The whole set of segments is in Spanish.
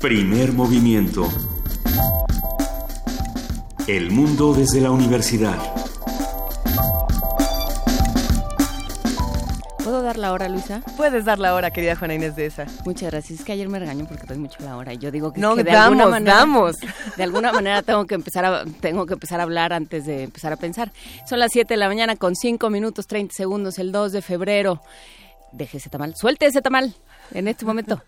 Primer movimiento. El mundo desde la universidad. ¿Puedo dar la hora, Luisa? Puedes dar la hora, querida Juana Inés de esa. Muchas gracias. Es que ayer me regaño porque doy mucho la hora y yo digo que, no, que de damos, alguna manera, damos. de alguna manera tengo que empezar a tengo que empezar a hablar antes de empezar a pensar. Son las 7 de la mañana con 5 minutos 30 segundos el 2 de febrero. Deje ese tamal, suelte ese tamal en este momento,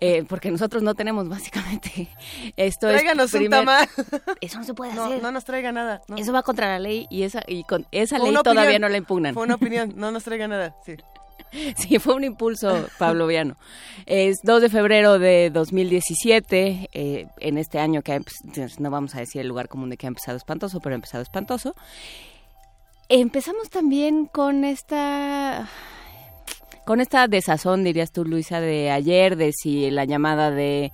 eh, porque nosotros no tenemos básicamente esto. Tráiganos es un tamal. Eso no se puede hacer. no nos traiga nada. no. Eso va contra la ley y esa y con esa ley todavía opinión. no la impugnan. Fue una opinión, no nos traiga nada. Sí. Sí, fue un impulso pavloviano. Es 2 de febrero de 2017, eh, en este año que ha empe- no vamos a decir el lugar común de que ha empezado espantoso, pero ha empezado espantoso. Empezamos también con esta con esta desazón, dirías tú, Luisa, de ayer, de si la llamada de,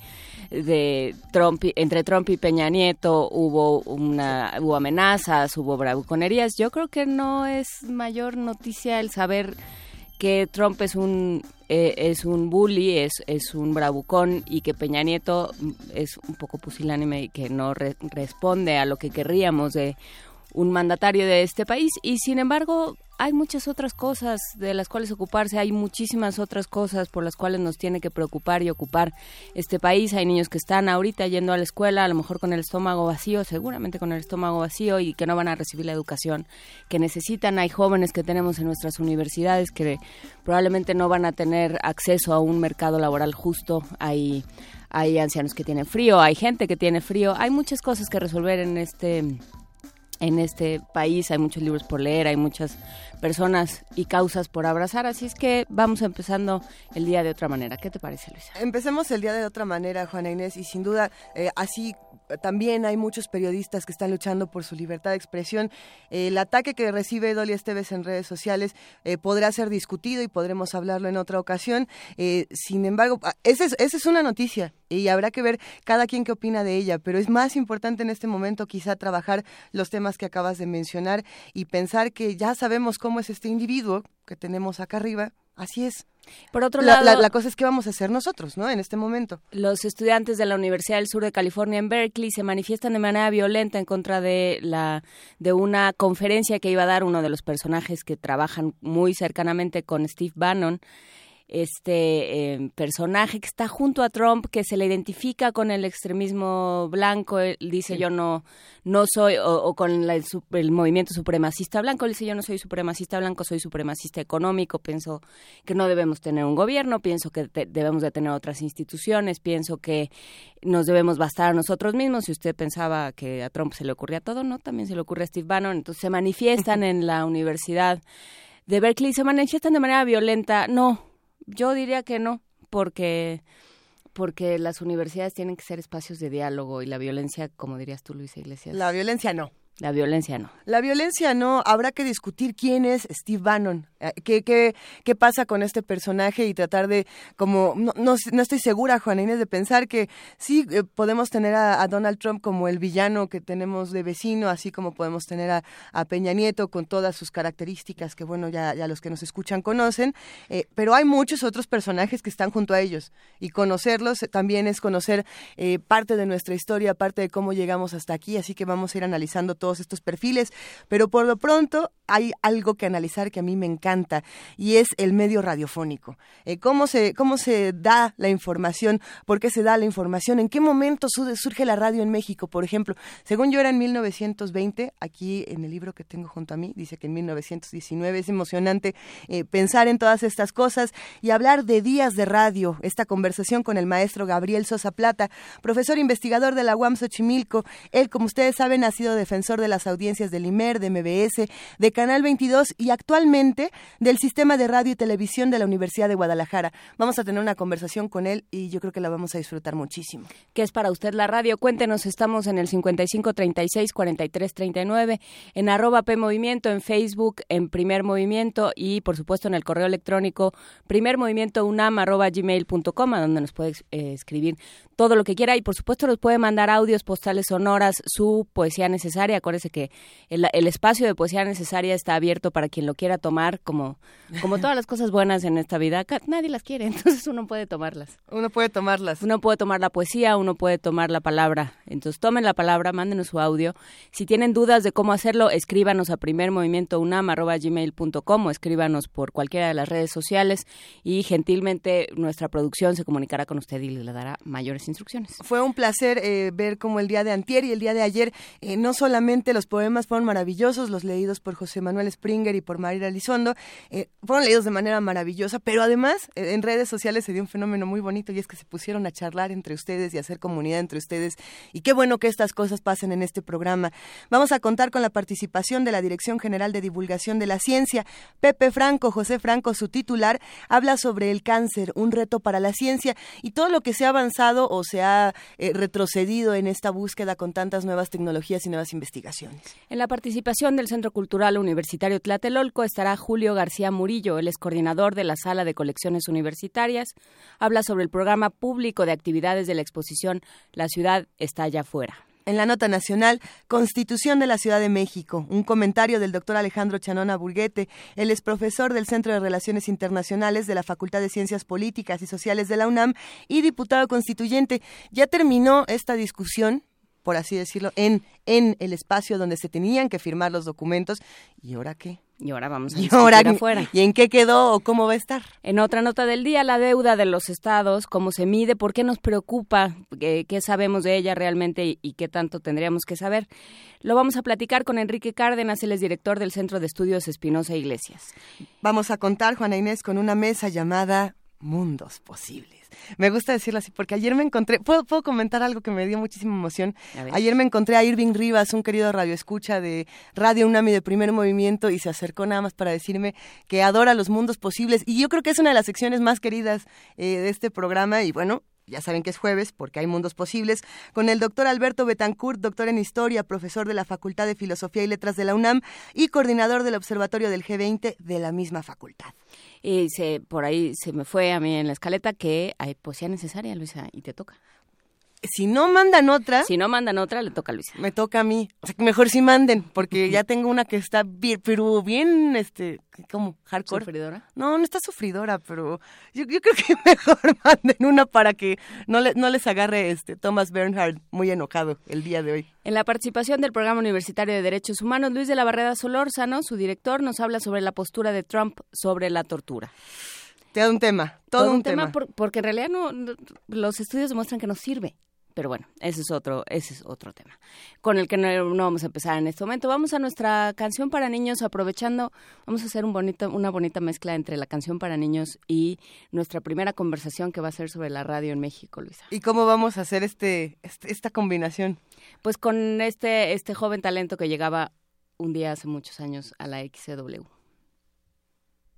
de Trump, entre Trump y Peña Nieto hubo una hubo amenazas, hubo bravuconerías. Yo creo que no es mayor noticia el saber que Trump es un eh, es un bully, es, es un bravucón y que Peña Nieto es un poco pusilánime y que no re- responde a lo que querríamos de un mandatario de este país y sin embargo hay muchas otras cosas de las cuales ocuparse, hay muchísimas otras cosas por las cuales nos tiene que preocupar y ocupar este país. Hay niños que están ahorita yendo a la escuela, a lo mejor con el estómago vacío, seguramente con el estómago vacío y que no van a recibir la educación que necesitan. Hay jóvenes que tenemos en nuestras universidades que probablemente no van a tener acceso a un mercado laboral justo. Hay hay ancianos que tienen frío, hay gente que tiene frío, hay muchas cosas que resolver en este en este país, hay muchos libros por leer, hay muchas personas y causas por abrazar, así es que vamos empezando el día de otra manera. ¿Qué te parece, Luisa? Empecemos el día de otra manera, Juana Inés, y sin duda, eh, así también hay muchos periodistas que están luchando por su libertad de expresión. El ataque que recibe Dolly Esteves en redes sociales eh, podrá ser discutido y podremos hablarlo en otra ocasión. Eh, sin embargo, ah, esa es, esa es una noticia y habrá que ver cada quien qué opina de ella, pero es más importante en este momento quizá trabajar los temas que acabas de mencionar y pensar que ya sabemos cómo es este individuo que tenemos acá arriba. Así es. Por otro La, lado, la- la cosa es qué vamos a hacer nosotros, ¿no? En este momento. Los estudiantes de la Universidad del Sur de California en Berkeley se manifiestan de manera violenta en contra de la de una conferencia que iba a dar uno de los personajes que trabajan muy cercanamente con Steve Bannon. Este eh, personaje que está junto a Trump, que se le identifica con el extremismo blanco, él dice yo no no soy, o, o con la- el, el movimiento supremacista blanco, él dice yo no soy supremacista blanco, soy supremacista económico, pienso que no debemos tener un gobierno, pienso que te- debemos de tener otras instituciones, pienso que nos debemos bastar a nosotros mismos. Si usted pensaba que a Trump se le ocurría todo, no, también se le ocurre a Steve Bannon. Entonces se manifiestan en la Universidad de Berkeley, se manifiestan de manera violenta. No, yo diría que no, porque porque las universidades tienen que ser espacios de diálogo y la violencia, como dirías tú, Luisa Iglesias, La violencia no. la violencia no. La violencia no, habrá que discutir quién es Steve Bannon, qué, qué, qué pasa con este personaje y tratar de, como, no, no, no estoy segura, Juana Inés, de pensar que sí eh, podemos tener a, a Donald Trump como el villano que tenemos de vecino, así como podemos tener a, a Peña Nieto con todas sus características que, bueno, ya, ya los que nos escuchan conocen, eh, pero hay muchos otros personajes que están junto a ellos. Y conocerlos eh, también es conocer eh, parte de nuestra historia, parte de cómo llegamos hasta aquí, así que vamos a ir analizando todos estos perfiles, pero por lo pronto hay algo que analizar que a mí me encanta y es el medio radiofónico. Eh, ¿cómo, se, ¿Cómo se da la información? ¿Por qué se da la información? ¿En qué momento su- surge la radio en México, por ejemplo? Según yo era en 1920, aquí en el libro que tengo junto a mí, dice que en 1919 es emocionante eh, pensar en todas estas cosas y hablar de días de radio, esta conversación con el maestro Gabriel Sosa Plata, profesor investigador de la UAM Xochimilco. Él, como ustedes saben, ha sido defensor de las audiencias del IMER, de MBS, de Canal 22 y actualmente del sistema de radio y televisión de la Universidad de Guadalajara. Vamos a tener una conversación con él y yo creo que la vamos a disfrutar muchísimo. ¿Qué es para usted la radio? Cuéntenos, estamos en el 55 36 43 39, en arroba P Movimiento, en Facebook, en Primer Movimiento y por supuesto en el correo electrónico primermovimientounam arroba gmail.com, a donde nos puede eh, escribir todo lo que quiera y por supuesto nos puede mandar audios, postales sonoras, su poesía necesaria. Acuérdese que el espacio de poesía necesaria está abierto para quien lo quiera tomar como, como todas las cosas buenas en esta vida, nadie las quiere, entonces uno puede tomarlas. Uno puede tomarlas. Uno puede tomar la poesía, uno puede tomar la palabra. Entonces tomen la palabra, mándenos su audio. Si tienen dudas de cómo hacerlo, escríbanos a primermovimientounam.gmail.com o escríbanos por cualquiera de las redes sociales y gentilmente nuestra producción se comunicará con usted y le dará mayores instrucciones. Fue un placer eh, ver cómo el día de antier y el día de ayer eh, no solamente los poemas fueron maravillosos, los leídos por José Manuel Springer y por Mayra Elizondo, eh, fueron leídos de manera maravillosa, pero además en redes sociales se dio un fenómeno muy bonito y es que se pusieron a charlar entre ustedes y a hacer comunidad entre ustedes y qué bueno que estas cosas pasen en este programa. Vamos a contar con la participación de la Dirección General de Divulgación de la Ciencia, Pepe Franco, José Franco, su titular, habla sobre el cáncer, un reto para la ciencia y todo lo que se ha avanzado o se ha eh, retrocedido en esta búsqueda con tantas nuevas tecnologías y nuevas investigaciones. En la participación del Centro Cultural Universitario Tlatelolco estará Julio García Murillo, el es coordinador de la Sala de Colecciones Universitarias. Habla sobre el programa público de actividades de la exposición La ciudad está allá afuera. En la nota nacional, Constitución de la Ciudad de México, un comentario del doctor Alejandro Chanona Burguete. Él es profesor del Centro de Relaciones Internacionales de la Facultad de Ciencias Políticas y Sociales de la UNAM y diputado constituyente. Ya terminó esta discusión por así decirlo, en, en el espacio donde se tenían que firmar los documentos. ¿Y ahora qué? Y ahora vamos a ¿Y ahora, afuera. ¿Y en qué quedó o cómo va a estar? En otra nota del día, la deuda de los estados, cómo se mide, por qué nos preocupa, qué, sabemos de ella realmente y, qué tanto tendríamos que saber. Lo vamos a platicar con Enrique Cárdenas, él es director del Centro de Estudios Espinosa Iglesias. Vamos a contar, Juana Inés, con una mesa llamada Mundos Posibles. Me gusta decirlo así porque ayer me encontré, ¿puedo, puedo comentar algo que me dio muchísima emoción? Ayer me encontré a Irving Rivas, un querido radioescucha de Radio Unami de Primer Movimiento y se acercó nada más para decirme que adora los mundos posibles y yo creo que es una de las secciones más queridas eh, de este programa y bueno, ya saben que es jueves porque hay mundos posibles, con el doctor Alberto Betancourt, doctor en Historia, profesor de la Facultad de Filosofía y Letras de la UNAM y coordinador del Observatorio del G20 de la misma facultad. Y se, por ahí se me fue a mí en la escaleta que hay poesía necesaria, Luisa, y te toca si no mandan otra. Si no mandan otra, le toca a Luisa. Me toca a mí. O sea, que mejor si manden, porque ya tengo una que está bien, pero bien, este, como hardcore. ¿Sufridora? No, no está sufridora, pero yo, creo que mejor manden una para que no, le, no les agarre este Thomas Bernhard muy enojado el día de hoy. En la participación del Programa Universitario de Derechos Humanos, Luis de la Barrera Solórzano, su director, nos habla sobre la postura de Trump sobre la tortura. Te da un tema, todo, un, tema. porque en realidad no, los estudios demuestran que no sirve. Pero bueno, ese es otro, ese es otro tema, con el que no, vamos a empezar en este momento. Vamos a nuestra canción para niños, aprovechando, vamos a hacer un bonito, una bonita mezcla entre la canción para niños y nuestra primera conversación que va a ser sobre la radio en México, Luisa. ¿Y cómo vamos a hacer este, este esta combinación? Pues con este, este joven talento que llegaba un día hace muchos años a la XCW.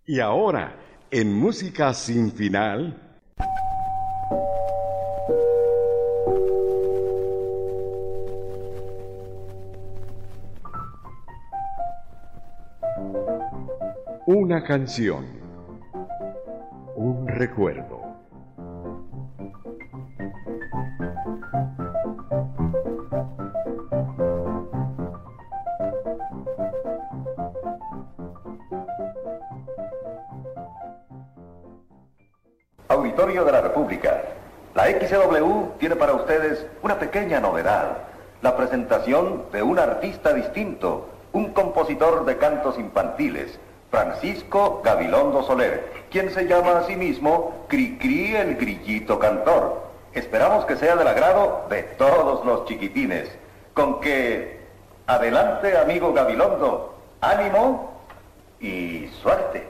Y ahora, en Música Sin Final. Una canción. Un recuerdo. Auditorio de la República. La XW tiene para ustedes una pequeña novedad. La presentación de un artista distinto, un compositor de cantos infantiles Francisco Gabilondo Soler, quien se llama a sí mismo Cricri el Grillito Cantor. Esperamos que sea del agrado de todos los chiquitines. Con que, adelante amigo Gabilondo, ánimo y suerte.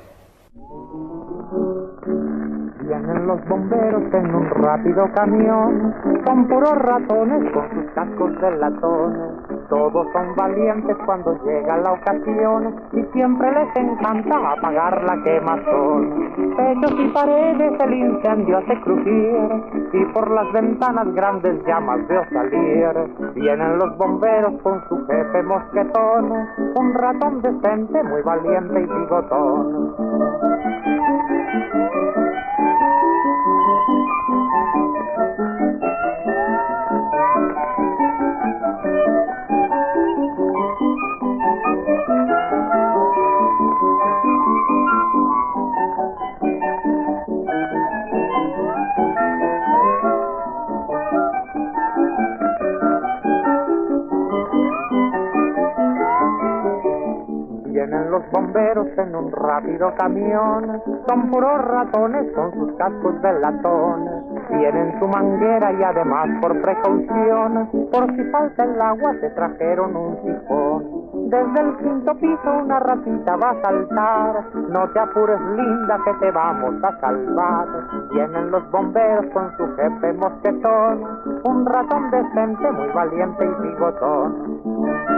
Vienen los bomberos en un rápido camión, son puros ratones con sus cascos de latón. Todos son valientes cuando llega la ocasión y siempre les encanta apagar la quemazón. Techos y paredes el incendio hace crujir y por las ventanas grandes llamas veo salir. Vienen los bomberos con su jefe mosquetón, un ratón decente, muy valiente y bigotón. Bomberos en un rápido camión. Son puros ratones con sus cascos de latón. Tienen su manguera y además por precaución, por si falta el agua se trajeron un sifón. Desde el quinto piso una ratita va a saltar. No te apures linda que te vamos a salvar. Vienen los bomberos con su jefe mosquetón. Un ratón decente, muy valiente y bigotón.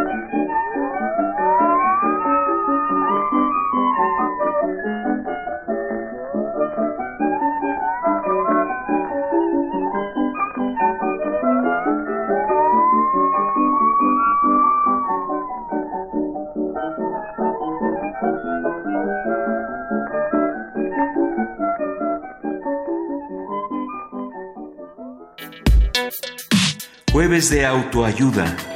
Jueves de autoayuda.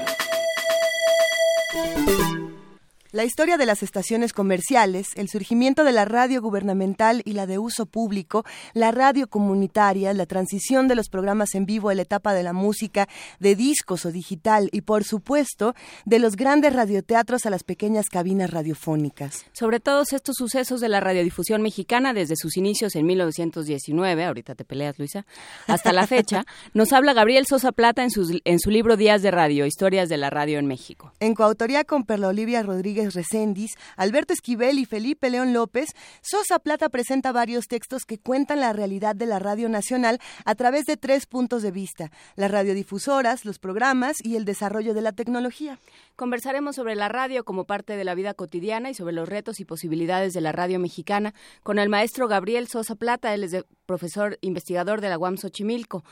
La historia de las estaciones comerciales, el surgimiento de la radio gubernamental y la de uso público, la radio comunitaria, la transición de los programas en vivo a la etapa de la música, de discos o digital y, por supuesto, de los grandes radioteatros a las pequeñas cabinas radiofónicas. Sobre todos estos sucesos de la radiodifusión mexicana desde sus inicios en 1919, ahorita te peleas Luisa, hasta la fecha, nos habla Gabriel Sosa Plata en, sus, en su libro Días de Radio, Historias de la Radio en México. En coautoría con Perla Olivia Rodríguez Recendis, Alberto Esquivel y Felipe León López, Sosa Plata presenta varios textos que cuentan la realidad de la radio nacional a través de tres puntos de vista, las radiodifusoras, los programas y el desarrollo de la tecnología. Conversaremos sobre la radio como parte de la vida cotidiana y sobre los retos y posibilidades de la radio mexicana con el maestro Gabriel Sosa Plata, él es profesor investigador de la UAM Xochimilco.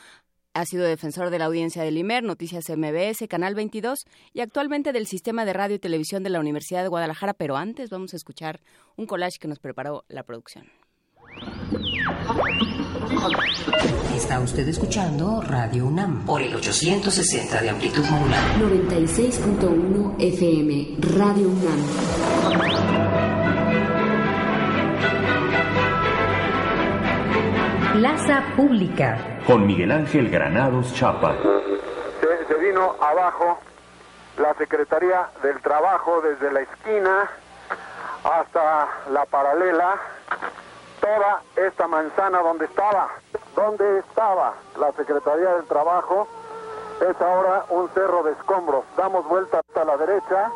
Ha sido defensor de la audiencia del IMER, Noticias MBS, Canal 22 y actualmente del Sistema de Radio y Televisión de la Universidad de Guadalajara. Pero antes vamos a escuchar un collage que nos preparó la producción. Está usted escuchando Radio UNAM por el 860 de amplitud modular. 96.1 FM, Radio UNAM. Plaza Pública. Con Miguel Ángel Granados Chapa. Se, se vino abajo la Secretaría del Trabajo desde la esquina hasta la paralela toda esta manzana donde estaba, donde estaba la Secretaría del Trabajo, es ahora un cerro de escombros. Damos vuelta hasta la derecha,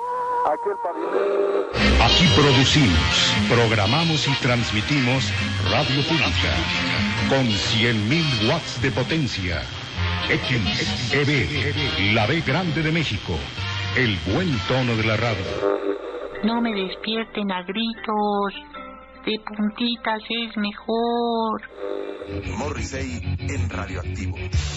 aquí el pavimento. Aquí producimos, programamos y transmitimos radio pública con 100.000 watts de potencia. X, EB, la B grande de México, el buen tono de la radio. No me despierten a gritos de puntitas es mejor. Morrissey en Radioactivo.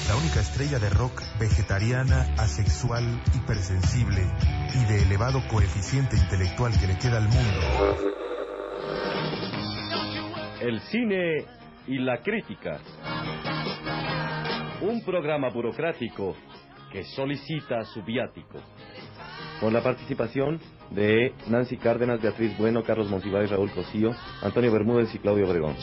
La única estrella de rock vegetariana, asexual, hipersensible y de elevado coeficiente intelectual que le queda al mundo. El cine y la crítica. Un programa burocrático que solicita su viático. Con la participación de Nancy Cárdenas, Beatriz Bueno, Carlos Monsiváis, Raúl Cosío, Antonio Bermúdez y Claudio Obregón.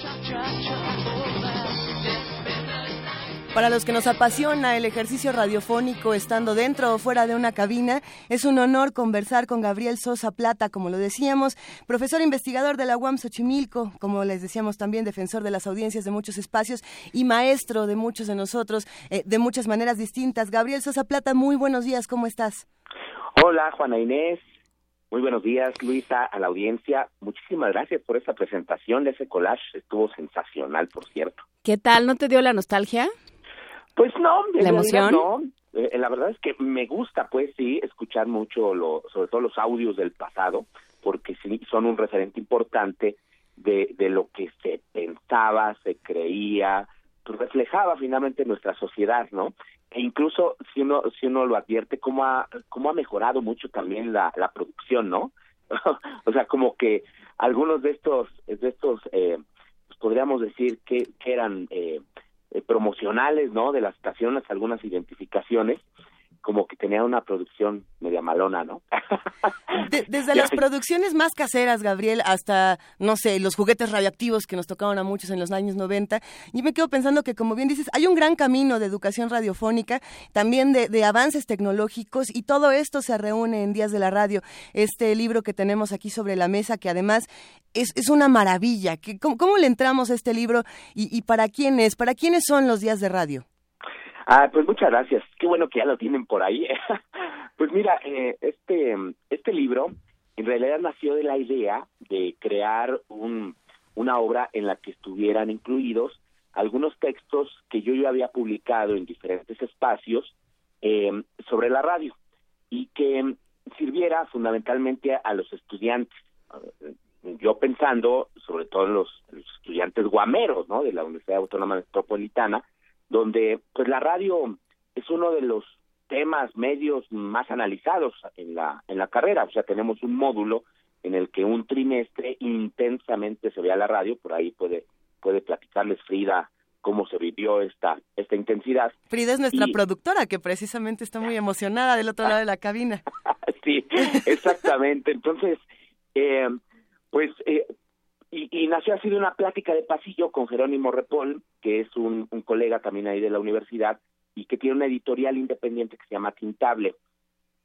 Para los que nos apasiona el ejercicio radiofónico estando dentro o fuera de una cabina, es un honor conversar con Gabriel Sosa Plata, como lo decíamos, profesor investigador de la UAM Xochimilco, como les decíamos también defensor de las audiencias de muchos espacios y maestro de muchos de nosotros eh, de muchas maneras distintas. Gabriel Sosa Plata, muy buenos días, ¿cómo estás? Hola, Juana Inés. Muy buenos días, Luisa, a la audiencia. Muchísimas gracias por esta presentación. Ese collage estuvo sensacional, por cierto. ¿Qué tal? ¿No te dio la nostalgia? Pues no, ¿La emoción? No. Eh, la verdad es que me gusta, pues sí, escuchar mucho, lo, sobre todo los audios del pasado, porque sí son un referente importante de, de lo que se pensaba, se creía, pues reflejaba finalmente nuestra sociedad, ¿no? E incluso si uno si uno lo advierte cómo ha cómo ha mejorado mucho también la, la producción, ¿no? o sea, como que algunos de estos de estos eh, pues podríamos decir que, que eran eh, promocionales, ¿no? De las estaciones, algunas identificaciones como que tenía una producción media malona, ¿no? desde las producciones más caseras, Gabriel, hasta, no sé, los juguetes radioactivos que nos tocaron a muchos en los años 90, yo me quedo pensando que, como bien dices, hay un gran camino de educación radiofónica, también de, avances tecnológicos, y todo esto se reúne en Días de la Radio. Este libro que tenemos aquí sobre la mesa, que además es, es una maravilla. ¿Cómo, ¿Cómo, le entramos a este libro y, y para quién es? ¿Para quiénes son los Días de Radio? Ah, pues muchas gracias. Qué bueno que ya lo tienen por ahí. pues mira, eh, este este libro en realidad nació de la idea de crear un, una obra en la que estuvieran incluidos algunos textos que yo ya había publicado en diferentes espacios eh, sobre la radio y que sirviera fundamentalmente a los estudiantes. Yo pensando sobre todo en los, los estudiantes guameros, ¿no? De la Universidad Autónoma Metropolitana, donde pues la radio es uno de los temas medios más analizados en la en la carrera, o sea, tenemos un módulo en el que un trimestre intensamente se ve a la radio, por ahí puede puede platicarles Frida cómo se vivió esta esta intensidad. Frida es nuestra productora que precisamente está muy emocionada del otro lado de la cabina. sí, exactamente. Entonces, eh, pues eh, y, y, nació así de una plática de pasillo con Jerónimo Repol, que es un, un, colega también ahí de la universidad y que tiene una editorial independiente que se llama Tintable.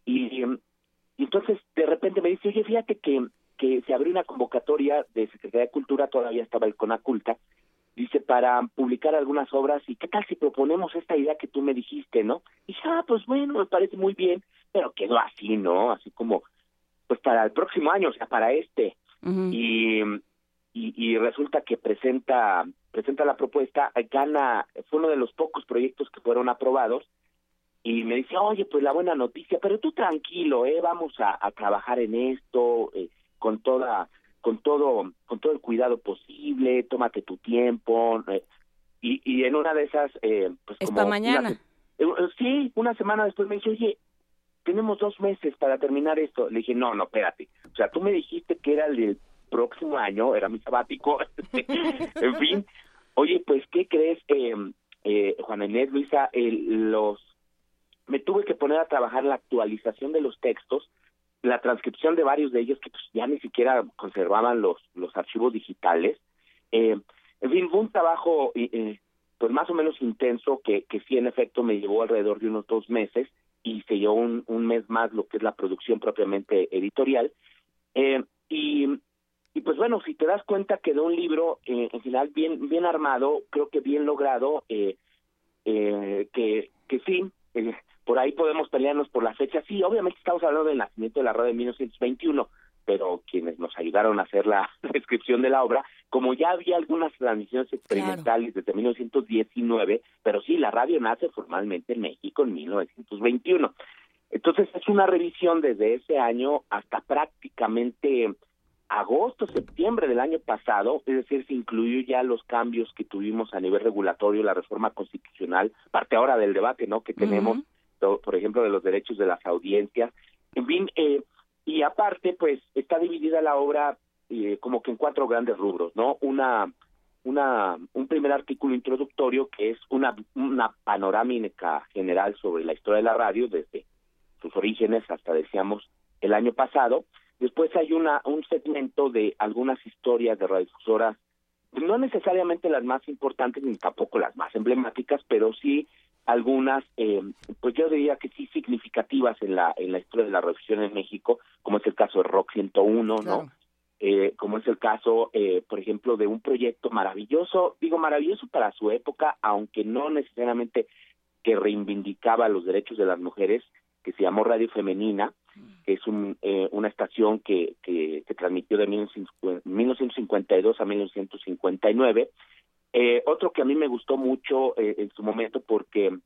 Y, y entonces de repente me dice, oye, fíjate que, que se abrió una convocatoria de Secretaría de Cultura, todavía estaba el Conaculta, dice, para publicar algunas obras, y qué tal si proponemos esta idea que tú me dijiste, ¿no? Y dije, ah, pues bueno, me parece muy bien, pero quedó así, ¿no? Así como, pues para el próximo año, o sea, para este. Y y, resulta que presenta presenta la propuesta, gana, fue uno de los pocos proyectos que fueron aprobados y me dice, oye, pues la buena noticia, pero tú tranquilo, eh, vamos a, trabajar en esto eh, con toda, con todo, con todo el cuidado posible, tómate tu tiempo eh, y, y en una de esas, eh, pues como mañana. Eh, sí, una semana después me dice, oye, tenemos dos meses para terminar esto. Le dije, no, no, espérate. O sea, tú me dijiste que era el próximo año, era mi sabático, en fin. Oye, pues, ¿qué crees, eh, eh, Juan Inés, Luisa? los Me tuve que poner a trabajar la actualización de los textos, la transcripción de varios de ellos que pues, ya ni siquiera conservaban los, los archivos digitales. Eh, en fin, fue un trabajo eh, pues más o menos intenso que, que sí en efecto me llevó alrededor de unos dos meses y se llevó un, mes más lo que es la producción propiamente editorial. Eh, y y pues bueno, si te das cuenta quedó un libro eh, en general bien bien armado, creo que bien logrado, eh, eh, que, que sí, eh, por ahí podemos pelearnos por la fecha. Sí, obviamente estamos hablando del nacimiento de la radio de 1921, pero quienes nos ayudaron a hacer la descripción de la obra, como ya había algunas transmisiones experimentales desde 1919, pero sí, la radio nace formalmente en México en 1921. Entonces es una revisión desde ese año hasta prácticamente agosto, septiembre del año pasado, es decir, se incluyó ya los cambios que tuvimos a nivel regulatorio, la reforma constitucional, parte ahora del debate, ¿no? Que tenemos, por ejemplo, de los derechos de las audiencias, en fin, eh, y aparte, pues, está dividida la obra eh, como que en cuatro grandes rubros, ¿no? Una, una, un primer artículo introductorio que es una, una panorámica general sobre la historia de la radio desde sus orígenes hasta, decíamos, el año pasado, Después hay una un segmento de algunas historias de radiofusoras, no necesariamente las más importantes ni tampoco las más emblemáticas, pero sí algunas, eh, pues yo diría que sí significativas en la en la historia de la radiodifusión en México, como es el caso de Rock 101, ¿no? Eh, como es el caso, eh, por ejemplo, de un proyecto maravilloso, digo maravilloso para su época, aunque no necesariamente que reivindicaba los derechos de las mujeres, que se llamó Radio Femenina, que es un, eh, una estación que, que, transmitió de 1952 a 1959. Eh, otro que a mí me gustó mucho eh, en su momento porque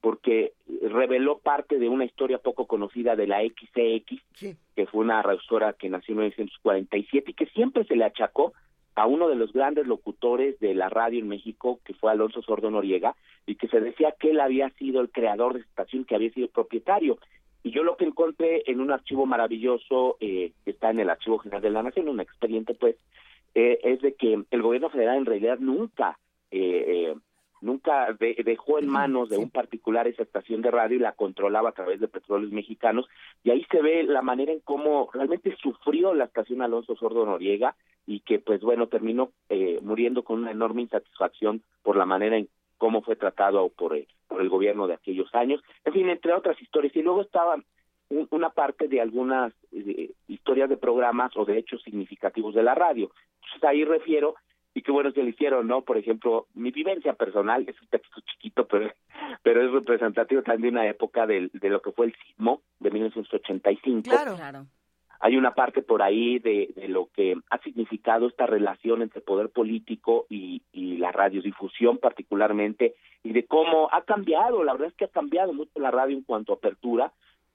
porque reveló parte de una historia poco conocida de la XCX, que fue una revisora que nació en 1947 y que siempre se le achacó a uno de los grandes locutores de la radio en México, que fue Alonso Sordo Noriega, y que se decía que él había sido el creador de esta estación, que había sido propietario. Y yo lo que encontré en un archivo maravilloso, eh, que está en el Archivo General de la Nación, un expediente, pues, eh, es de que el gobierno federal en realidad nunca, eh, nunca de- dejó en manos de un particular esa estación de radio y la controlaba a través de petróleos mexicanos. Y ahí se ve la manera en cómo realmente sufrió la estación Alonso Sordo Noriega y que pues bueno terminó eh, muriendo con una enorme insatisfacción por la manera en cómo fue tratado por, eh, por el gobierno de aquellos años, en fin, entre otras historias. Y luego estaba un- una parte de algunas eh, historias de programas o de hechos significativos de la radio. Entonces ahí refiero, y qué bueno que lo hicieron, ¿no? Por ejemplo, mi vivencia personal, es un texto chiquito, pero, pero es representativo también de una época del- de, lo que fue el sismo de 1985. Claro. Claro. Hay una parte por ahí de, lo que ha significado esta relación entre poder político y, y la radiodifusión particularmente, y de cómo ha cambiado, la verdad es que ha cambiado mucho la radio en cuanto a apertura,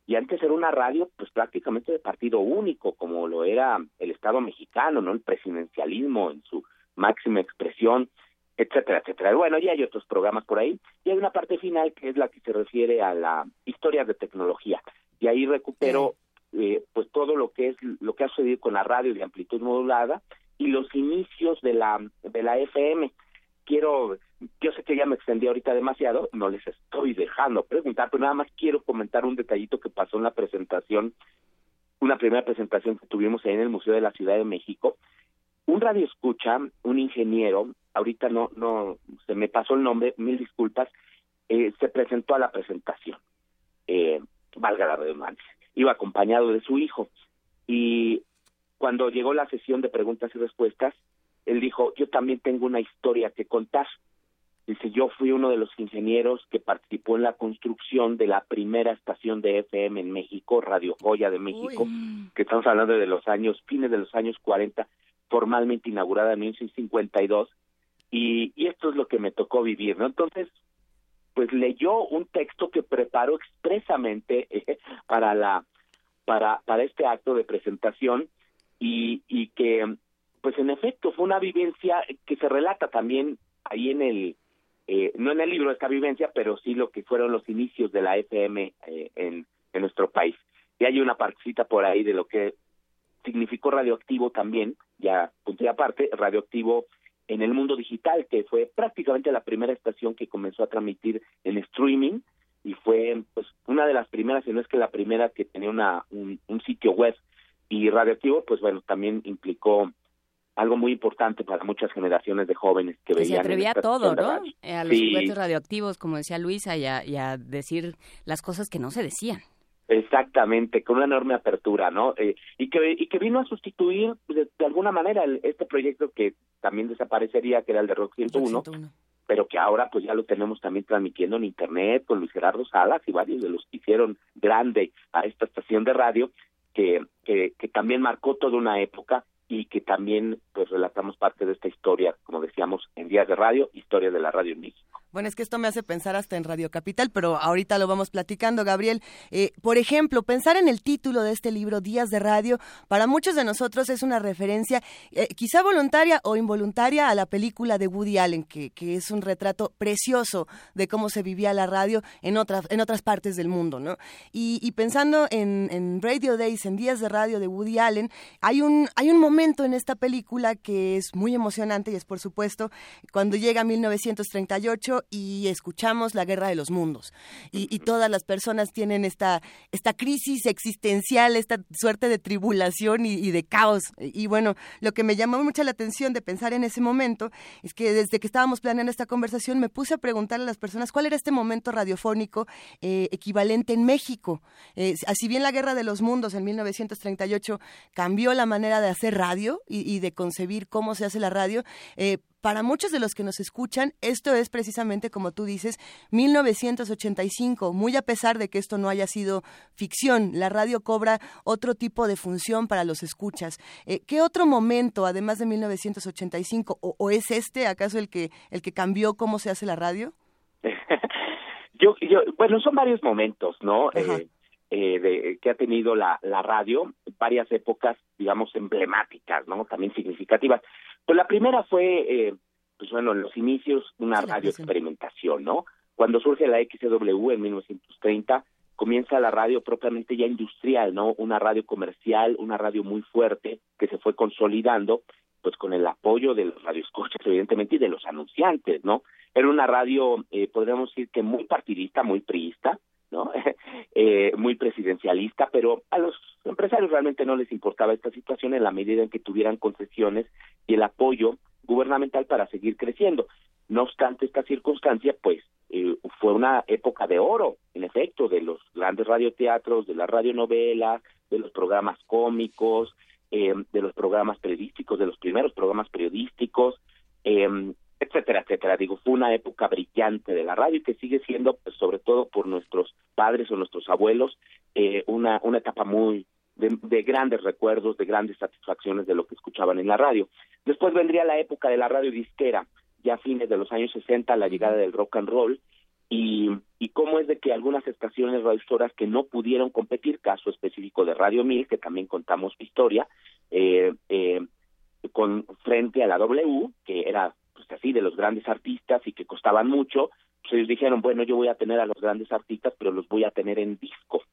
y antes era una radio pues prácticamente de partido único, como lo era el Estado mexicano, ¿no? El presidencialismo en su máxima expresión, etcétera, etcétera. Bueno, ya hay otros programas por ahí, y hay una parte final que es la que se refiere a la historia de tecnología, y ahí recupero eh, pues todo lo que es lo que ha sucedido con la radio de amplitud modulada y los inicios de la de la FM. Quiero, yo sé que ya me extendí ahorita demasiado, no les estoy dejando preguntar, pero nada más quiero comentar un detallito que pasó en la presentación, una primera presentación que tuvimos ahí en el Museo de la Ciudad de México. Un radio escucha, un ingeniero, ahorita no, no, se me pasó el nombre, mil disculpas, eh, se presentó a la presentación, eh, valga la redundancia iba acompañado de su hijo. Y cuando llegó la sesión de preguntas y respuestas, él dijo, yo también tengo una historia que contar. Dice, yo fui uno de los ingenieros que participó en la construcción de la primera estación de FM en México, Radio Joya de México, que estamos hablando de los años, fines de los años 40, formalmente inaugurada en 1952, y, y esto es lo que me tocó vivir, ¿no? Entonces, pues leyó un texto que preparó expresamente eh, para la para para este acto de presentación y y que pues en efecto fue una vivencia que se relata también ahí en el eh, no en el libro esta vivencia pero sí lo que fueron los inicios de la FM eh, en en nuestro país. Y hay una partecita por ahí de lo que significó radioactivo también ya punto aparte radioactivo en el mundo digital, que fue prácticamente la primera estación que comenzó a transmitir en streaming y fue pues una de las primeras, si no es que la primera que tenía una un, un sitio web y radioactivo, pues bueno, también implicó algo muy importante para muchas generaciones de jóvenes que, Que veían se atrevía a todo, ¿no? Eh, A los Sí. radioactivos, como decía Luisa, y a, y a decir las cosas que no se decían. Exactamente, con una enorme apertura, ¿no? Eh, y que y que vino a sustituir de, de alguna manera el- este proyecto que también desaparecería, que era el de Rock 101, pero que ahora pues ya lo tenemos también transmitiendo en internet con Luis Gerardo Salas y varios de los que hicieron grande a esta estación de radio, que, que, que también marcó toda una época y que también pues relatamos parte de esta historia, como decíamos, en Días de Radio, historia de la radio en México. Bueno, es que esto me hace pensar hasta en Radio Capital, pero ahorita lo vamos platicando, Gabriel. Eh, por ejemplo, pensar en el título de este libro, Días de Radio, para muchos de nosotros es una referencia, eh, quizá voluntaria o involuntaria, a la película de Woody Allen, que, que es un retrato precioso de cómo se vivía la radio en otras, en otras partes del mundo, ¿no? Y, y pensando en, en Radio Days, en Días de Radio de Woody Allen, hay un, hay un momento en esta película que es muy emocionante y es, por supuesto, cuando llega 1938 y escuchamos la guerra de los mundos. Y, todas las personas tienen esta, esta crisis existencial, esta suerte de tribulación y, de caos. Y, bueno, lo que me llamó mucho la atención de pensar en ese momento es que desde que estábamos planeando esta conversación me puse a preguntarle a las personas cuál era este momento radiofónico eh, equivalente en México. Eh, así bien la guerra de los mundos en 1938 cambió la manera de hacer radio y, y de concebir cómo se hace la radio, eh, para muchos de los que nos escuchan, esto es precisamente, como tú dices, 1985, muy a pesar de que esto no haya sido ficción, la radio cobra otro tipo de función para los escuchas. Eh, ¿Qué otro momento, además de 1985, o, o, es este acaso el que, el que cambió cómo se hace la radio? yo, yo, bueno, son varios momentos, ¿no? Eh, eh, de, que ha tenido la, la radio, varias épocas, digamos, emblemáticas, ¿no? También significativas. Pues la primera fue, eh, pues bueno, en los inicios, una radio experimentación, ¿no? Cuando surge la XW en 1930, comienza la radio propiamente ya industrial, ¿no? Una radio comercial, una radio muy fuerte que se fue consolidando, pues con el apoyo de los radioescuchas, evidentemente, y de los anunciantes, ¿no? Era una radio, eh, podríamos decir que muy partidista, muy priista, ¿no? eh, muy presidencialista, pero a los empresarios realmente no les importaba esta situación en la medida en que tuvieran concesiones y el apoyo gubernamental para seguir creciendo. No obstante esta circunstancia, pues eh, fue una época de oro, en efecto, de los grandes radioteatros, de las radionovelas, de los programas cómicos, eh, de los programas periodísticos, de los primeros programas periodísticos, eh, etcétera, etcétera. Digo, fue una época brillante de la radio y que sigue siendo, pues, sobre todo por nuestros padres o nuestros abuelos, eh, una, una etapa muy de, de grandes recuerdos, de grandes satisfacciones de lo que escuchaban en la radio. Después vendría la época de la radio disquera, ya a fines de los años 60, la llegada del rock and roll, y, y cómo es de que algunas estaciones radiosoras que no pudieron competir, caso específico de Radio 1000, que también contamos historia, eh, eh, con frente a la W, que era pues así de los grandes artistas y que costaban mucho, pues ellos dijeron, bueno, yo voy a tener a los grandes artistas, pero los voy a tener en disco.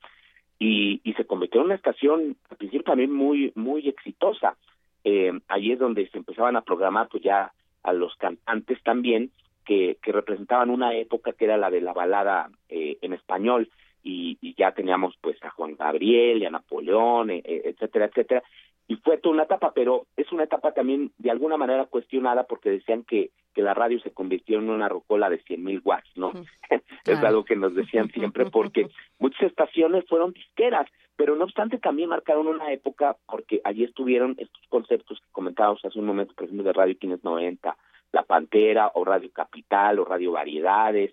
Y, y se convirtió en una estación al principio también muy muy exitosa. Eh, allí es donde se empezaban a programar pues ya a los cantantes también que, que representaban una época que era la de la balada eh, en español y, y, ya teníamos pues a Juan Gabriel y a Napoleón, eh, etcétera, etcétera. Y fue toda una etapa, pero es una etapa también de alguna manera cuestionada porque decían que, que la radio se convirtió en una rocola de cien mil watts, ¿no? es algo que nos decían siempre porque muchas estaciones fueron disqueras, pero no obstante también marcaron una época porque allí estuvieron estos conceptos que comentábamos hace un momento, por ejemplo, de Radio Quienes 90, La Pantera o Radio Capital o Radio Variedades,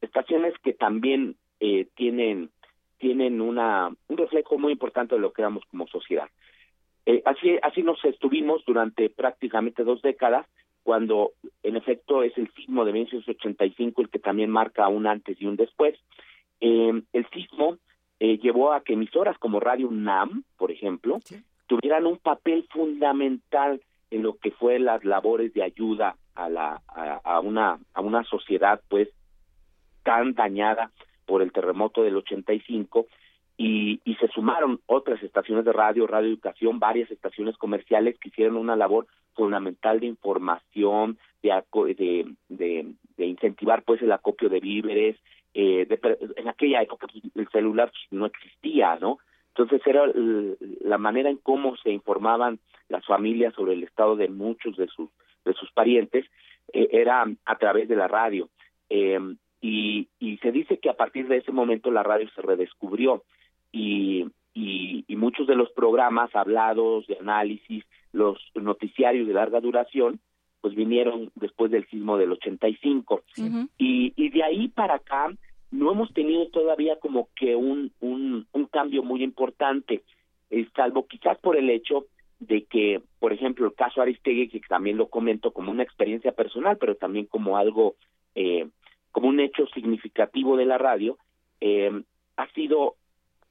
estaciones que también eh, tienen tienen una un reflejo muy importante de lo que éramos como sociedad. Eh, así, así nos estuvimos durante prácticamente dos décadas, cuando en efecto es el sismo de 1985 el que también marca un antes y un después. Eh, el sismo eh, llevó a que emisoras como Radio UNAM, por ejemplo, tuvieran un papel fundamental en lo que fue las labores de ayuda a la a, a una a una sociedad pues tan dañada por el terremoto del 85 y, y se sumaron otras estaciones de radio, radio educación, varias estaciones comerciales que hicieron una labor fundamental de información, de, de, de, de incentivar pues el acopio de víveres, eh, de, en aquella época pues, el celular no existía, ¿no? Entonces era la manera en cómo se informaban las familias sobre el estado de muchos de sus de sus parientes eh, era a través de la radio eh, y, y se dice que a partir de ese momento la radio se redescubrió y, y, y muchos de los programas hablados de análisis, los noticiarios de larga duración, pues vinieron después del sismo del 85. Uh-huh. y, y de ahí para acá no hemos tenido todavía como que un, un, un cambio muy importante, eh, salvo quizás por el hecho de que, por ejemplo, el caso Aristegui, que también lo comento como una experiencia personal, pero también como algo, eh, como un hecho significativo de la radio, eh, ha sido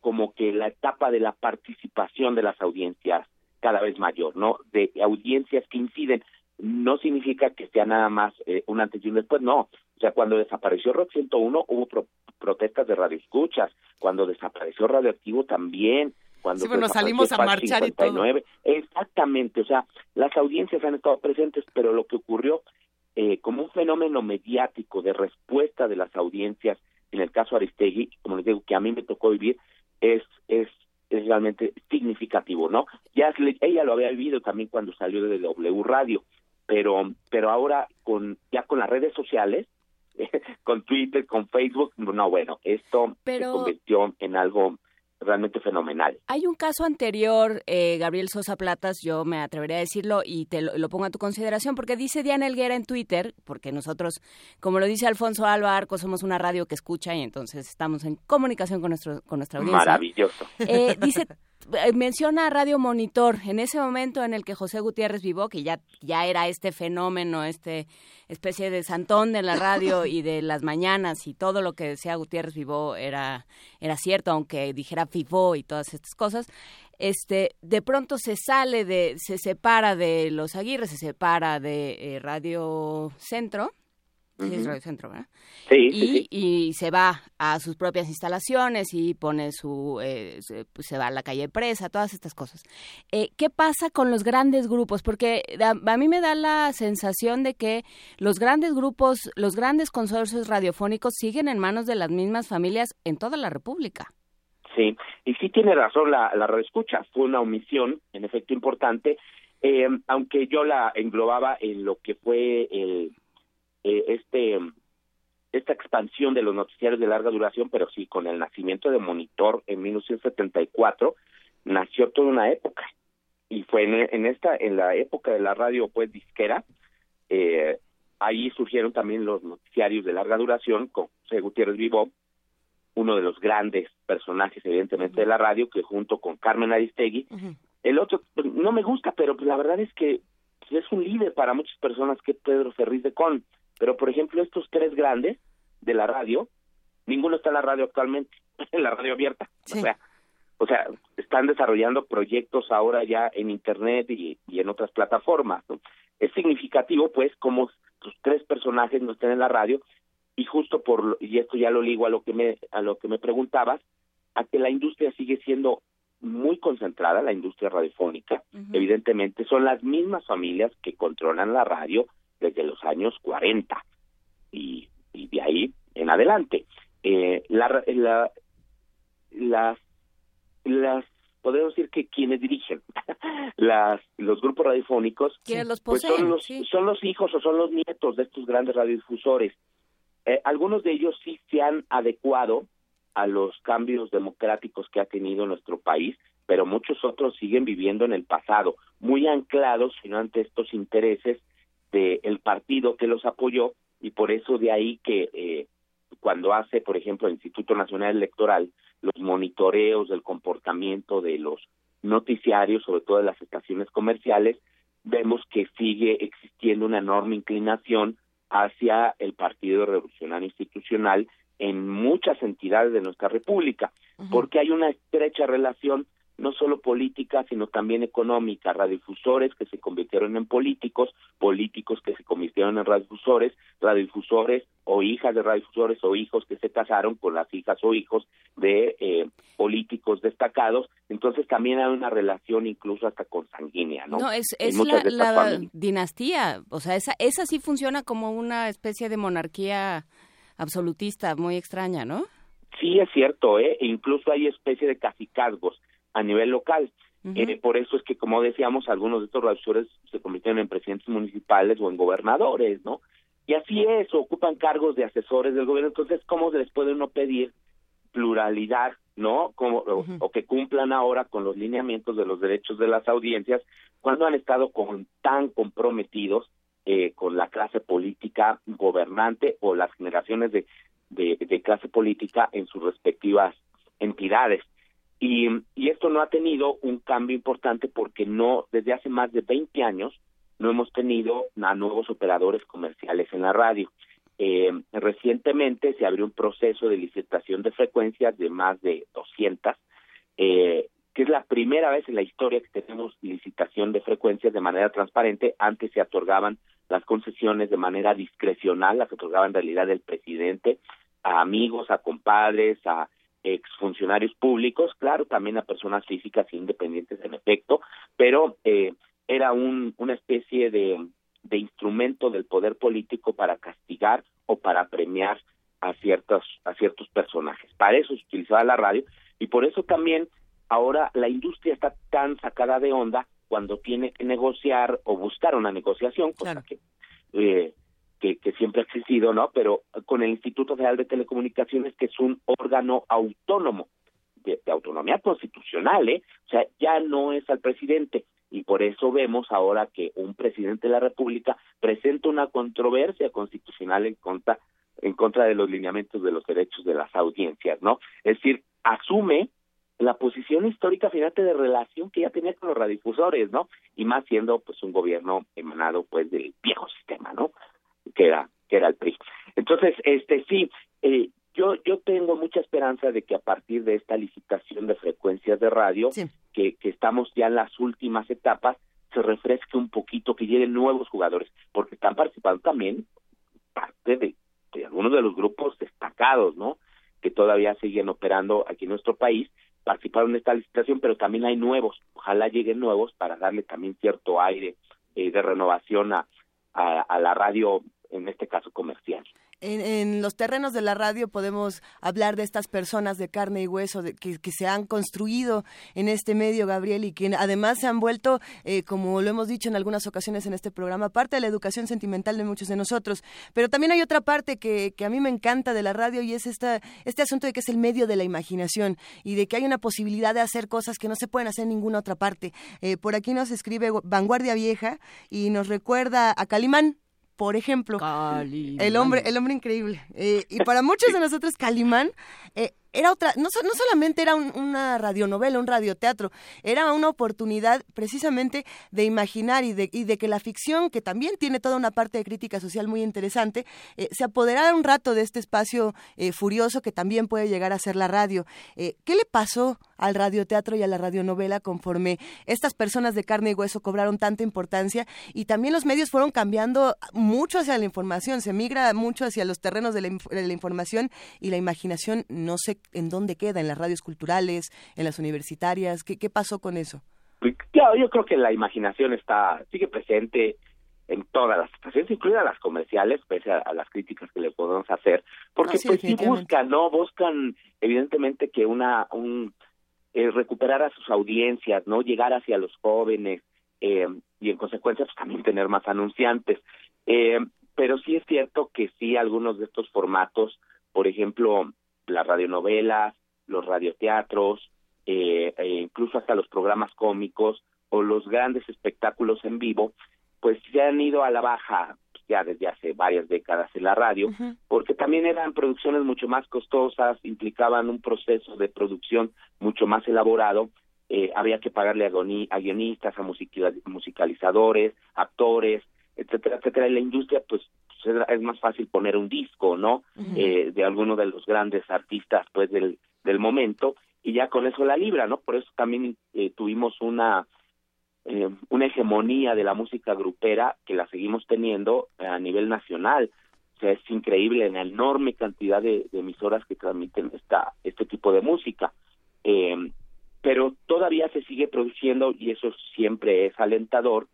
como que la etapa de la participación de las audiencias cada vez mayor, ¿no? De audiencias que inciden. No significa que sea nada más eh, un antes y un después, no. O sea, cuando desapareció Rock 101 hubo pro protestas de radioescuchas, cuando desapareció Radioactivo también, cuando sí, bueno, salimos a marchar 59, y todo. Exactamente, o sea, las audiencias han estado presentes, pero lo que ocurrió eh, como un fenómeno mediático de respuesta de las audiencias, en el caso Aristegui, como les digo, que a mí me tocó vivir, es, es, es realmente significativo, ¿no? Ya ella lo había vivido también cuando salió de W Radio, pero, pero ahora con, ya con las redes sociales, con Twitter, con Facebook, no, bueno, esto pero... se convirtió en algo realmente fenomenal. Hay un caso anterior, eh, Gabriel Sosa Platas, yo me atrevería a decirlo y te lo, lo, pongo a tu consideración, porque dice Diana Elguera en Twitter, porque nosotros, como lo dice Alfonso Alba Arco, somos una radio que escucha y entonces estamos en comunicación con, nuestro, con nuestra audiencia. Maravilloso. Eh, dice, menciona Radio Monitor, en ese momento en el que José Gutiérrez Vivó, que ya, ya era este fenómeno, este especie de santón de la radio y de las mañanas y todo lo que decía Gutiérrez Vivó era, era cierto, aunque dijera Vivó y todas estas cosas, este, de pronto se sale de, se separa de Los Aguirres, se separa de eh, Radio Centro, Sí, es Radio Centro, ¿verdad? Sí, y, sí, sí. y se va a sus propias instalaciones y pone su, eh, se, pues se va a la calle presa, todas estas cosas. Eh, ¿Qué pasa con los grandes grupos? Porque a, a mí me da la sensación de que los grandes grupos, los grandes consorcios radiofónicos siguen en manos de las mismas familias en toda la República. Sí, y sí tiene razón la, la reescucha, fue una omisión, en efecto importante, eh, aunque yo la englobaba en lo que fue el, eh, este esta expansión de los noticiarios de larga duración, pero sí, con el nacimiento de Monitor en 1974, nació toda una época. Y fue en, en esta, en la época de la radio pues disquera, eh, ahí surgieron también los noticiarios de larga duración con José Gutiérrez Vivó, uno de los grandes personajes evidentemente de la radio, que junto con Carmen Aristegui, el otro pues, no me gusta, pero pues, la verdad es que pues, es un líder para muchas personas que Pedro Ferriz de Con. Pero por ejemplo, estos tres grandes de la radio, ninguno está en la radio actualmente, en la radio abierta. O sea, o sea, están desarrollando proyectos ahora ya en internet y, y en otras plataformas. ¿no? Es significativo, pues, como sus tres personajes no estén en la radio y justo por y esto ya lo ligo a lo que me a lo que me preguntabas, a que la industria sigue siendo muy concentrada, la industria radiofónica. Evidentemente son las mismas familias que controlan la radio desde los años 40 y, y de ahí en adelante. Eh, la, la, las, las, podemos decir que quienes dirigen las, los grupos radiofónicos los pues poseen, son, los, sí. son los hijos o son los nietos de estos grandes radiodifusores. Eh, algunos de ellos sí se han adecuado a los cambios democráticos que ha tenido nuestro país, pero muchos otros siguen viviendo en el pasado, muy anclados sino ante estos intereses del partido que los apoyó y por eso de ahí que eh, cuando hace, por ejemplo, el Instituto Nacional Electoral los monitoreos del comportamiento de los noticiarios, sobre todo de las estaciones comerciales, vemos que sigue existiendo una enorme inclinación hacia el Partido Revolucionario Institucional en muchas entidades de nuestra República, porque hay una estrecha relación no solo política, sino también económica, radiodifusores que se convirtieron en políticos, políticos que se convirtieron en radiodifusores, radiodifusores o hijas de radiodifusores o hijos que se casaron con las hijas o hijos de eh, políticos destacados, entonces también hay una relación incluso hasta consanguínea, ¿no? No, es, es la, dinastía, o sea, esa, esa sí funciona como una especie de monarquía absolutista muy extraña, ¿no? Sí, es cierto, ¿eh? E incluso hay especie de cacicazgos a nivel local. Eh, por eso es que, como decíamos, algunos de estos radiodifusores se convirtieron en presidentes municipales o en gobernadores, ¿no? Y así es, ocupan cargos de asesores del gobierno. Entonces, ¿cómo se les puede uno pedir pluralidad, ¿no? Como, o, o que cumplan ahora con los lineamientos de los derechos de las audiencias cuando han estado con, tan comprometidos eh, con la clase política gobernante o las generaciones de, de, de clase política en sus respectivas entidades. Y, y esto no ha tenido un cambio importante porque no, desde hace más de 20 años, no hemos tenido a nuevos operadores comerciales en la radio. Eh, recientemente se abrió un proceso de licitación de frecuencias de más de 200, eh, que es la primera vez en la historia que tenemos licitación de frecuencias de manera transparente. Antes se otorgaban las concesiones de manera discrecional, las otorgaba en realidad el presidente a amigos, a compadres, a exfuncionarios públicos, claro, también a personas físicas independientes en efecto, pero eh, era un, una especie de, de instrumento del poder político para castigar o para premiar a ciertos a ciertos personajes. Para eso se utilizaba la radio y por eso también ahora la industria está tan sacada de onda cuando tiene que negociar o buscar una negociación, cosa que, eh, que que siempre ha existido, ¿no? Pero con el Instituto Federal de Telecomunicaciones que es un órgano autónomo de, de autonomía constitucional, ¿eh? O sea, ya no es al presidente y por eso vemos ahora que un presidente de la República presenta una controversia constitucional en contra en contra de los lineamientos de los derechos de las audiencias, ¿no? Es decir, asume la posición histórica, fíjate, de relación que ya tenía con los radiodifusores, ¿no? Y más siendo, pues, un gobierno emanado, pues, del viejo sistema, ¿no? Que era, que era el PRI. Entonces, este, sí, eh, yo, yo tengo mucha esperanza de que a partir de esta licitación de frecuencias de radio, que, que estamos ya en las últimas etapas, se refresque un poquito, que lleguen nuevos jugadores, porque están participando también parte de, de algunos de los grupos destacados, ¿no? Que todavía siguen operando aquí en nuestro país, participaron en esta licitación, pero también hay nuevos. Ojalá lleguen nuevos para darle también cierto aire eh, de renovación a, a, a la radio, en este caso comercial. En, en, los terrenos de la radio podemos hablar de estas personas de carne y hueso de, que, que, se han construido en este medio, Gabriel, y que además se han vuelto, eh, como lo hemos dicho en algunas ocasiones en este programa, parte de la educación sentimental de muchos de nosotros. Pero también hay otra parte que, que a mí me encanta de la radio y es esta, este asunto de que es el medio de la imaginación y de que hay una posibilidad de hacer cosas que no se pueden hacer en ninguna otra parte. Eh, por aquí nos escribe Vanguardia Vieja y nos recuerda a Calimán, por ejemplo, Calimán. el hombre, el hombre increíble. Eh, y para muchos de nosotros, Calimán eh, era otra, no, no solamente era un, una radionovela, un radioteatro, era una oportunidad precisamente de imaginar y de, y de, que la ficción, que también tiene toda una parte de crítica social muy interesante, eh, se apoderara un rato de este espacio eh, furioso que también puede llegar a ser la radio. Eh, ¿Qué le pasó al radioteatro y a la radionovela conforme estas personas de carne y hueso cobraron tanta importancia y también los medios fueron cambiando mucho hacia la información, se migra mucho hacia los terrenos de la, de la información y la imaginación no se en dónde queda, en las radios culturales, en las universitarias, ¿qué, qué pasó con eso? Claro, yo creo que la imaginación está sigue presente en todas las estaciones, incluidas las comerciales, pese a, a, las críticas que le podemos hacer, porque Ah, sí, pues sí buscan, ¿no? Buscan evidentemente que una un eh, recuperar a sus audiencias, ¿no? Llegar hacia los jóvenes eh, y en consecuencia pues también tener más anunciantes. Eh, pero sí es cierto que sí algunos de estos formatos, por ejemplo, las radionovelas, los radioteatros, eh, e incluso hasta los programas cómicos o los grandes espectáculos en vivo, pues se han ido a la baja ya desde hace varias décadas en la radio, uh -huh. porque también eran producciones mucho más costosas, implicaban un proceso de producción mucho más elaborado, eh, había que pagarle a, a guionistas, a musicalizadores, actores, etcétera, etcétera, y la industria pues es más fácil poner un disco, ¿no? Uh -huh. eh, de alguno de los grandes artistas, pues, del, del momento, y ya con eso la libra, ¿no? Por eso también eh, tuvimos una eh, una hegemonía de la música grupera que la seguimos teniendo a nivel nacional. O sea, es increíble la enorme cantidad de, de emisoras que transmiten esta este tipo de música. Eh, pero todavía se sigue produciendo y eso siempre es alentador.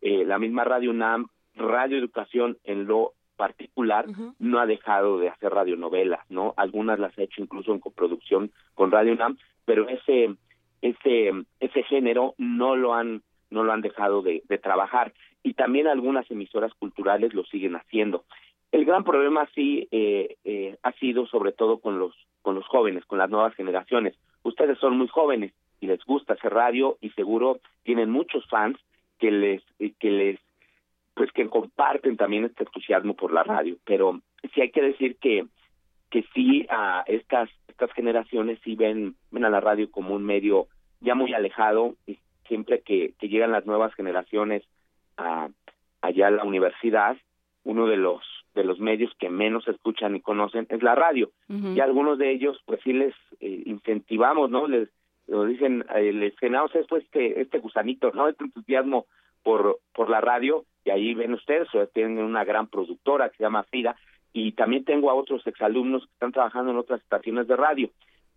Eh, la misma Radio UNAM Radio Educación en lo particular uh -huh. no ha dejado de hacer radionovelas, ¿no? Algunas las ha hecho incluso en coproducción con Radio UNAM, pero ese ese ese género no lo han no lo han dejado de, trabajar y también algunas emisoras culturales lo siguen haciendo. El gran problema sí eh, eh, ha sido sobre todo con los con los jóvenes, con las nuevas generaciones. Ustedes son muy jóvenes y les gusta hacer radio y seguro tienen muchos fans que les que les pues que comparten también este entusiasmo por la radio, pero sí hay que decir que que sí a estas estas generaciones sí ven ven a la radio como un medio ya muy alejado y siempre que, que llegan las nuevas generaciones a allá a la universidad uno de los de los medios que menos escuchan y conocen es la radio. Uh -huh. y algunos de ellos pues sí les eh, incentivamos no les lo dicen eh, les generamos después este este gusanito no este entusiasmo por por la radio. Y ahí ven ustedes, tienen una gran productora que se llama FIDA, y también tengo a otros exalumnos que están trabajando en otras estaciones de radio,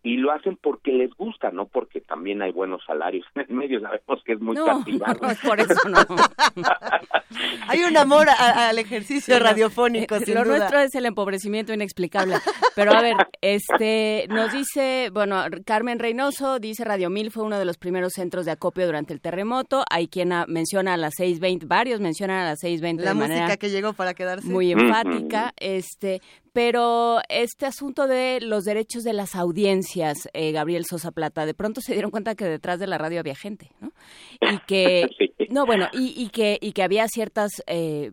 y lo hacen porque les gusta, no porque también hay buenos salarios en el medio, sabemos que es muy no, castigado. No, por eso no. hay un amor a, al ejercicio sí, radiofónico, eh, sin Lo duda. nuestro es el empobrecimiento inexplicable. Pero a ver, este nos dice, bueno, Carmen Reynoso dice Radio Mil fue uno de los primeros centros de acopio durante el terremoto. Hay quien a, menciona a las 6.20, varios mencionan a las 6.20 La de música manera que llegó para quedarse. muy enfática. este pero este asunto de los derechos de las audiencias, eh, Gabriel Sosa Plata, de pronto se dieron cuenta que detrás de la radio había gente, ¿no? Y que, Sí. no, bueno, y, y que y que había ciertas eh,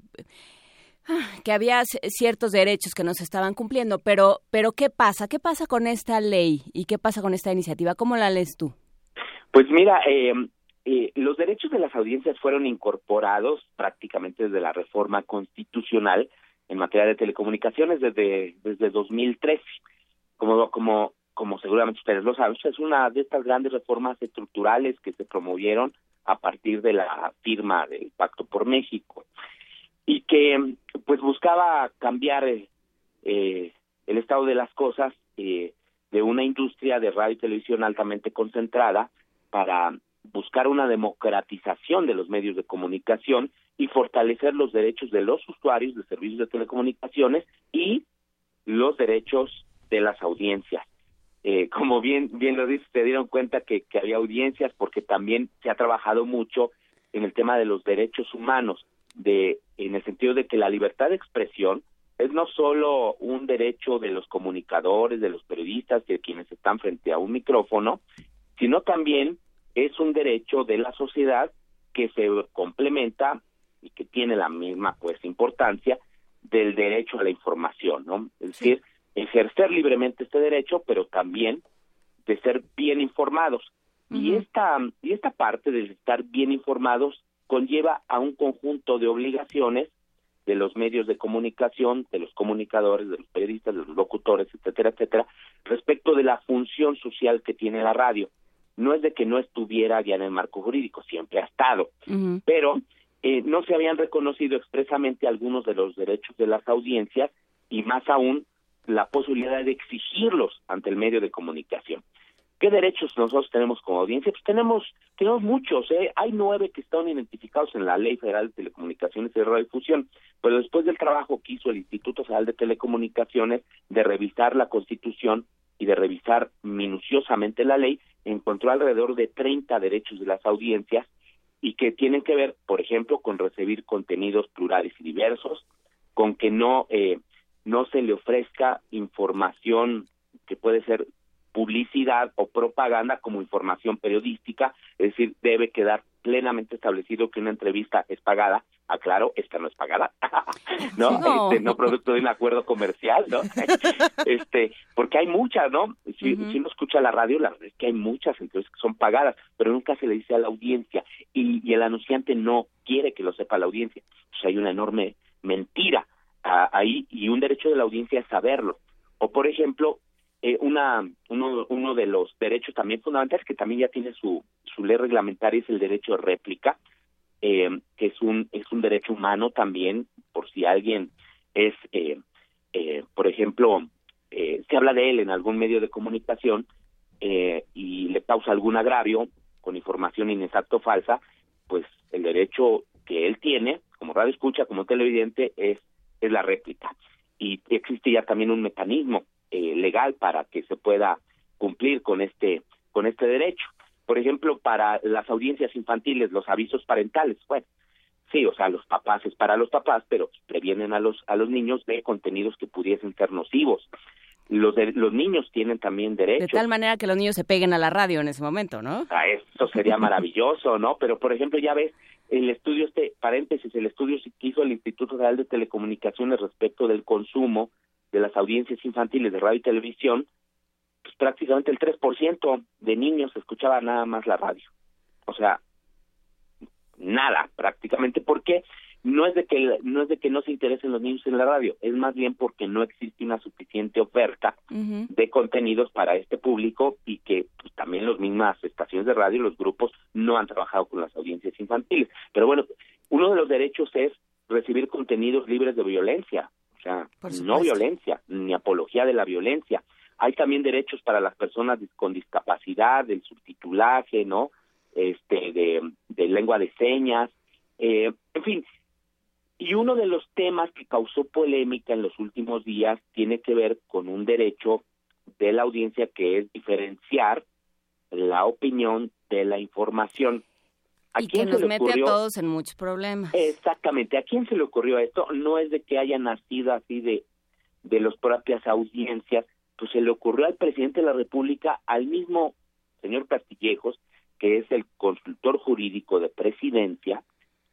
que había ciertos derechos que no se estaban cumpliendo, pero pero ¿qué pasa? ¿Qué pasa con esta ley y qué pasa con esta iniciativa? ¿Cómo la lees tú? Pues mira, eh, eh, los derechos de las audiencias fueron incorporados prácticamente desde la reforma constitucional en materia de telecomunicaciones desde desde 2013. Como como como seguramente ustedes lo saben, es una de estas grandes reformas estructurales que se promovieron a partir de la firma del Pacto por México y que pues buscaba cambiar eh, eh, el estado de las cosas eh, de una industria de radio y televisión altamente concentrada para buscar una democratización de los medios de comunicación y fortalecer los derechos de los usuarios de servicios de telecomunicaciones y los derechos de las audiencias. Eh, como bien bien lo dice, se dieron cuenta que, había audiencias porque también se ha trabajado mucho en el tema de los derechos humanos, de en el sentido de que la libertad de expresión es no solo un derecho de los comunicadores, de los periodistas, de quienes están frente a un micrófono, sino también es un derecho de la sociedad que se complementa y que tiene la misma pues importancia del derecho a la información, ¿no? Es decir, ejercer libremente este derecho, pero también de ser bien informados. Y esta y esta parte de estar bien informados conlleva a un conjunto de obligaciones de los medios de comunicación, de los comunicadores, de los periodistas, de los locutores, etcétera, etcétera, respecto de la función social que tiene la radio. No es de que no estuviera ya en el marco jurídico, siempre ha estado, pero eh, no se habían reconocido expresamente algunos de los derechos de las audiencias y más aún la posibilidad de exigirlos ante el medio de comunicación. ¿Qué derechos nosotros tenemos como audiencia? Pues tenemos, tenemos muchos, ¿eh? hay nueve que están identificados en la Ley Federal de Telecomunicaciones y Radiodifusión, pero después del trabajo que hizo el Instituto Federal de Telecomunicaciones de revisar la Constitución y de revisar minuciosamente la ley, encontró alrededor de 30 derechos de las audiencias y que tienen que ver, por ejemplo, con recibir contenidos plurales y diversos, con que no eh, no se le ofrezca información que puede ser publicidad o propaganda como información periodística, es decir, debe quedar plenamente establecido que una entrevista es pagada. Aclaro, esta no es pagada, ¿no? No. Este, no producto de un acuerdo comercial, ¿no? este, porque hay muchas, ¿no? Si, si uno escucha la radio, la verdad es que hay muchas entonces que son pagadas, pero nunca se le dice a la audiencia y, y el anunciante no quiere que lo sepa la audiencia. O sea, hay una enorme mentira ah, ahí y un derecho de la audiencia es saberlo. O, por ejemplo, eh, una uno, uno de los derechos también fundamentales que también ya tiene su su ley reglamentaria es el derecho de réplica eh, que es un es un derecho humano también por si alguien es eh, eh, por ejemplo eh, se habla de él en algún medio de comunicación eh, y le causa algún agravio con información inexacta o falsa pues el derecho que él tiene como radio escucha como televidente es es la réplica y existe ya también un mecanismo legal para que se pueda cumplir con este con este derecho. Por ejemplo, para las audiencias infantiles, los avisos parentales, bueno, sí, o sea, los papás es para los papás, pero previenen a los a los niños de contenidos que pudiesen ser nocivos. Los de- los niños tienen también De derechos. tal manera que los niños se peguen a la radio en ese momento, ¿no? Ah, eso sería maravilloso, ¿no? Pero, por ejemplo, ya ves, el estudio, este paréntesis, el estudio que hizo el Instituto Federal de Telecomunicaciones respecto del consumo de las audiencias infantiles de radio y televisión, prácticamente el 3% de niños escuchaba nada más la radio. O sea, nada prácticamente porque no es de que no es de que no se interesen los niños en la radio, es más bien porque no existe una suficiente oferta de contenidos para este público y que pues, también las mismas estaciones de radio, los grupos, no han trabajado con las audiencias infantiles. Pero bueno, uno de los derechos es recibir contenidos libres de violencia, o sea, no violencia, ni apología de la violencia. Hay también derechos para las personas con discapacidad, del subtitulaje, ¿no? Este, de, de lengua de señas, eh, en fin, y uno de los temas que causó polémica en los últimos días tiene que ver con un derecho de la audiencia que es diferenciar la opinión de la información. ¿A Y que quién se nos le mete a ocurrió? todos en muchos problemas. Exactamente. ¿A quién se le ocurrió esto? No es de que haya nacido así de, de las propias audiencias, pues se le ocurrió al presidente de la República, al mismo señor Castillejos, que es el consultor jurídico de presidencia,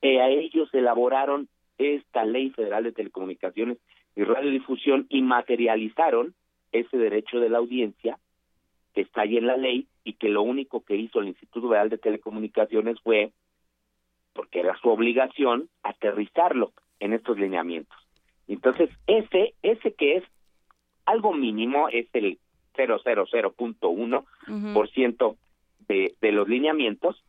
eh, a ellos elaboraron esta ley federal de telecomunicaciones y radiodifusión y materializaron ese derecho de la audiencia que está ahí en la ley y que lo único que hizo el Instituto Federal de Telecomunicaciones fue porque era su obligación aterrizarlo en estos lineamientos. Entonces, ese, ese que es algo mínimo, es el 000.1% por ciento de, de los lineamientos,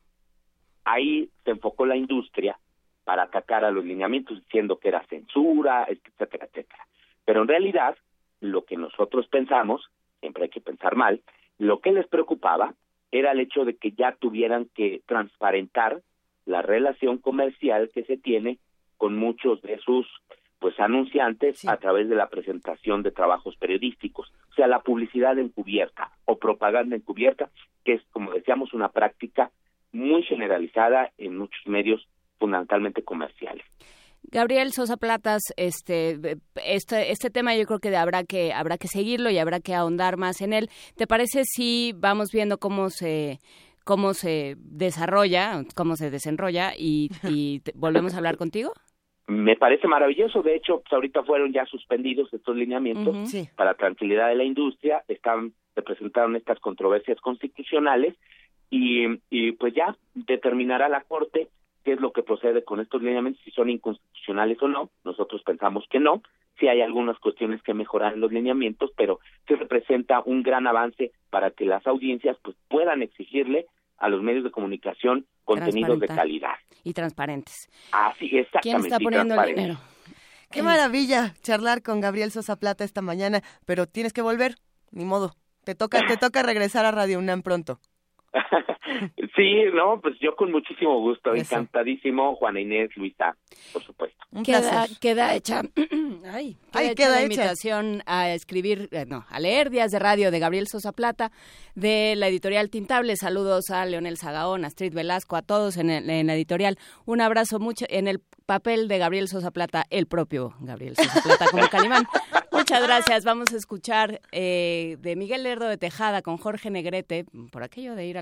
ahí se enfocó la industria para atacar a los lineamientos diciendo que era censura, etcétera, etcétera. Pero en realidad, lo que nosotros pensamos, siempre hay que pensar mal, lo que les preocupaba era el hecho de que ya tuvieran que transparentar la relación comercial que se tiene con muchos de sus pues anunciantes a través de la presentación de trabajos periodísticos, o sea, la publicidad encubierta o propaganda encubierta, que es como decíamos una práctica muy generalizada en muchos medios fundamentalmente comerciales. Gabriel Sosa Platas, este, este, este tema yo creo que habrá que habrá que seguirlo y habrá que ahondar más en él. ¿Te parece si vamos viendo cómo se cómo se desarrolla, cómo se desenrolla y, y volvemos a hablar contigo? Me parece maravilloso. De hecho, pues ahorita fueron ya suspendidos estos lineamientos para tranquilidad de la industria. Están, se presentaron estas controversias constitucionales y, y pues ya determinará la Corte qué es lo que procede con estos lineamientos, si son inconstitucionales o no. Nosotros pensamos que no. Sí hay algunas cuestiones que mejorar en los lineamientos, pero se representa un gran avance para que las audiencias pues puedan exigirle a los medios de comunicación contenidos de calidad. Y transparentes. Así, exactamente. ¿Quién está poniendo el dinero? Qué maravilla charlar con Gabriel Sosa Plata esta mañana, pero tienes que volver, ni modo. Te toca, te toca regresar a Radio UNAM pronto. sí, no, pues yo con muchísimo gusto, encantadísimo, Juana Inés, Luisa, por supuesto. queda, queda hecha, ay, queda la invitación a escribir, eh, no, a leer Días de Radio de Gabriel Sosa Plata, de la editorial Tintable. Saludos a Leonel Sagaón, a Astrid Velasco, a todos en, en la editorial. Un abrazo mucho en el papel de Gabriel Sosa Plata, el propio Gabriel Sosa Plata como Calimán. Muchas gracias. Vamos a escuchar eh, de Miguel Lerdo de Tejada con Jorge Negrete, por aquello de ir a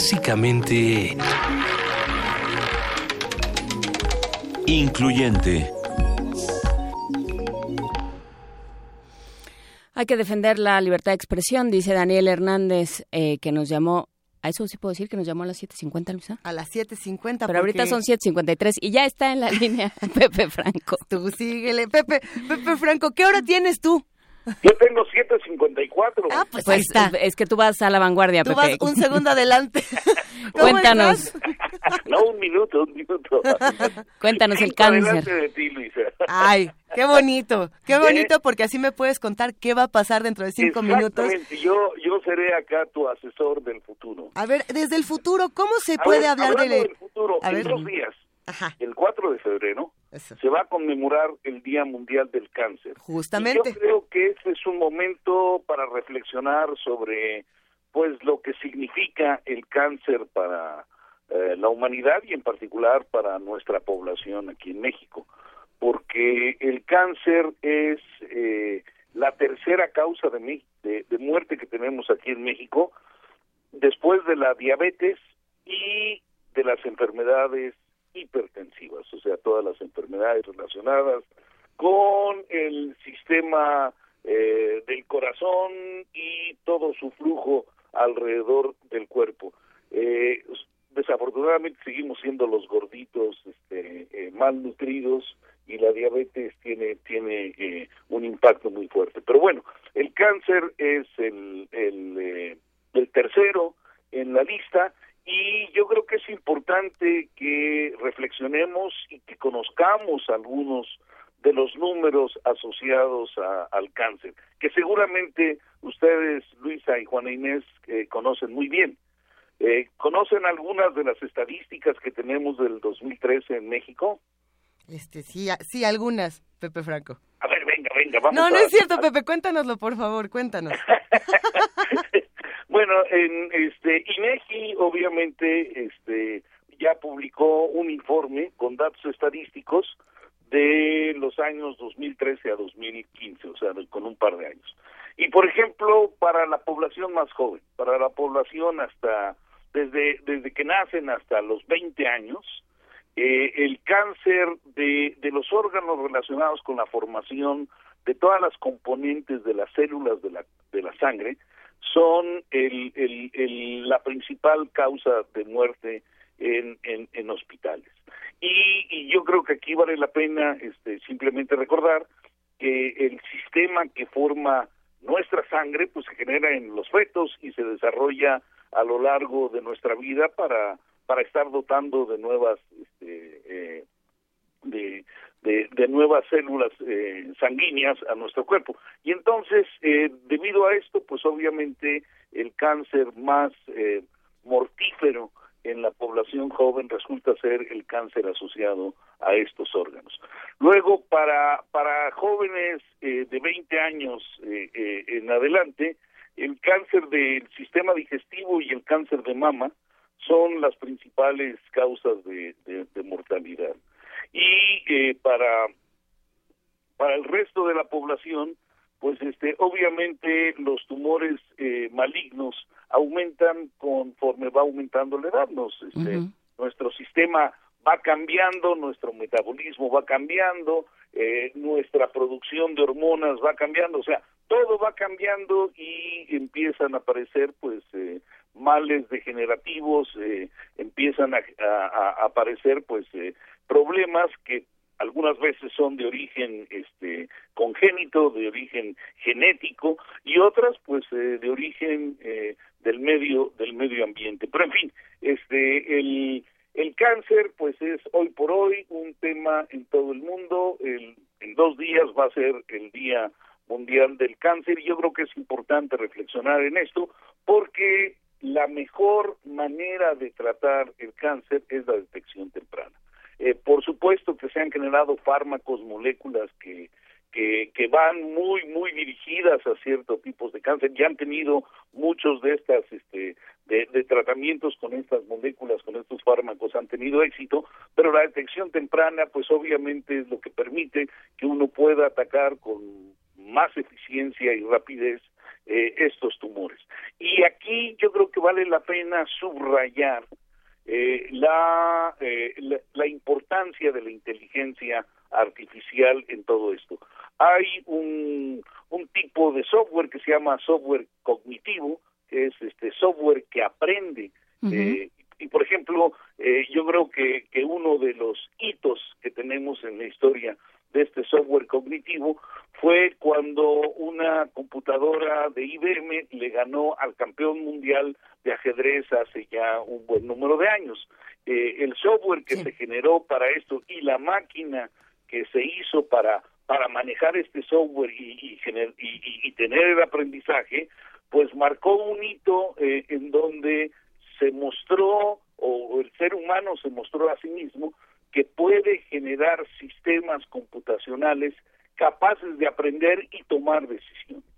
Clásicamente Incluyente. Hay que defender la libertad de expresión, dice Daniel Hernández, eh, que nos llamó, a eso sí puedo decir que nos llamó a las 7.50, Luisa. A las 7.50. Pero ahorita son 7.53 y ya está en la línea Pepe Franco. Tú síguele. Pepe, Pepe Franco, ¿qué hora tienes tú? Yo tengo 754. Ah, pues, Pues ahí está. es que tú vas a la vanguardia, Tú Pepe. vas un segundo adelante. ¿Cómo Cuéntanos? No, un minuto, un minuto. cuéntanos el cáncer. Adelante de ti, Luisa. Ay, qué bonito, qué bonito porque así me puedes contar qué va a pasar dentro de cinco minutos. Exactamente, yo, yo seré acá tu asesor del futuro. A ver, desde el futuro, ¿cómo se A puede ver, hablar de... del futuro, A en ver. dos días, el 4 de febrero, Eso. se va a conmemorar el Día Mundial del Cáncer. Justamente. Y yo creo que este es un momento para reflexionar sobre pues lo que significa el cáncer para eh, la humanidad y en particular para nuestra población aquí en México, porque el cáncer es eh, la tercera causa de, de, de muerte que tenemos aquí en México, después de la diabetes y de las enfermedades hipertensivas, o sea, todas las enfermedades relacionadas con el sistema eh, del corazón y todo su flujo alrededor del cuerpo. Eh, desafortunadamente seguimos siendo los gorditos este, eh, malnutridos y la diabetes tiene tiene eh, un impacto muy fuerte. Pero bueno, el cáncer es el, el, eh, el tercero en la lista y yo creo que es importante que reflexionemos y que conozcamos algunos de los números asociados a- al cáncer, que seguramente ustedes, Luisa y Juana Inés, eh, conocen muy bien. Eh, ¿Conocen algunas de las estadísticas que tenemos del 2013 en México? Este, sí, sí, algunas, Pepe Franco. A ver, venga, venga, vamos No, no a- es cierto, Pepe, cuéntanoslo, por favor, cuéntanos. Bueno, en este INEGI obviamente este ya publicó un informe con datos estadísticos de los años 2013 a 2015, o sea, con un par de años. Y por ejemplo, para la población más joven, para la población hasta desde desde que nacen hasta los 20 años, eh, el cáncer de, de los órganos relacionados con la formación de todas las componentes de las células de la, de la sangre son el, el- el- la principal causa de muerte en, en, en hospitales. Y, y yo creo que aquí vale la pena este, simplemente recordar que el sistema que forma nuestra sangre pues se genera en los fetos y se desarrolla a lo largo de nuestra vida para para estar dotando de nuevas este, eh, de, de, nuevas células eh, sanguíneas a nuestro cuerpo y entonces eh, debido a esto pues obviamente el cáncer más eh, mortífero en la población joven resulta ser el cáncer asociado a estos órganos. Luego, para, para jóvenes eh, de 20 años eh, eh, en adelante, el cáncer del sistema digestivo y el cáncer de mama son las principales causas de- de mortalidad. Y eh, para, para el resto de la población, pues este obviamente los tumores eh, malignos aumentan conforme va aumentando la edad nos este, nuestro sistema va cambiando nuestro metabolismo va cambiando eh, nuestra producción de hormonas va cambiando o sea todo va cambiando y empiezan a aparecer pues eh, males degenerativos eh, empiezan a, a- a aparecer pues eh, problemas que algunas veces son de origen este congénito, de origen genético y otras pues eh, de origen eh, del medio del medio ambiente. Pero en fin, este el el cáncer pues es hoy por hoy un tema en todo el mundo. El, en dos días va a ser el Día Mundial del Cáncer y yo creo que es importante reflexionar en esto porque la mejor manera de tratar el cáncer es la detección temprana. Eh, por supuesto que se han generado fármacos, moléculas que, que, van muy, muy dirigidas a ciertos tipos de cáncer. Ya han tenido muchos de estas, este, de, de tratamientos con estas moléculas, con estos fármacos, han tenido éxito, pero la detección temprana, pues obviamente es lo que permite que uno pueda atacar con más eficiencia y rapidez eh, estos tumores. Y aquí yo creo que vale la pena subrayar eh, la, eh, la, la importancia de la inteligencia artificial en todo esto. Hay un, un tipo de software que se llama software cognitivo, que es este software que aprende. eh, y por ejemplo, eh, yo creo que, que uno de los hitos que tenemos en la historia de este software cognitivo fue cuando una computadora de IBM le ganó al campeón mundial de ajedrez hace ya un buen número de años. Eh, el software que se generó para esto y la máquina que se hizo para para manejar este software y, y, gener- y- y- y tener el aprendizaje, pues marcó un hito eh, en donde se mostró o el ser humano se mostró a sí mismo que puede generar sistemas computacionales capaces de aprender y tomar decisiones.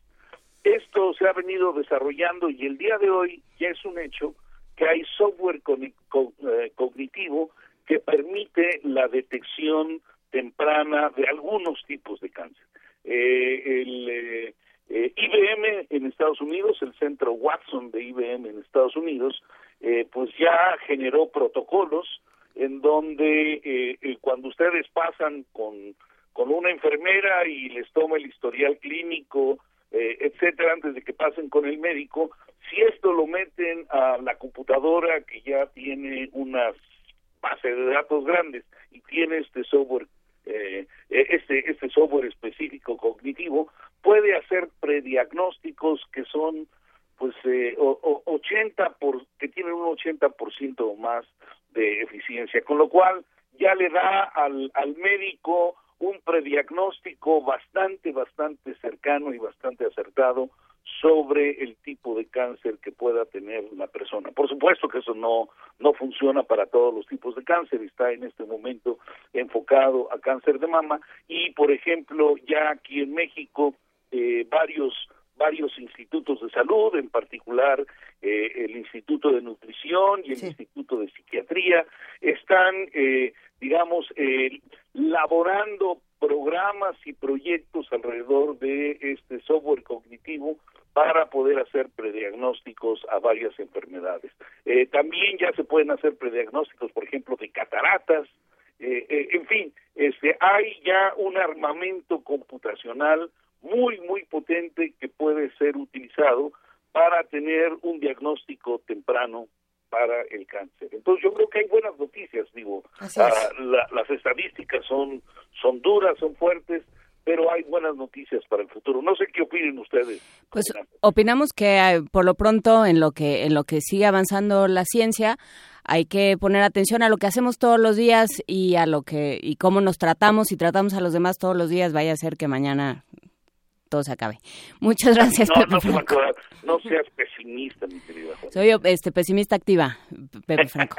Esto se ha venido desarrollando y el día de hoy ya es un hecho que hay software eh, cognitivo que permite la detección temprana de algunos tipos de cáncer. Eh, el eh, eh, IBM en Estados Unidos, el centro Watson de IBM en Estados Unidos, pues ya generó protocolos en donde cuando ustedes pasan con, con una enfermera y les toma el historial clínico, etcétera, antes de que pasen con el médico, si esto lo meten a la computadora que ya tiene unas base de datos grandes y tiene este software eh, este este software específico cognitivo puede hacer prediagnósticos que son pues eh, 80 por que tienen un 80% o más de eficiencia con lo cual ya le da al al médico un prediagnóstico bastante bastante cercano y bastante acertado sobre el tipo de cáncer que pueda tener la persona. Por supuesto que eso no no funciona para todos los tipos de cáncer, está en este momento enfocado a cáncer de mama y por ejemplo ya aquí en México eh, varios varios institutos de salud, en particular eh, el Instituto de Nutrición y el Instituto de Psiquiatría, están, eh, digamos, eh, laborando programas y proyectos alrededor de este software cognitivo para poder hacer prediagnósticos a varias enfermedades. Eh, también ya se pueden hacer prediagnósticos, por ejemplo, de cataratas. Eh, eh, en fin, este, hay ya un armamento computacional muy, muy potente que puede ser utilizado para tener un diagnóstico temprano para el cáncer. Entonces yo creo que hay buenas noticias, digo, ah, las estadísticas son son duras, son fuertes, pero hay buenas noticias para el futuro. No sé qué opinen ustedes. Pues opinamos que eh, por lo pronto en lo que en lo que sigue avanzando la ciencia hay que poner atención a lo que hacemos todos los días y a lo que y cómo nos tratamos y tratamos a los demás todos los días. Vaya a ser que mañana todo se acabe. Muchas gracias. No, Franco. no seas pesimista, mi querida. Soy este pesimista activa, Pepe Franco.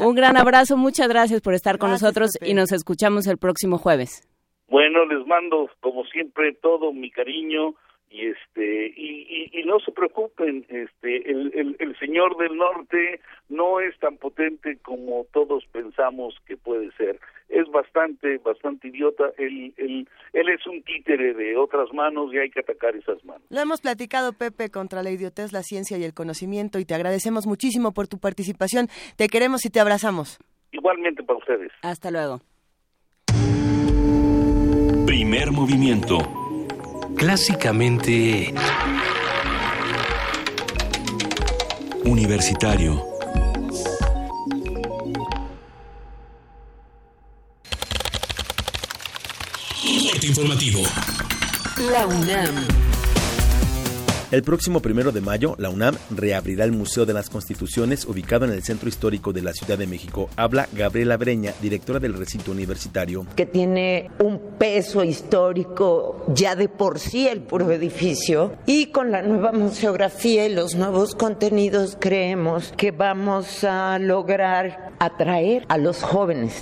Un gran abrazo, muchas gracias por estar con nosotros y nos escuchamos el próximo jueves. Bueno, les mando como siempre todo mi cariño y este y, y, no se preocupen, este el, el, señor del norte no es tan potente como todos pensamos que puede ser. Es bastante bastante idiota. Él, él, él es un títere de otras manos y hay que atacar esas manos. Lo hemos platicado Pepe contra la idiotez, la ciencia y el conocimiento y te agradecemos muchísimo por tu participación. Te queremos y te abrazamos. Igualmente para ustedes. Hasta luego. Primer movimiento. Clásicamente... Universitario. Informativo. La UNAM. El próximo primero de mayo, la UNAM reabrirá el Museo de las Constituciones ubicado en el Centro Histórico de la Ciudad de México. Habla Gabriela Breña, directora del recinto universitario. Que tiene un peso histórico ya de por sí el puro edificio y con la nueva museografía y los nuevos contenidos creemos que vamos a lograr atraer a los jóvenes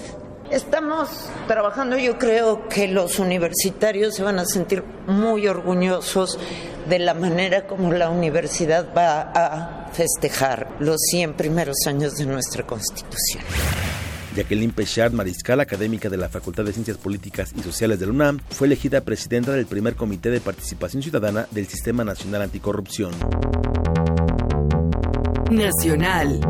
Estamos trabajando, yo creo que los universitarios se van a sentir muy orgullosos de la manera como la universidad va a festejar los 100 primeros años de nuestra Constitución. Jacqueline Pechard, mariscal académica de la Facultad de Ciencias Políticas y Sociales de la UNAM, fue elegida presidenta del primer Comité de Participación Ciudadana del Sistema Nacional Anticorrupción. Nacional.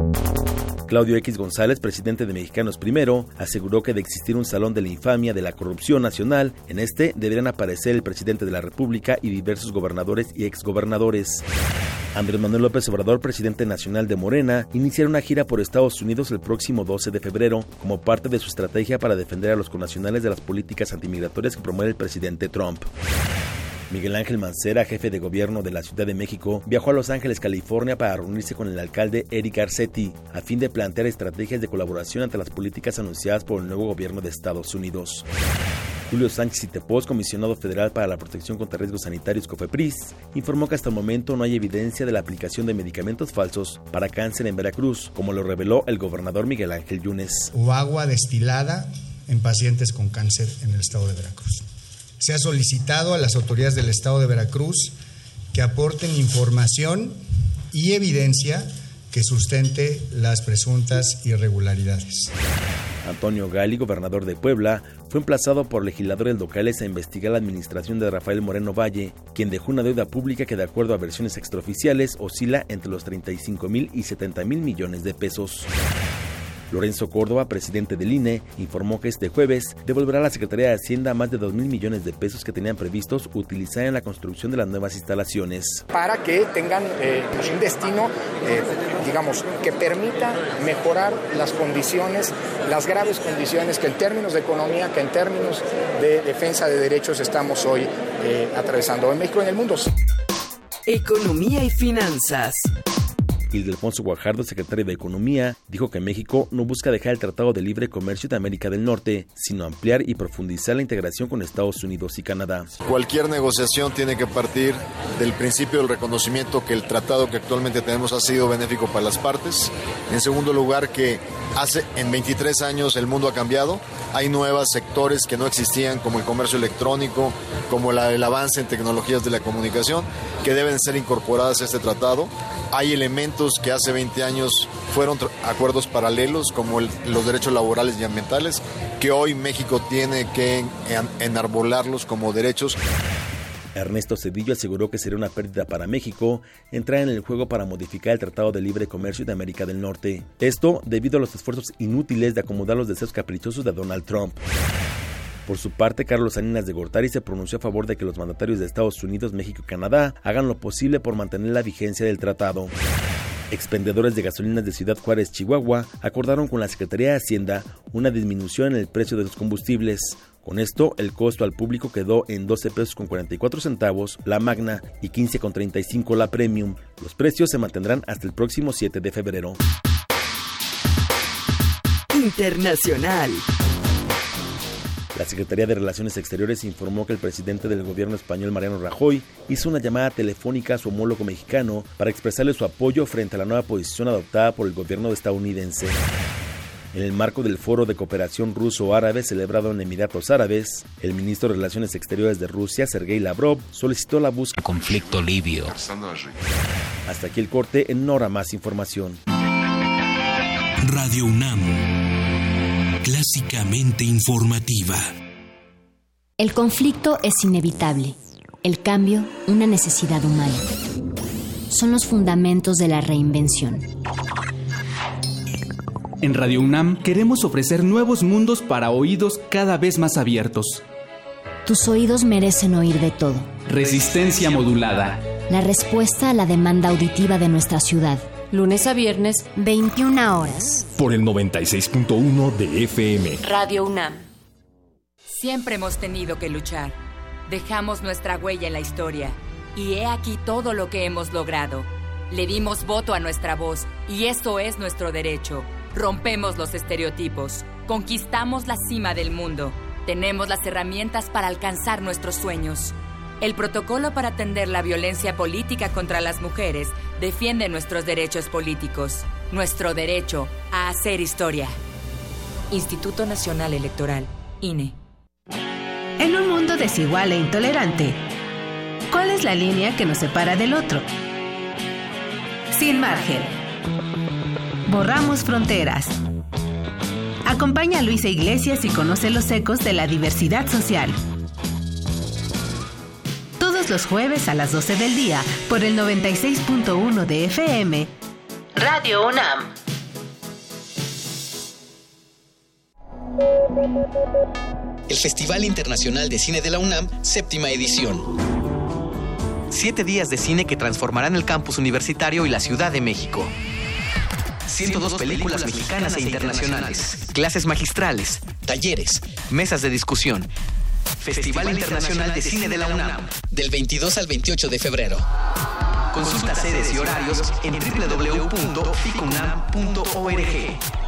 Claudio X González, presidente de Mexicanos Primero, aseguró que de existir un salón de la infamia de la corrupción nacional, en este deberían aparecer el presidente de la República y diversos gobernadores y exgobernadores. Andrés Manuel López Obrador, presidente nacional de Morena, iniciará una gira por Estados Unidos el próximo 12 de febrero, como parte de su estrategia para defender a los connacionales de las políticas antimigratorias que promueve el presidente Trump. Miguel Ángel Mancera, jefe de gobierno de la Ciudad de México, viajó a Los Ángeles, California para reunirse con el alcalde Eric Garcetti a fin de plantear estrategias de colaboración ante las políticas anunciadas por el nuevo gobierno de Estados Unidos. Julio Sánchez Itepos, comisionado federal para la protección contra riesgos sanitarios COFEPRIS, informó que hasta el momento no hay evidencia de la aplicación de medicamentos falsos para cáncer en Veracruz, como lo reveló el gobernador Miguel Ángel Yunes. O agua destilada en pacientes con cáncer en el estado de Veracruz. Se ha solicitado a las autoridades del estado de Veracruz que aporten información y evidencia que sustente las presuntas irregularidades. Antonio Gali, gobernador de Puebla, fue emplazado por legisladores locales a investigar la administración de Rafael Moreno Valle, quien dejó una deuda pública que de acuerdo a versiones extraoficiales oscila entre los 35 mil y 70 mil millones de pesos. Lorenzo Córdoba, presidente del INE, informó que este jueves devolverá a la Secretaría de Hacienda más de 2 mil millones de pesos que tenían previstos utilizar en la construcción de las nuevas instalaciones. Para que tengan eh, un destino, eh, digamos, que permita mejorar las condiciones, las graves condiciones que en términos de economía, que en términos de defensa de derechos estamos hoy eh, atravesando en México y en el mundo. Economía y finanzas. Ildefonso Guajardo, secretario de Economía, dijo que México no busca dejar el Tratado de Libre Comercio de América del Norte, sino ampliar y profundizar la integración con Estados Unidos y Canadá. Cualquier negociación tiene que partir del principio del reconocimiento que el tratado que actualmente tenemos ha sido benéfico para las partes. En segundo lugar, que hace en 23 años el mundo ha cambiado. Hay nuevos sectores que no existían, como el comercio electrónico, como la, el avance en tecnologías de la comunicación, que deben ser incorporadas a este tratado. Hay elementos que hace 20 años fueron acuerdos paralelos, como el, los derechos laborales y ambientales, que hoy México tiene que enarbolarlos como derechos. Ernesto Cedillo aseguró que sería una pérdida para México entrar en el juego para modificar el Tratado de Libre Comercio de América del Norte. Esto debido a los esfuerzos inútiles de acomodar los deseos caprichosos de Donald Trump. Por su parte, Carlos Salinas de Gortari se pronunció a favor de que los mandatarios de Estados Unidos, México y Canadá hagan lo posible por mantener la vigencia del tratado. Expendedores de gasolinas de Ciudad Juárez, Chihuahua, acordaron con la Secretaría de Hacienda una disminución en el precio de los combustibles. Con esto, el costo al público quedó en 12 pesos con 44 centavos la Magna y 15 con 35 la Premium. Los precios se mantendrán hasta el próximo 7 de febrero. Internacional. La Secretaría de Relaciones Exteriores informó que el presidente del gobierno español, Mariano Rajoy, hizo una llamada telefónica a su homólogo mexicano para expresarle su apoyo frente a la nueva posición adoptada por el gobierno estadounidense. En el marco del Foro de Cooperación Ruso-Árabe celebrado en Emiratos Árabes, el ministro de Relaciones Exteriores de Rusia, Sergei Lavrov, solicitó la búsqueda conflicto libio. Hasta aquí el corte, en Nora más información. Radio UNAM, clásicamente informativa. El conflicto es inevitable, el cambio una necesidad humana. Son los fundamentos de la reinvención. En Radio UNAM queremos ofrecer nuevos mundos para oídos cada vez más abiertos. Tus oídos merecen oír de todo. Resistencia modulada. La respuesta a la demanda auditiva de nuestra ciudad. Lunes a viernes, 21 horas. Por el 96.1 de FM. Radio UNAM. Siempre hemos tenido que luchar. Dejamos nuestra huella en la historia. Y he aquí todo lo que hemos logrado. Le dimos voto a nuestra voz, y eso es nuestro derecho. Rompemos los estereotipos. Conquistamos la cima del mundo. Tenemos las herramientas para alcanzar nuestros sueños. El protocolo para atender la violencia política contra las mujeres defiende nuestros derechos políticos, nuestro derecho a hacer historia. Instituto Nacional Electoral, INE. En un mundo desigual e intolerante, ¿cuál es la línea que nos separa del otro? Sin margen. Borramos fronteras. Acompaña a Luisa Iglesias y conoce los ecos de la diversidad social todos los jueves a las 12 del día por el 96.1 de FM. Radio UNAM. El Festival Internacional de Cine de la UNAM, séptima edición. Siete días de cine que transformarán el campus universitario y la Ciudad de México. 102 películas mexicanas e internacionales, clases magistrales, talleres, mesas de discusión, Festival Internacional de Cine de la UNAM, del 22 al 28 de febrero. Consulta sedes y horarios en www.ficunam.org.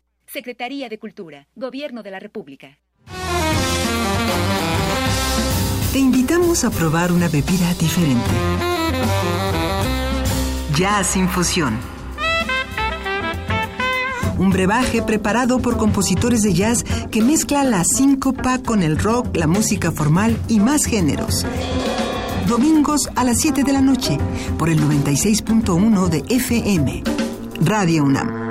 Secretaría de Cultura, Gobierno de la República. Te invitamos a probar una bebida diferente. Jazz Infusión. Un brebaje preparado por compositores de jazz que mezcla la síncopa con el rock, la música formal y más géneros. Domingos a las 7 de la noche por el 96.1 de FM. Radio UNAM.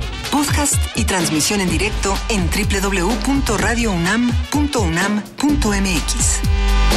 Y transmisión en directo en www.radiounam.unam.mx.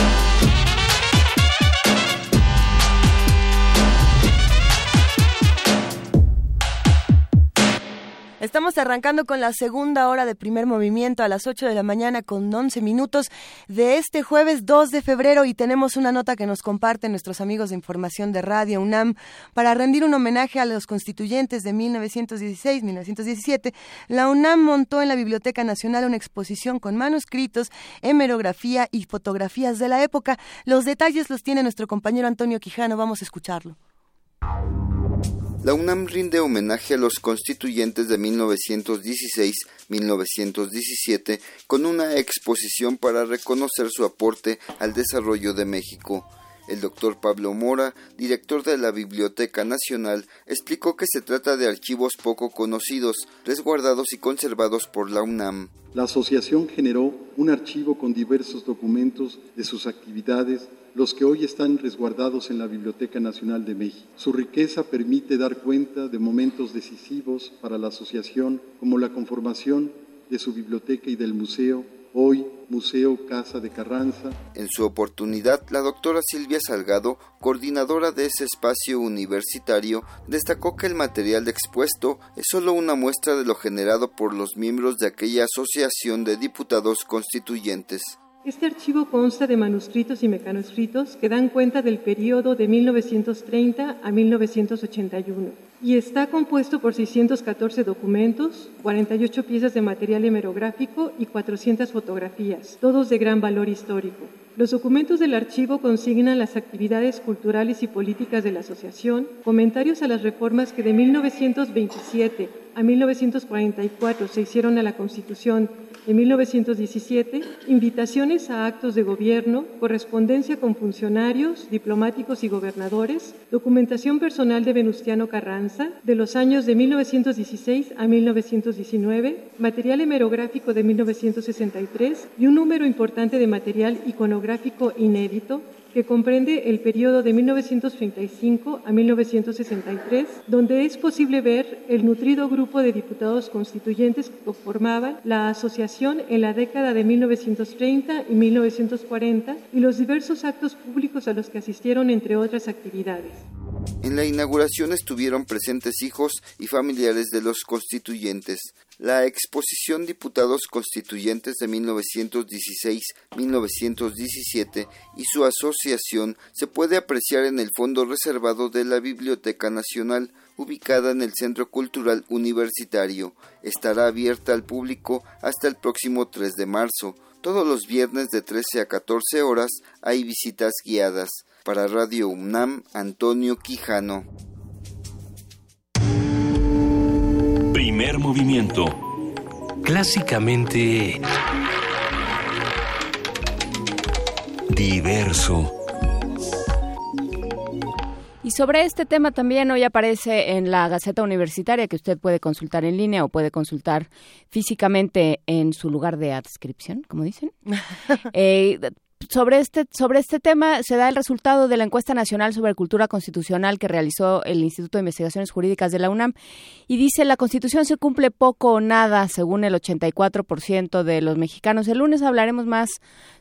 Estamos arrancando con la segunda hora de primer movimiento a las 8 de la mañana con 11 minutos de este jueves 2 de febrero y tenemos una nota que nos comparten nuestros amigos de información de Radio UNAM para rendir un homenaje a los constituyentes de 1916-1917. La UNAM montó en la Biblioteca Nacional una exposición con manuscritos, hemerografía y fotografías de la época. Los detalles los tiene nuestro compañero Antonio Quijano. Vamos a escucharlo. La UNAM rinde homenaje a los constituyentes de 1916-1917 con una exposición para reconocer su aporte al desarrollo de México. El doctor Pablo Mora, director de la Biblioteca Nacional, explicó que se trata de archivos poco conocidos, resguardados y conservados por la UNAM. La asociación generó un archivo con diversos documentos de sus actividades los que hoy están resguardados en la Biblioteca Nacional de México. Su riqueza permite dar cuenta de momentos decisivos para la asociación, como la conformación de su biblioteca y del museo, hoy Museo Casa de Carranza. En su oportunidad, la doctora Silvia Salgado, coordinadora de ese espacio universitario, destacó que el material expuesto es solo una muestra de lo generado por los miembros de aquella asociación de diputados constituyentes. Este archivo consta de manuscritos y mecanoscritos que dan cuenta del periodo de 1930 a 1981 y está compuesto por 614 documentos, 48 piezas de material hemerográfico y 400 fotografías, todos de gran valor histórico. Los documentos del archivo consignan las actividades culturales y políticas de la asociación, comentarios a las reformas que de 1927 a 1944 se hicieron a la Constitución de 1917, invitaciones a actos de gobierno, correspondencia con funcionarios, diplomáticos y gobernadores, documentación personal de Venustiano Carranza de los años de 1916 a 1919, material hemerográfico de 1963 y un número importante de material iconográfico inédito que comprende el periodo de 1935 a 1963, donde es posible ver el nutrido grupo de diputados constituyentes que conformaban la asociación en la década de 1930 y 1940 y los diversos actos públicos a los que asistieron, entre otras actividades. En la inauguración estuvieron presentes hijos y familiares de los constituyentes. La exposición Diputados Constituyentes de 1916-1917 y su asociación se puede apreciar en el fondo reservado de la Biblioteca Nacional, ubicada en el Centro Cultural Universitario. Estará abierta al público hasta el próximo 3 de marzo. Todos los viernes de 13 a 14 horas hay visitas guiadas. Para Radio UNAM, Antonio Quijano. Primer movimiento. Clásicamente... Diverso. Y sobre este tema también hoy aparece en la Gaceta Universitaria que usted puede consultar en línea o puede consultar físicamente en su lugar de adscripción, como dicen. eh, sobre este, sobre este tema se da el resultado de la encuesta nacional sobre cultura constitucional que realizó el Instituto de Investigaciones Jurídicas de la UNAM y dice la Constitución se cumple poco o nada según el 84% de los mexicanos. El lunes hablaremos más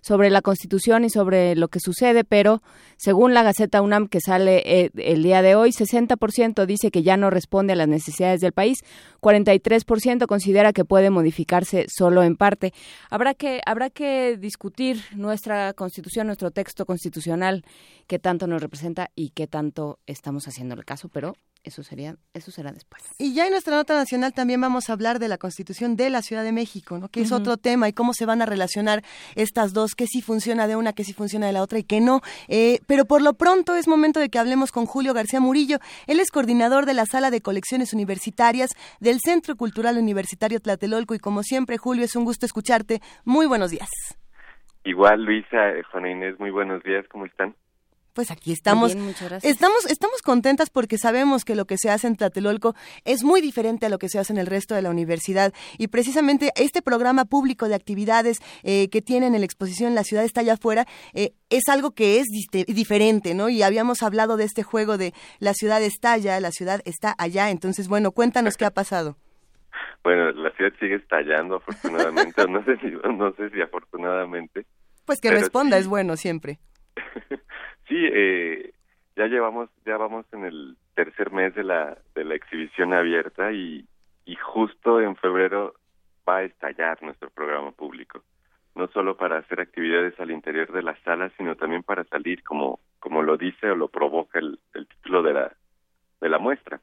sobre la Constitución y sobre lo que sucede, pero según la Gaceta UNAM que sale eh, el día de hoy, 60% dice que ya no responde a las necesidades del país, 43% considera que puede modificarse solo en parte. Habrá que habrá que discutir nuestra constitución, nuestro texto constitucional, qué tanto nos representa y qué tanto estamos haciendo el caso, pero eso sería eso será después. Y ya en nuestra nota nacional también vamos a hablar de la Constitución de la Ciudad de México, ¿no? Que es otro tema y cómo se van a relacionar estas dos, que sí funciona de una, que sí funciona de la otra y que no. Eh, pero por lo pronto es momento de que hablemos con Julio García Murillo. Él es coordinador de la Sala de Colecciones Universitarias del Centro Cultural Universitario Tlatelolco y como siempre, Julio, es un gusto escucharte. Muy buenos días. Igual, Luisa, Juana Inés, muy buenos días, ¿cómo están? Pues aquí estamos. estamos estamos contentas porque sabemos que lo que se hace en Tlatelolco es muy diferente a lo que se hace en el resto de la universidad y precisamente este programa público de actividades eh, que tienen en la exposición La ciudad está allá afuera eh, es algo que es diferente, ¿no? Y habíamos hablado de este juego de La ciudad está allá, la ciudad está allá. Entonces, bueno, cuéntanos qué ha pasado. Bueno, la ciudad sigue estallando, afortunadamente, no sé si, no sé si afortunadamente. Pues que responda, es bueno siempre. sí, eh, ya llevamos, ya vamos en el tercer mes de la, de la exhibición abierta y, y justo en febrero va a estallar nuestro programa público. No solo para hacer actividades al interior de la sala, sino también para salir, como, como lo dice o lo provoca el, el título de la, de la muestra.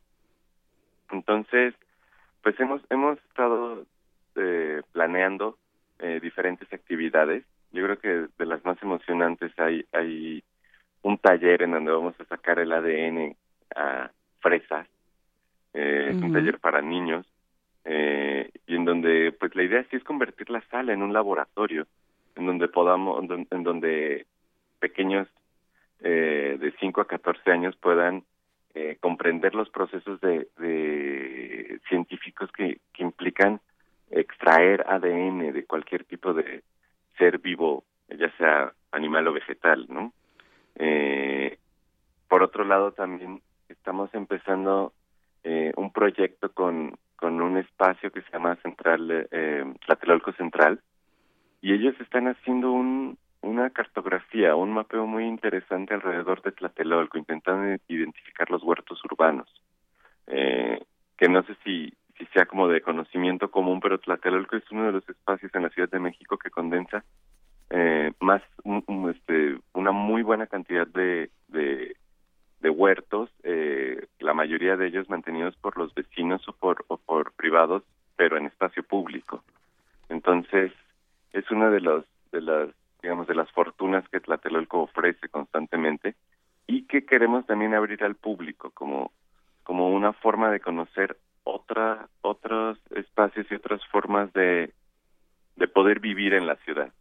Entonces, pues hemos hemos estado eh, planeando eh, diferentes actividades. Yo creo que de las más emocionantes hay hay un taller en donde vamos a sacar el ADN a fresas. Eh, Es un taller para niños eh, y en donde pues la idea sí es convertir la sala en un laboratorio en donde podamos en donde pequeños eh, de 5 a 14 años puedan eh, comprender los procesos de, de científicos que, implican extraer ADN de cualquier tipo de ser vivo, ya sea animal o vegetal, ¿no? Eh, por otro lado, también estamos empezando eh, un proyecto con, con un espacio que se llama Central, eh, Tlatelolco Central, y ellos están haciendo un, una cartografía, un mapeo muy interesante alrededor de Tlatelolco, intentando identificar los huertos urbanos, eh, que no sé si, sea como de conocimiento común, pero Tlatelolco es uno de los espacios en la Ciudad de México que condensa eh, más este, una muy buena cantidad de, de, de huertos, eh, la mayoría de ellos mantenidos por los vecinos o por, o por privados, pero en espacio público. Entonces, es una de los de las digamos, de las fortunas que Tlatelolco ofrece constantemente y que queremos también abrir al público como, como una forma de conocer otra, otros espacios y otras formas de, de poder vivir en la ciudad.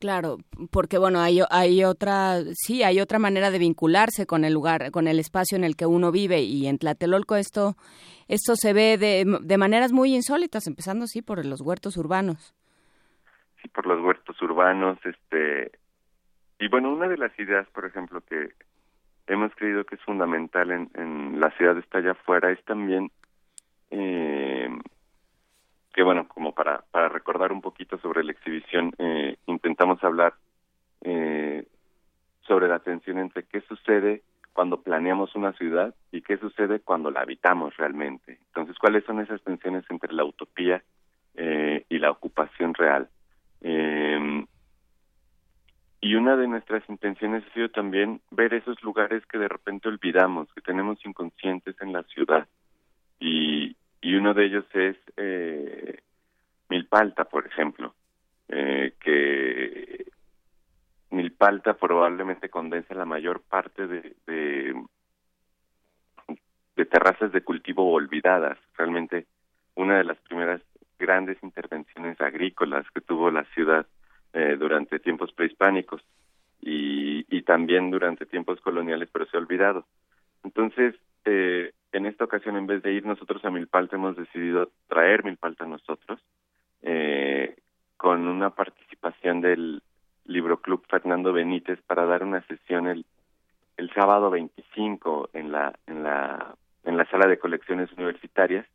Claro, porque bueno, hay, hay otra, sí, hay otra manera de vincularse con el lugar, con el espacio en el que uno vive y en Tlatelolco esto, esto se ve de, de maneras muy insólitas, empezando sí por los huertos urbanos por los huertos urbanos, este y bueno, una de las ideas, por ejemplo, que hemos creído que es fundamental en, en la ciudad está allá afuera es también eh, que bueno, como para para recordar un poquito sobre la exhibición, eh, intentamos hablar eh, sobre la tensión entre qué sucede cuando planeamos una ciudad y qué sucede cuando la habitamos realmente. Entonces, ¿cuáles son esas tensiones entre la utopía eh, y la ocupación real? Eh, y una de nuestras intenciones ha sido también ver esos lugares que de repente olvidamos, que tenemos inconscientes en la ciudad. Y, y uno de ellos es eh, Milpalta, por ejemplo, eh, que Milpalta probablemente condensa la mayor parte de, de, de terrazas de cultivo olvidadas. Realmente una de las primeras grandes intervenciones agrícolas que tuvo la ciudad eh, durante tiempos prehispánicos y, y también durante tiempos coloniales, pero se ha olvidado. Entonces, eh, en esta ocasión, en vez de ir nosotros a Milpalta, hemos decidido traer Milpalta a nosotros, eh, con una participación del Libro Club Fernando Benítez para dar una sesión el, el sábado 25 en la, en la, en la sala de colecciones universitarias.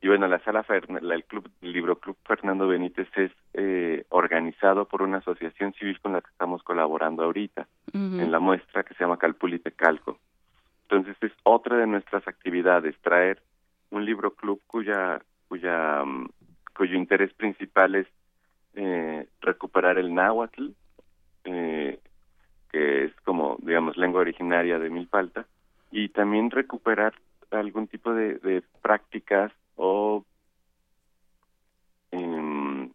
Y bueno, la sala, la, el club, Libro Club Fernando Benítez es eh, organizado por una asociación civil con la que estamos colaborando ahorita, en la muestra que se llama Calpulite Calco. Entonces es otra de nuestras actividades, traer un libro club cuya, cuya, mm, cuyo interés principal es eh, recuperar el náhuatl, eh, que es como, digamos, lengua originaria de Milpalta, y también recuperar algún tipo de, de prácticas o em,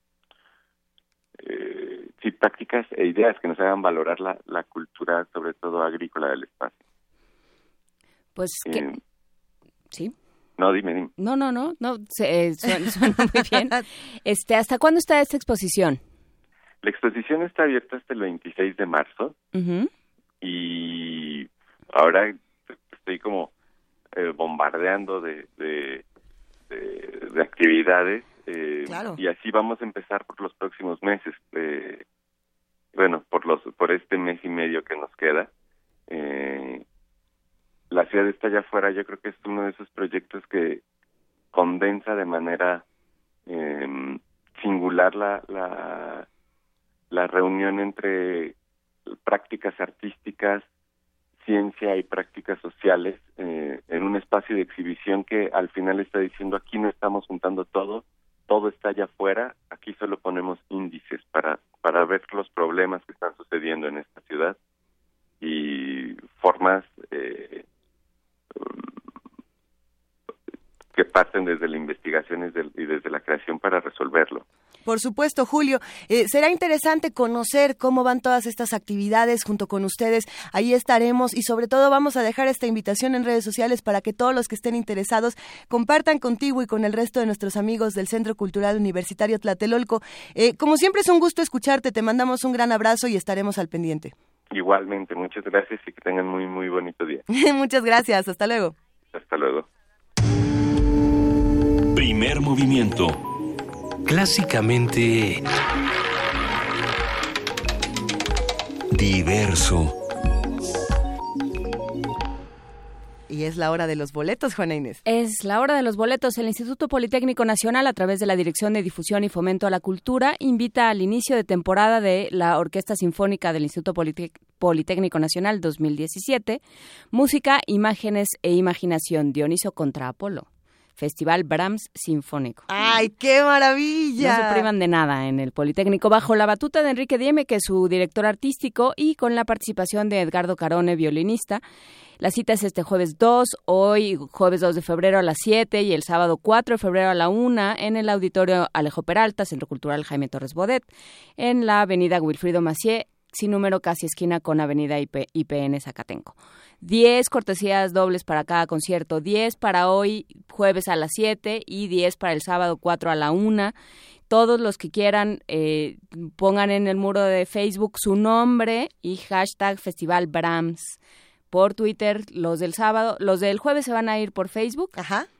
eh, sí, prácticas e ideas que nos hagan valorar la, la cultura, sobre todo agrícola del espacio. Pues que... Eh, sí. No, dime, dime. No, no, no, no, se, eh, suena, suena muy bien. Este, ¿Hasta cuándo está esta exposición? La exposición está abierta hasta el 26 de marzo y ahora estoy como eh, bombardeando de, de, de, de actividades eh, Claro. y así vamos a empezar por los próximos meses. eh, bueno, por los por este mes y medio que nos queda. Eh, la ciudad está allá afuera, yo creo que es uno de esos proyectos que condensa de manera eh, singular la, la, la reunión entre prácticas artísticas, ciencia y prácticas sociales eh, en un espacio de exhibición que al final está diciendo aquí no estamos juntando todo, todo está allá afuera, aquí solo ponemos índices para, para ver los problemas que están sucediendo en esta ciudad y formas eh, que parten desde la investigación y desde la creación para resolverlo. Por supuesto, Julio. Eh, será interesante conocer cómo van todas estas actividades junto con ustedes. Ahí estaremos y sobre todo vamos a dejar esta invitación en redes sociales para que todos los que estén interesados compartan contigo y con el resto de nuestros amigos del Centro Cultural Universitario Tlatelolco. Eh, como siempre es un gusto escucharte. Te mandamos un gran abrazo y estaremos al pendiente. Igualmente, muchas gracias y que tengan muy, muy bonito día. Muchas gracias. Hasta luego. Hasta luego. Primer movimiento. Clásicamente... Diverso. Y es la hora de los boletos, Juana Inés. Es la hora de los boletos. El Instituto Politécnico Nacional, a través de la Dirección de Difusión y Fomento a la Cultura, invita al inicio de temporada de la Orquesta Sinfónica del Instituto Politec- Politécnico Nacional 2017, Música, Imágenes e Imaginación, Dioniso contra Apolo. Festival Brahms Sinfónico. ¡Ay, qué maravilla! No se privan de nada en el Politécnico, bajo la batuta de Enrique Dieme, que es su director artístico, y con la participación de Edgardo Carone, violinista. La cita es este jueves 2, hoy jueves 2 de febrero a las 7 y el sábado 4 de febrero a la 1 en el Auditorio Alejo Peralta, Centro Cultural Jaime Torres Bodet, en la avenida Wilfrido Macié, sin número casi esquina con avenida IP IPN Zacatenco. 10 cortesías dobles para cada concierto, 10 para hoy jueves a las 7 y 10 para el sábado 4 a la 1. Todos los que quieran eh, pongan en el muro de Facebook su nombre y hashtag Festival Brahms. Por Twitter, los del sábado, los del jueves se van a ir por Facebook.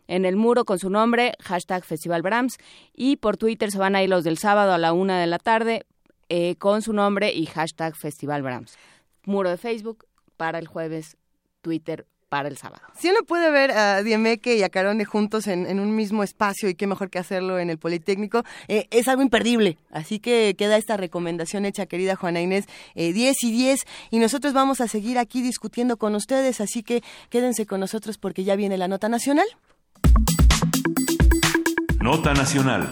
En el muro con su nombre, hashtag Festival Brahms. Y por Twitter se van a ir los del sábado a la una de la tarde eh, con su nombre y hashtag Festival Brahms. Muro de Facebook para el jueves, Twitter para el sábado. Si uno puede ver a Diemeque y a Carone juntos en, en un mismo espacio y qué mejor que hacerlo en el Politécnico, eh, es algo imperdible. Así que queda esta recomendación hecha, querida Juana Inés, eh, 10 y 10. Y nosotros vamos a seguir aquí discutiendo con ustedes, así que quédense con nosotros porque ya viene la nota nacional. Nota Nacional.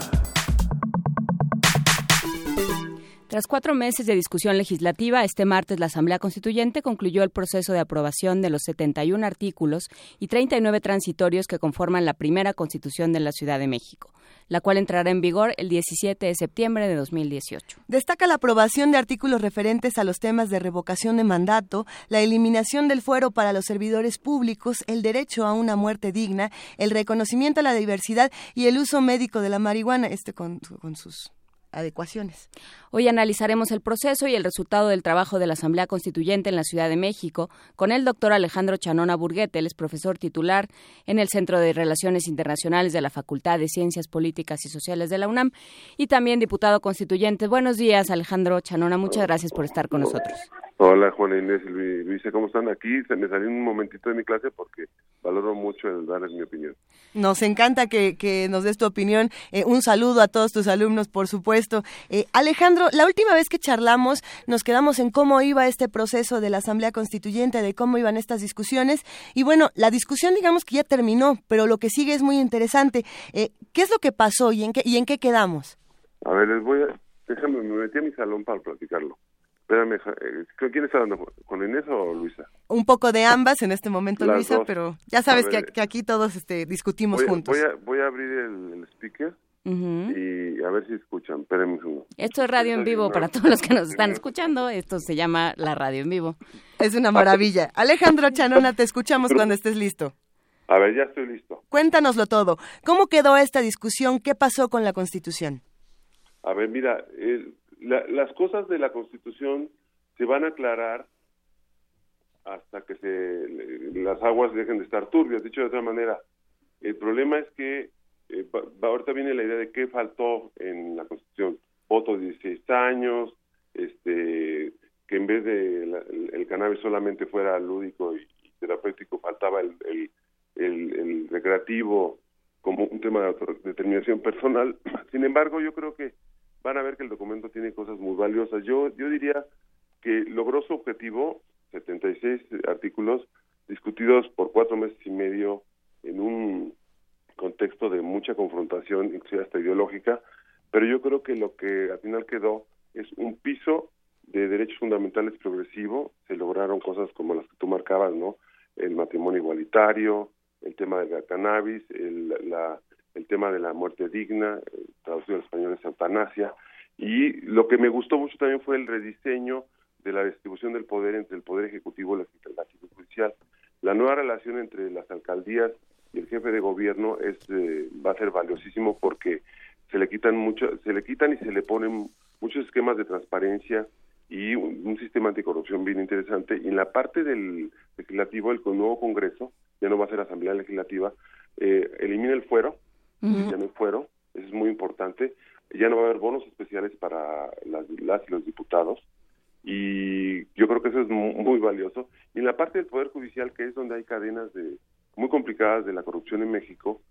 Tras cuatro meses de discusión legislativa, este martes la Asamblea Constituyente concluyó el proceso de aprobación de los 71 artículos y 39 transitorios que conforman la primera Constitución de la Ciudad de México, la cual entrará en vigor el 17 de septiembre de 2018. Destaca la aprobación de artículos referentes a los temas de revocación de mandato, la eliminación del fuero para los servidores públicos, el derecho a una muerte digna, el reconocimiento a la diversidad y el uso médico de la marihuana, este con, con sus adecuaciones. Hoy analizaremos el proceso y el resultado del trabajo de la Asamblea Constituyente en la Ciudad de México con el doctor Alejandro Chanona Burguete, él es profesor titular en el Centro de Relaciones Internacionales de la Facultad de Ciencias Políticas y Sociales de la UNAM y también diputado constituyente. Buenos días, Alejandro Chanona, muchas gracias por estar con nosotros. Hola, Juana Inés y Luisa, ¿cómo están aquí? Se me salió un momentito de mi clase porque valoro mucho el darles mi opinión. Nos encanta que, que nos des tu opinión. Eh, un saludo a todos tus alumnos, por supuesto. Eh, Alejandro, la última vez que charlamos nos quedamos en cómo iba este proceso de la Asamblea Constituyente, de cómo iban estas discusiones. Y bueno, la discusión digamos que ya terminó, pero lo que sigue es muy interesante. Eh, ¿Qué es lo que pasó y en qué, y en qué quedamos? A ver, les voy a... Déjame, me metí a mi salón para platicarlo. Espérame, eh, ¿quién está hablando? ¿Con Inés o Luisa? Un poco de ambas en este momento, Luisa, pero ya sabes que, aquí todos este, discutimos juntos. Voy a, voy a abrir el, speaker y a ver si escuchan. Espérenme un Esto es radio en vivo para todos los que nos están escuchando. Esto se llama la radio en vivo. Es una maravilla. Alejandro Chanona, te escuchamos cuando estés listo. A ver, ya estoy listo. Cuéntanoslo todo. ¿Cómo quedó esta discusión? ¿Qué pasó con la Constitución? A ver, mira, el las cosas de la Constitución se van a aclarar hasta que se, las aguas dejen de estar turbias. Dicho de otra manera, el problema es que eh, ahorita viene la idea de qué faltó en la Constitución. Voto de 16 años, este, que en vez de el, cannabis solamente fuera lúdico y, terapéutico, faltaba el, el, recreativo como un tema de determinación personal. Sin embargo, yo creo que van a ver que el documento tiene cosas muy valiosas. Yo, yo diría que logró su objetivo, 76 artículos discutidos por cuatro meses y medio en un contexto de mucha confrontación, inclusive hasta ideológica, pero yo creo que lo que al final quedó es un piso de derechos fundamentales progresivo, se lograron cosas como las que tú marcabas, ¿no? El matrimonio igualitario, el tema del cannabis, el, la, el tema de la muerte digna, traducido al español es eutanasia, y lo que me gustó mucho también fue el rediseño de la distribución del poder entre el Poder Ejecutivo y el Legislativo Judicial. La nueva relación entre las alcaldías y el jefe de gobierno es eh, va a ser valiosísimo porque se le quitan mucho, se le quitan y se le ponen muchos esquemas de transparencia y un, sistema anticorrupción bien interesante. Y en la parte del legislativo, el nuevo Congreso, ya no va a ser Asamblea Legislativa, eh, elimina el fuero, ya no fueron, eso es muy importante. Ya no va a haber bonos especiales para las, y los diputados y yo creo que eso es muy, valioso. Y en la parte del Poder Judicial, que es donde hay cadenas de muy complicadas de la corrupción en México,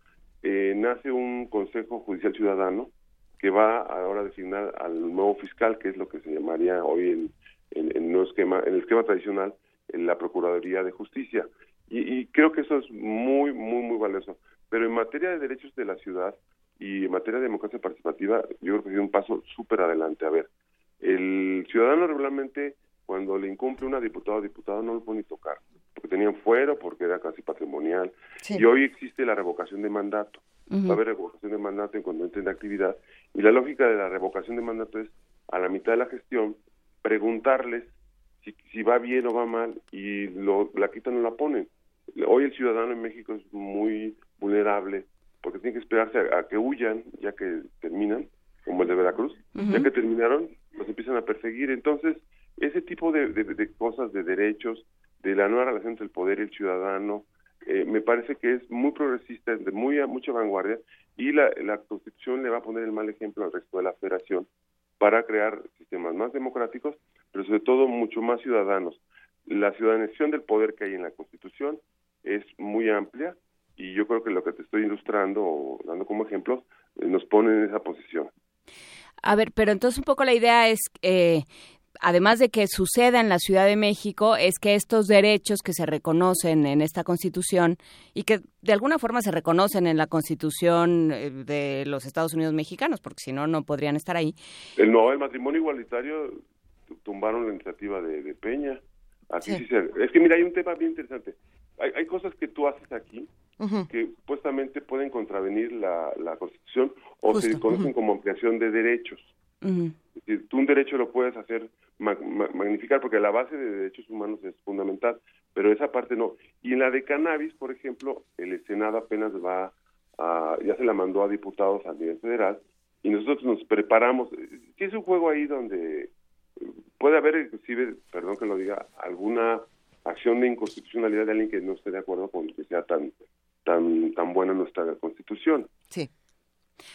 eh, nace un Consejo Judicial Ciudadano que va ahora a designar al nuevo fiscal, que es lo que se llamaría hoy en, en, en, el, esquema, en el esquema tradicional la Procuraduría de Justicia. Y, y, creo que eso es muy, muy, muy valioso. Pero en materia de derechos de la ciudad y en materia de democracia participativa, yo creo que es un paso súper adelante. A ver, el ciudadano regularmente, cuando le incumple una diputada o diputado, no lo puede ni tocar, porque tenían fuero, porque era casi patrimonial. Y hoy existe la revocación de mandato. Va a haber revocación de mandato en cuanto entre en actividad. Y la lógica de la revocación de mandato es, a la mitad de la gestión, preguntarles si, si va bien o va mal, y lo, la quitan o la ponen. Hoy el ciudadano en México es muy vulnerable porque tiene que esperarse a, que huyan ya que terminan, como el de Veracruz, ya que terminaron, los empiezan a perseguir. Entonces, ese tipo de, de, cosas, de derechos, de la nueva relación entre el poder y el ciudadano, eh, me parece que es muy progresista, de muy mucha vanguardia, y la, la Constitución le va a poner el mal ejemplo al resto de la federación para crear sistemas más democráticos, pero sobre todo mucho más ciudadanos. La ciudadanización del poder que hay en la Constitución es muy amplia y yo creo que lo que te estoy ilustrando o dando como ejemplos eh, nos pone en esa posición. A ver, pero entonces un poco la idea es, eh, además de que suceda en la Ciudad de México, es que estos derechos que se reconocen en esta Constitución y que de alguna forma se reconocen en la Constitución eh, de los Estados Unidos mexicanos, porque si no, no podrían estar ahí. El no, el matrimonio igualitario tumbaron la iniciativa de, Peña. Así sí. es que mira, hay un tema bien interesante hay, hay cosas que tú haces aquí que supuestamente pueden contravenir la, la Constitución o se conocen como ampliación de derechos. Es decir, tú un derecho lo puedes hacer magnificar porque la base de derechos humanos es fundamental, pero esa parte no. Y en la de cannabis, por ejemplo, el Senado apenas va a, ya se la mandó a diputados a nivel federal y nosotros nos preparamos. Sí es un juego ahí donde puede haber inclusive, perdón que lo diga, alguna acción de inconstitucionalidad de alguien que no esté de acuerdo con que sea tan tan tan buena nuestra constitución. Sí.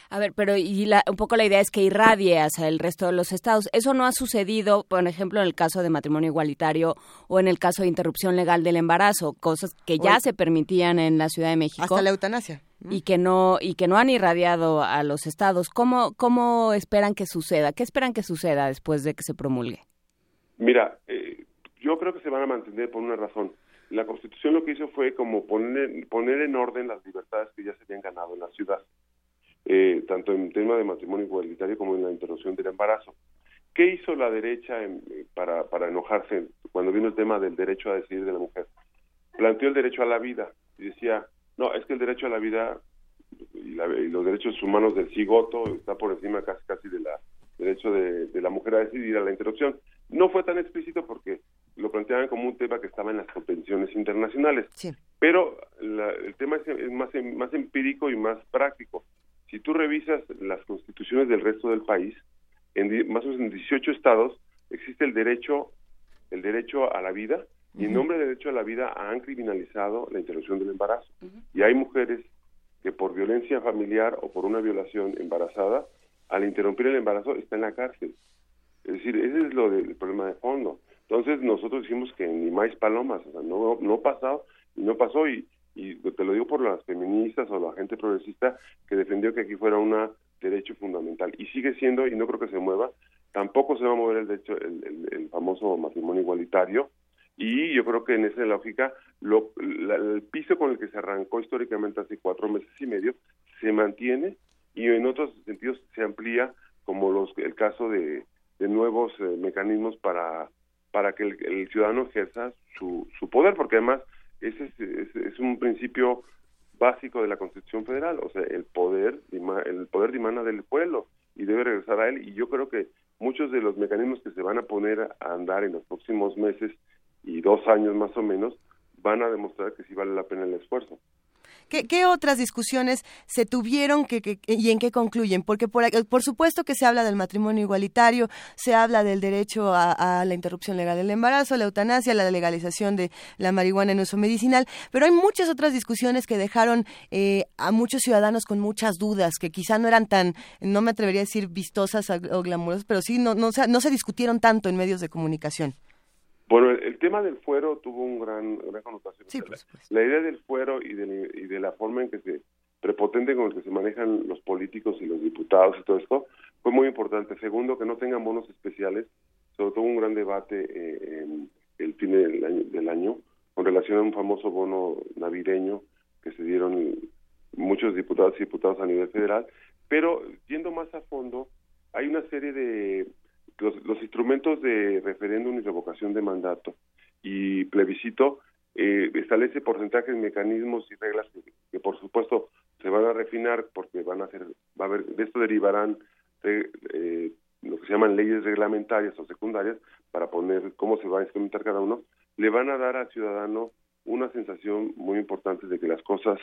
A ver, pero y la, un poco la idea es que irradie hacia el resto de los estados. Eso no ha sucedido, por ejemplo, en el caso de matrimonio igualitario o en el caso de interrupción legal del embarazo, cosas que ya se permitían en la Ciudad de México. Hasta la eutanasia. Y que no y que no han irradiado a los estados. ¿Cómo cómo esperan que suceda? ¿Qué esperan que suceda después de que se promulgue? Mira, eh, yo creo que se van a mantener por una razón. La Constitución lo que hizo fue como poner poner en orden las libertades que ya se habían ganado en la ciudad eh, tanto en tema de matrimonio igualitario como en la interrupción del embarazo. ¿Qué hizo la derecha para, para enojarse cuando vino el tema del derecho a decidir de la mujer? Planteó el derecho a la vida y decía, no, es que el derecho a la vida y, los derechos humanos del cigoto está por encima casi casi del derecho de, la mujer a decidir a la interrupción. No fue tan explícito porque lo planteaban como un tema que estaba en las convenciones internacionales. Pero el tema es, más, más empírico y más práctico. Si tú revisas las constituciones del resto del país, en más o menos en 18 estados existe el derecho el derecho a la vida y en nombre del derecho a la vida han criminalizado la interrupción del embarazo. Y hay mujeres que por violencia familiar o por una violación embarazada, al interrumpir el embarazo está en la cárcel. Es decir, ese es lo del problema de fondo. Entonces nosotros decimos que ni más palomas, o sea, no, no pasado y no pasó y, te lo digo por las feministas o la gente progresista que defendió que aquí fuera un derecho fundamental y sigue siendo y no creo que se mueva. Tampoco se va a mover el derecho el, famoso matrimonio igualitario y yo creo que en esa lógica lo, el piso con el que se arrancó históricamente hace cuatro meses y medio se mantiene y en otros sentidos se amplía como los el caso de, de nuevos eh, mecanismos para para que el, ciudadano ejerza su, su poder porque además ese es, un principio básico de la Constitución Federal, o sea, el poder, el poder dimana del pueblo y debe regresar a él y yo creo que muchos de los mecanismos que se van a poner a andar en los próximos meses y dos años más o menos van a demostrar que sí vale la pena el esfuerzo. ¿Qué, otras discusiones se tuvieron que, y en qué concluyen? Porque por, por, supuesto que se habla del matrimonio igualitario, se habla del derecho a, la interrupción legal del embarazo, la eutanasia, la legalización de la marihuana en uso medicinal, pero hay muchas otras discusiones que dejaron eh, a muchos ciudadanos con muchas dudas, que quizá no eran tan, no me atrevería a decir vistosas o glamurosas, pero sí no, no, no se discutieron tanto en medios de comunicación. Bueno, el, tema del fuero tuvo un gran, gran connotación. la, idea del fuero y de, y de la forma en que se prepotente con el que se manejan los políticos y los diputados y todo esto fue muy importante. Segundo, que no tengan bonos especiales. Sobre todo un gran debate eh, en el fin del año, del año con relación a un famoso bono navideño que se dieron muchos diputados y diputados a nivel federal. Pero yendo más a fondo, hay una serie de los, instrumentos de referéndum y revocación de mandato y plebiscito eh, establece porcentajes, mecanismos y reglas que, por supuesto se van a refinar porque van a ser, va a haber, de esto derivarán eh, lo que se llaman leyes reglamentarias o secundarias para poner cómo se va a instrumentar cada uno, le van a dar al ciudadano una sensación muy importante de que las cosas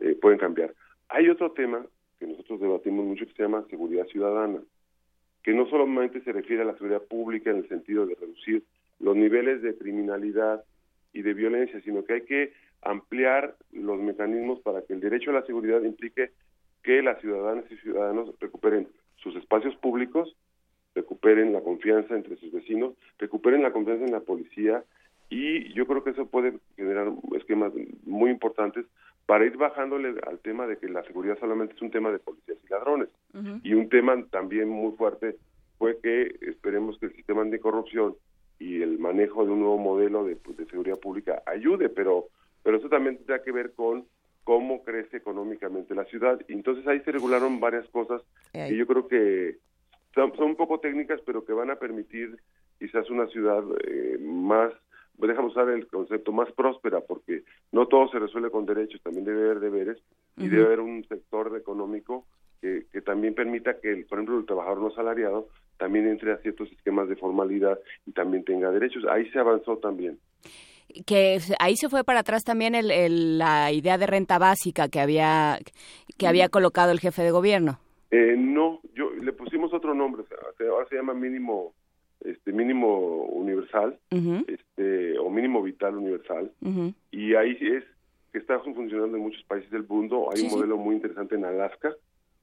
eh, pueden cambiar. Hay otro tema que nosotros debatimos mucho que se llama seguridad ciudadana que no solamente se refiere a la seguridad pública en el sentido de reducir los niveles de criminalidad y de violencia, sino que hay que ampliar los mecanismos para que el derecho a la seguridad implique que las ciudadanas y ciudadanos recuperen sus espacios públicos, recuperen la confianza entre sus vecinos, recuperen la confianza en la policía y yo creo que eso puede generar esquemas muy importantes para ir bajándole al tema de que la seguridad solamente es un tema de policías y ladrones. Y un tema también muy fuerte fue que esperemos que el sistema anticorrupción y el manejo de un nuevo modelo de, pues, de seguridad pública ayude, pero, pero eso también tendrá que ver con cómo crece económicamente la ciudad. Y entonces ahí se regularon varias cosas que yo creo que son, un poco técnicas, pero que van a permitir quizás una ciudad eh, más pues déjame usar el concepto más próspera, porque no todo se resuelve con derechos, también debe haber deberes y debe haber un sector económico que, que también permita que, por ejemplo, el trabajador no asalariado también entre a ciertos esquemas de formalidad y también tenga derechos. Ahí se avanzó también que ahí se fue para atrás también el, la idea de renta básica que había que había colocado el jefe de gobierno. Eh, no, yo le pusimos otro nombre, ahora se llama mínimo, este, mínimo universal, este, o mínimo vital universal, y ahí es que está funcionando en muchos países del mundo. Hay Sí, un sí. modelo muy interesante en Alaska,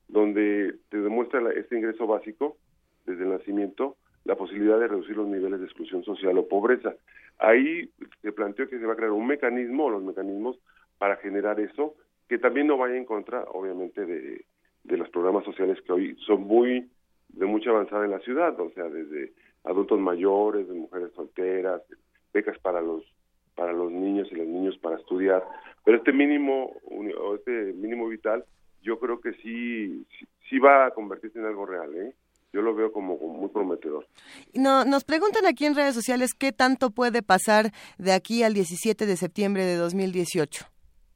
donde te demuestra la- este ingreso básico desde el nacimiento la posibilidad de reducir los niveles de exclusión social o pobreza. Ahí se planteó que se va a crear un mecanismo o los mecanismos para generar eso, que también no vaya en contra, obviamente, de, de los programas sociales que hoy son muy de mucha avanzada en la ciudad, o sea, desde adultos mayores, de mujeres solteras, becas para los para los niños y los niños para estudiar, pero este mínimo este mínimo vital, yo creo que sí sí, sí va a convertirse en algo real, ¿eh? Yo lo veo como, como muy prometedor. No, nos preguntan aquí en redes sociales qué tanto puede pasar de aquí al 17 de septiembre de 2018,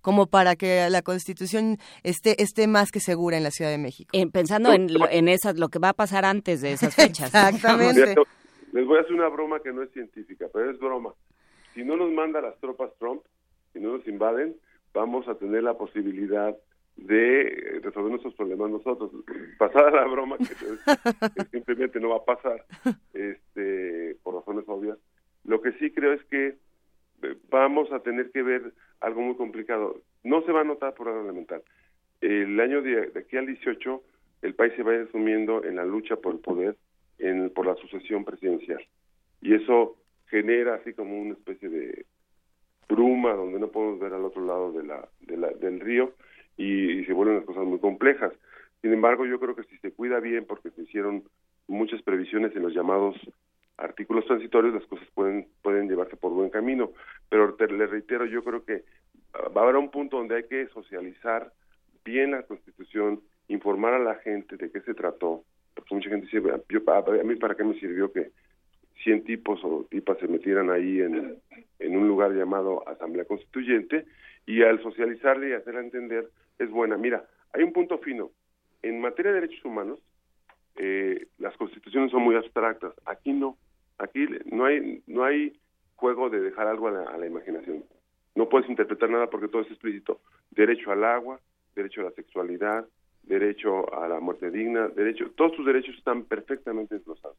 como para que la Constitución esté esté más que segura en la Ciudad de México. En- pensando en, lo- en esas, lo que va a pasar antes de esas fechas. Exactamente. Les voy a hacer una broma que no es científica, pero es broma. Si no nos manda las tropas Trump, si no nos invaden, vamos a tener la posibilidad de resolver nuestros problemas nosotros. Pasada la broma, que, es- que simplemente no va a pasar, este, por razones obvias. Lo que sí creo es que vamos a tener que ver algo muy complicado. No se va a notar por elemental. El año de, de aquí al 18, el país se va a ir sumiendo en la lucha por el poder, en, por la sucesión presidencial. Y eso genera así como una especie de bruma donde no podemos ver al otro lado de la, de la- del río y, y se vuelven las cosas muy complejas. Sin embargo, yo creo que si se cuida bien, porque se hicieron muchas previsiones en los llamados artículos transitorios, las cosas pueden pueden llevarse por buen camino. Pero te, le reitero, yo creo que ah, va a haber un punto donde hay que socializar bien la Constitución, informar a la gente de qué se trató, porque mucha gente dice, yo, a, mí para qué me sirvió que 100 tipos o tipas se metieran ahí en, en un lugar llamado Asamblea Constituyente y al socializarle y hacerla entender es buena. Mira, hay un punto fino. En materia de derechos humanos, eh, las constituciones son muy abstractas. Aquí no. Aquí no hay no hay juego de dejar algo a la, a la imaginación. No puedes interpretar nada porque todo es explícito. Derecho al agua, derecho a la sexualidad, derecho a la muerte digna, derecho, todos tus derechos están perfectamente desglosados.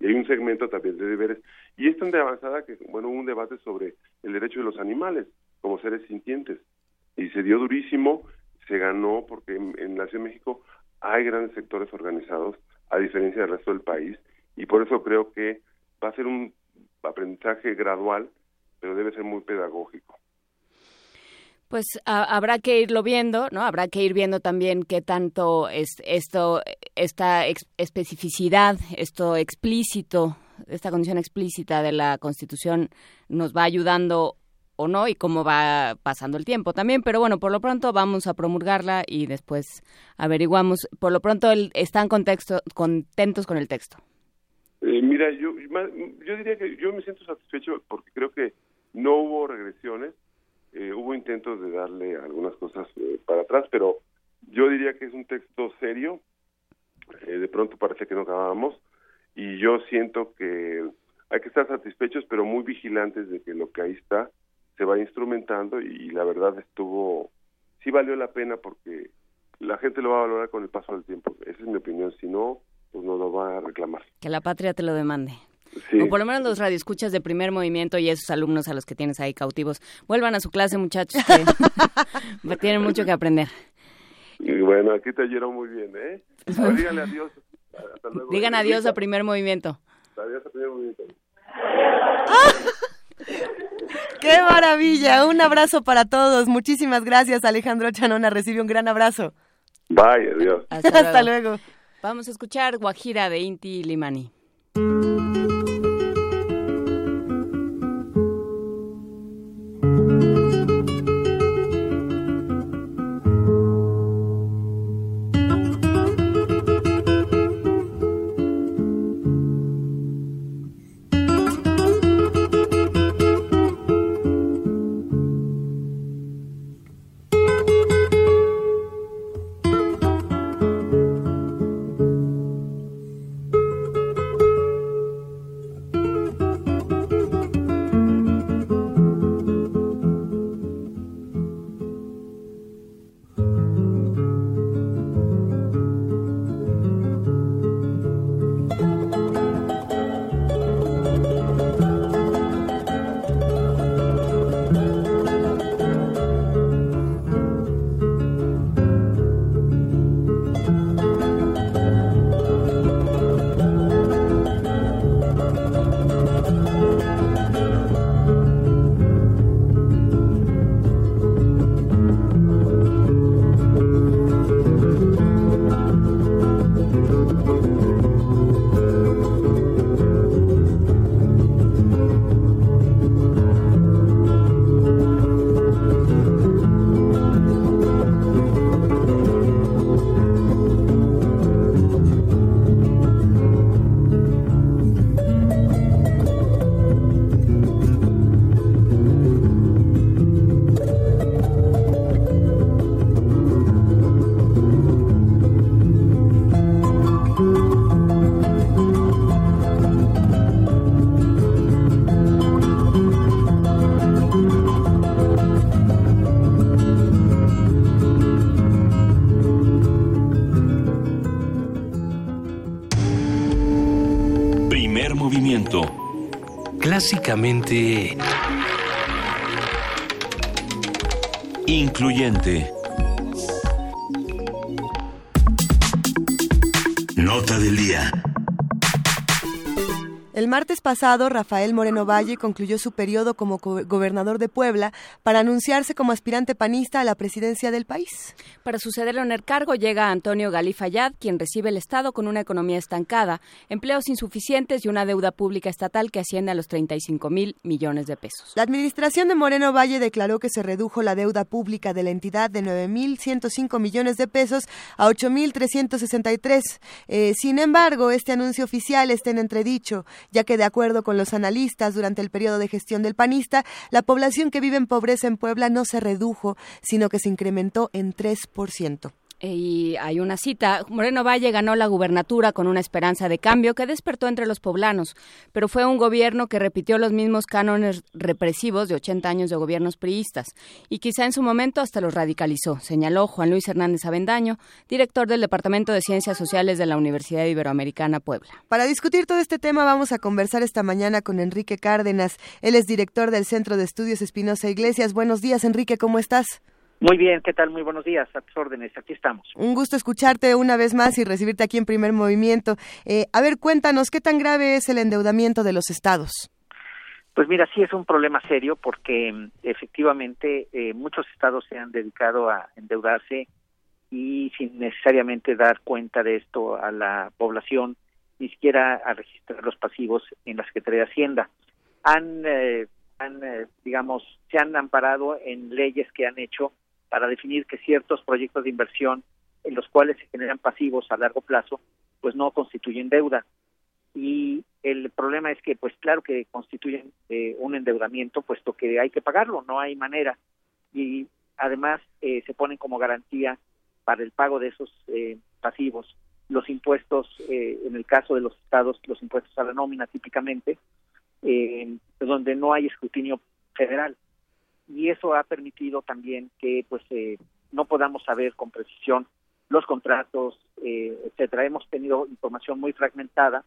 Y hay un segmento también de deberes. Y es tan de avanzada que, bueno, hubo un debate sobre el derecho de los animales como seres sintientes. Y se dio durísimo, se ganó porque en, en la Ciudad de México hay grandes sectores organizados, a diferencia del resto del país, y por eso creo que va a ser un aprendizaje gradual, pero debe ser muy pedagógico. Pues habrá que irlo viendo, ¿no? Habrá que ir viendo también qué tanto es esto, esta especificidad, esto explícito, esta condición explícita de la Constitución nos va ayudando o no y cómo va pasando el tiempo también. Pero bueno, por lo pronto vamos a promulgarla y después averiguamos. Por lo pronto el- están contexto, contentos con el texto. Eh, mira, yo, yo diría que yo me siento satisfecho porque creo que no hubo regresiones, eh, hubo intentos de darle algunas cosas eh, para atrás, pero yo diría que es un texto serio, de pronto parece que no acabamos, y yo siento que hay que estar satisfechos, pero muy vigilantes de que lo que ahí está se va instrumentando y la verdad estuvo, sí valió la pena porque la gente lo va a valorar con el paso del tiempo, esa es mi opinión, si no, pues no lo va a reclamar. Que la patria te lo demande. Sí. O por lo menos los radioescuchas de primer movimiento y esos alumnos a los que tienes ahí cautivos. Vuelvan a su clase, muchachos, que tienen mucho que aprender. Y bueno, aquí te oyeron muy bien, ¿eh? A ver, díganle adiós. Hasta luego. Digan adiós a primer movimiento. Adiós a primer movimiento. ¡Qué maravilla! Un abrazo para todos. Muchísimas gracias, Alejandro Chanona. Recibe un gran abrazo. Bye, adiós. Hasta luego. Vamos a escuchar Guajira de Inti Limani. Pasado, Rafael Moreno Valle concluyó su periodo como gobernador de Puebla para anunciarse como aspirante panista a la presidencia del país. Para sucederlo en el cargo llega Antonio Galí Fayad, quien recibe el Estado con una economía estancada, empleos insuficientes y una deuda pública estatal que asciende a los 35 mil millones de pesos. La administración de Moreno Valle declaró que se redujo la deuda pública de la entidad de 9.105 millones de pesos a 8.363. Eh, sin embargo, este anuncio oficial está en entredicho ya que de acuerdo con los analistas, durante el periodo de gestión del panista, la población que vive en pobreza en Puebla no se redujo, sino que se incrementó en 3% y hay una cita. Moreno Valle ganó la gubernatura con una esperanza de cambio que despertó entre los poblanos, pero fue un gobierno que repitió los mismos cánones represivos de 80 años de gobiernos priistas y quizá en su momento hasta los radicalizó, señaló Juan Luis Hernández Avendaño, director del Departamento de Ciencias Sociales de la Universidad Iberoamericana Puebla. Para discutir todo este tema vamos a conversar esta mañana con Enrique Cárdenas. Él es director del Centro de Estudios Espinosa Iglesias. Buenos días, Enrique, ¿cómo estás? Muy bien, ¿qué tal? Muy buenos días, a tus órdenes, aquí estamos. Un gusto escucharte una vez más y recibirte aquí en primer movimiento. Eh, a ver, cuéntanos, ¿qué tan grave es el endeudamiento de los estados? Pues mira, sí es un problema serio porque mm, efectivamente eh, muchos estados se han dedicado a endeudarse y sin necesariamente dar cuenta de esto a la población, ni siquiera a registrar los pasivos en la Secretaría de Hacienda. Han, eh, han digamos, se han amparado en leyes que han hecho para definir que ciertos proyectos de inversión en los cuales se generan pasivos a largo plazo, pues no constituyen deuda. Y el problema es que, pues claro que constituyen eh, un endeudamiento, puesto que hay que pagarlo, no hay manera. Y además eh, se ponen como garantía para el pago de esos eh, pasivos los impuestos, en el caso de los estados, los impuestos a la nómina típicamente, donde no hay escrutinio federal y eso ha permitido también que pues eh, no podamos saber con precisión los contratos, eh, etcétera. Hemos tenido información muy fragmentada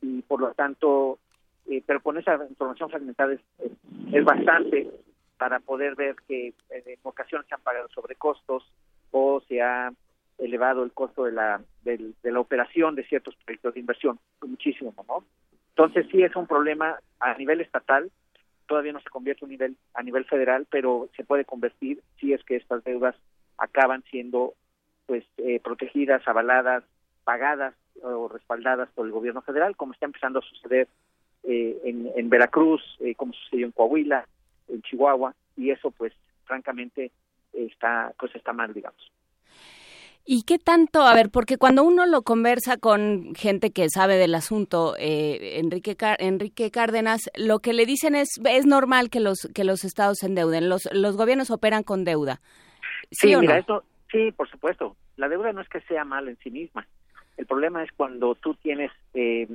y por lo tanto, eh, pero con esa información fragmentada es, es, bastante para poder ver que en ocasiones se han pagado sobrecostos o se ha elevado el costo de la de, de la operación de ciertos proyectos de inversión muchísimo, ¿no? Entonces sí es un problema a nivel estatal todavía no se convierte a nivel, a nivel federal, pero se puede convertir si es que estas deudas acaban siendo pues eh, protegidas, avaladas, pagadas o respaldadas por el gobierno federal, como está empezando a suceder eh, en, en, Veracruz, eh, como sucedió en Coahuila, en Chihuahua, y eso pues francamente está pues está mal, digamos. ¿Y qué tanto? A ver, porque cuando uno lo conversa con gente que sabe del asunto, eh, Enrique, Enrique Cárdenas, lo que le dicen es es normal que los que los estados se endeuden, los los gobiernos operan con deuda. Sí, mira, esto sí, por supuesto. La deuda no es que sea mal en sí misma. El problema es cuando tú tienes eh,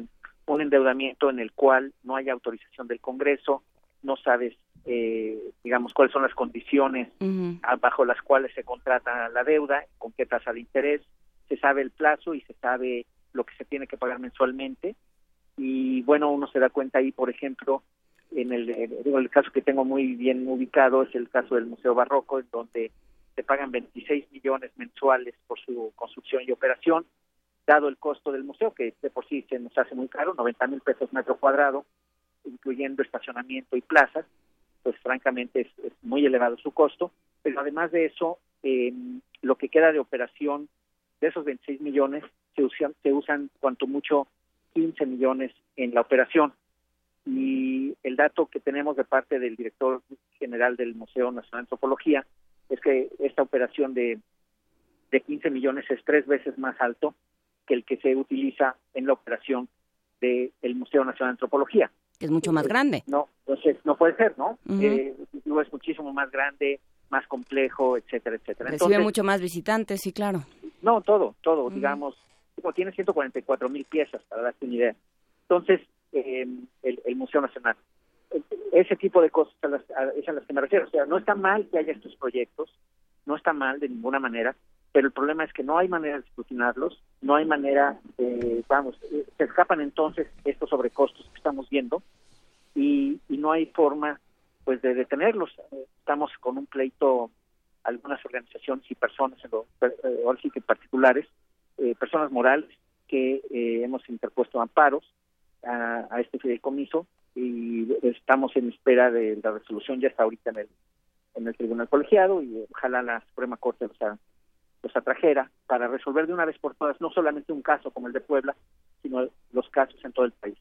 un endeudamiento en el cual no hay autorización del Congreso, no sabes eh, digamos, cuáles son las condiciones bajo las cuales se contrata la deuda, con qué tasa de interés, se sabe el plazo y se sabe lo que se tiene que pagar mensualmente. Y bueno, uno se da cuenta ahí, por ejemplo, en el, el caso que tengo muy bien ubicado es el caso del Museo Barroco, en donde se pagan 26 millones mensuales por su construcción y operación, dado el costo del museo, que de por sí se nos hace muy caro, 90 mil pesos metro cuadrado, incluyendo estacionamiento y plazas, pues francamente es, muy elevado su costo, pero además de eso, eh, lo que queda de operación de esos 26 millones se usan, se usan cuanto mucho 15 millones en la operación. Y el dato que tenemos de parte del director general del Museo Nacional de Antropología es que esta operación de, de 15 millones es tres veces más alto que el que se utiliza en la operación del Museo Nacional de Antropología es mucho más grande. No, entonces no puede ser, ¿no? Eh, es muchísimo más grande, más complejo, etcétera, etcétera. Recibe mucho más visitantes, sí, claro. No, todo, todo, digamos, como tiene 144 mil piezas, para darte una idea. Entonces, eh, el, Museo Nacional, ese tipo de cosas es a las que me refiero. O sea, no está mal que haya estos proyectos, no está mal de ninguna manera, pero el problema es que no hay manera de escrutinarlos, no hay manera, vamos, se escapan entonces estos sobrecostos que estamos viendo y, y no hay forma pues de detenerlos. Estamos con un pleito algunas organizaciones y personas, eh, ahora sí que particulares, eh, personas morales que eh, hemos interpuesto amparos a, este fideicomiso y estamos en espera de la resolución, ya está ahorita en el, en el tribunal colegiado y ojalá la Suprema Corte los, los atrajera para resolver de una vez por todas no solamente un caso como el de Puebla, sino los casos en todo el país.